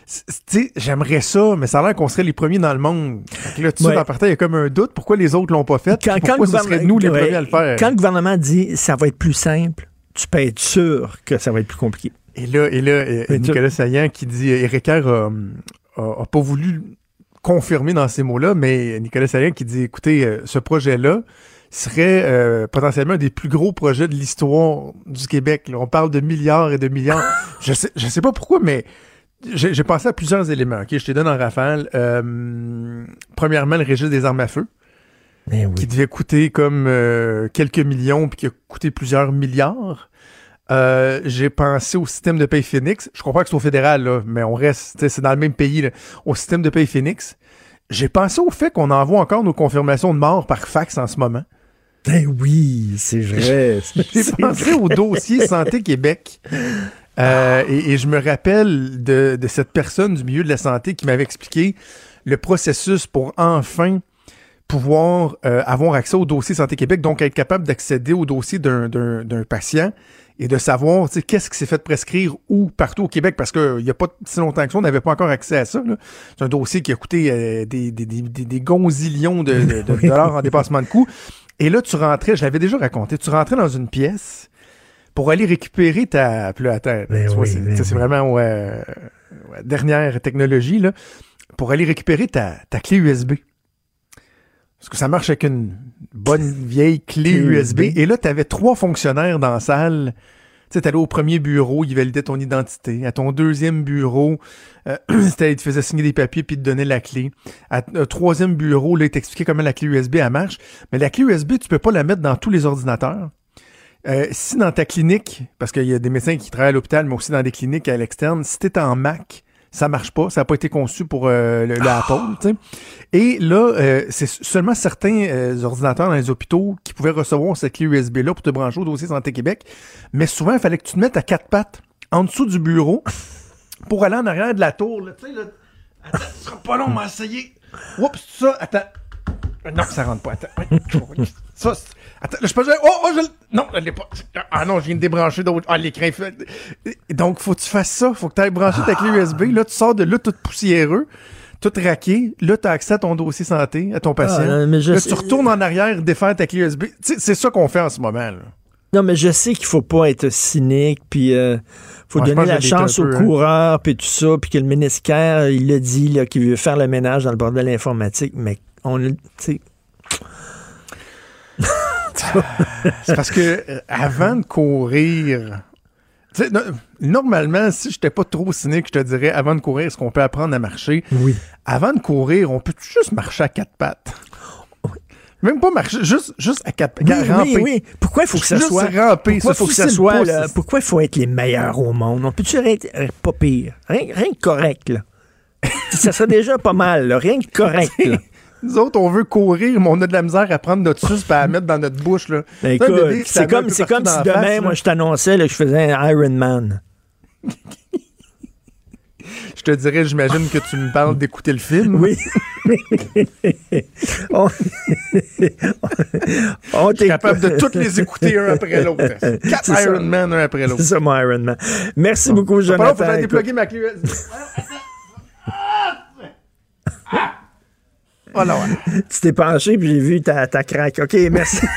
C- Tu sais, j'aimerais ça, mais ça a l'air qu'on serait les premiers dans le monde. Là, tu sais, Ouais. partant, il y a comme un doute. Pourquoi les autres l'ont pas fait? Quand, pourquoi ce serait nous les ouais, premiers à le faire? Quand le gouvernement dit ça va être plus simple, tu peux être sûr que ça va être plus compliqué. Et là, et là, euh, Nicolas Saillant qui dit, Éric Kerr a, a- a pas voulu confirmer dans ces mots-là, mais Nicolas Saillant qui dit, écoutez, euh, ce projet-là serait euh, potentiellement un des plus gros projets de l'histoire du Québec. Là, on parle de milliards et de milliards. je sais, je sais pas pourquoi, mais j'ai pensé à plusieurs éléments. Ok, je te donne en rafale. Euh, premièrement, le registre des armes à feu qui devait coûter comme euh, quelques millions puis qui a coûté plusieurs milliards. Euh, j'ai pensé au système de paye Phoenix. Je comprends que c'est au fédéral, là, mais on reste, c'est dans le même pays, là, au système de paye Phoenix. J'ai pensé au fait qu'on envoie encore nos confirmations de mort par fax en ce moment. Ben oui, c'est vrai. J'ai pensé vrai. au dossier Santé Québec. Euh, et, et je me rappelle de, de cette personne du milieu de la santé qui m'avait expliqué le processus pour enfin pouvoir euh, avoir accès au dossier Santé Québec, donc être capable d'accéder au dossier d'un- d'un d'un patient et de savoir qu'est-ce qui s'est fait prescrire où partout au Québec, parce qu'il n'y a pas si longtemps que ça, on n'avait pas encore accès à ça. là. C'est un dossier qui a coûté euh, des, des, des, des, des gonzillions de, de- de dollars en dépassement de coûts. Et là, tu rentrais, je l'avais déjà raconté, tu rentrais dans une pièce pour aller récupérer ta... Puis là, attends, Ben oui, c'est ben oui. vraiment ouais, ouais, dernière technologie, là, pour aller récupérer ta, ta clé USB. Parce que ça marche avec une bonne vieille clé USB. Et là, tu avais trois fonctionnaires dans la salle. Tu sais, t'allais au premier bureau, ils validaient ton identité. À ton deuxième bureau, euh, c'était- ils te faisaient signer des papiers puis ils te donnaient la clé. À un troisième bureau, là, ils t'expliquaient comment la clé USB, elle marche. Mais la clé USB, tu peux pas la mettre dans tous les ordinateurs. Euh, si dans ta clinique, parce qu'il y a des médecins qui travaillent à l'hôpital, mais aussi dans des cliniques à l'externe, si t'es en Mac, ça marche pas. Ça n'a pas été conçu pour euh, le, le Apple, tu sais. Et là, euh, c'est seulement certains euh, ordinateurs dans les hôpitaux qui pouvaient recevoir cette clé USB-là pour te brancher au dossier Santé Québec. Mais souvent, il fallait que tu te mettes à quatre pattes en dessous du bureau pour aller en arrière de la tour. Là, tu sais, là. Attends, ce sera pas long, on va essayer. Oups, ça, attends. Non, ça rentre pas. Attends. Ça, attends, là, je peux. Oh, oh, je. Non, je l'ai pas. Ah non, je viens de débrancher d'autres. Ah, l'écran. Donc, faut que tu fasses ça. Faut que tu ailles brancher ta clé USB. Là, tu sors de là tout poussiéreux, tout raqué. Là, tu as accès à ton dossier santé, à ton patient. Ah, mais je là, sais- tu retournes en arrière, défaire ta clé USB. C'est ça qu'on fait en ce moment. Là. Non, mais je sais qu'il faut pas être cynique, puis euh, faut donner la chance aux peu, hein. coureurs, puis tout ça, puis que le ministère, il l'a dit, qu'il veut faire le ménage dans le bordel informatique, mais on, le- C'est parce que euh, avant de courir, no- normalement, si j'étais pas trop cynique, je te dirais, avant de courir, est-ce qu'on peut apprendre à marcher? Oui. Avant de courir, on peut juste marcher à quatre pattes. Même pas marcher, juste, juste à quatre pattes. Oui, ramper. oui, oui. Pourquoi il faut que ça Juste soit. ramper, pourquoi faut que ça soit. là, pourquoi il faut être les meilleurs au monde? On peut-tu être pas pire? Rien, rien que correct, là. ça serait déjà pas mal, là. Rien que correct, là. Nous autres, on veut courir, mais on a de la misère à prendre notre suce et à la mettre dans notre bouche. Là. Ben, C'est comme, c'est si demain, face, moi, je t'annonçais que je faisais un Iron Man. Je te dirais, j'imagine que tu me parles d'écouter le film. Oui. on on Je suis capable de toutes les écouter un après l'autre. Quatre ça. Iron Man un après l'autre. C'est ça, mon Iron Man. Merci beaucoup, faut que Jonathan. déploguer ma clé Ouais. tu t'es penché, puis j'ai vu ta, ta craque. OK, merci.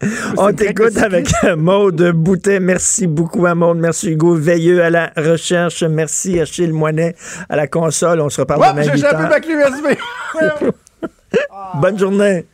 On t'écoute de avec Maude Boutet. Merci beaucoup à Maude. Merci Hugo Veilleux à la recherche. Merci Achille Moinet à la console. On se reparle Oh, demain j'ai 8 échappé heures. ma clé USB. Bonne journée.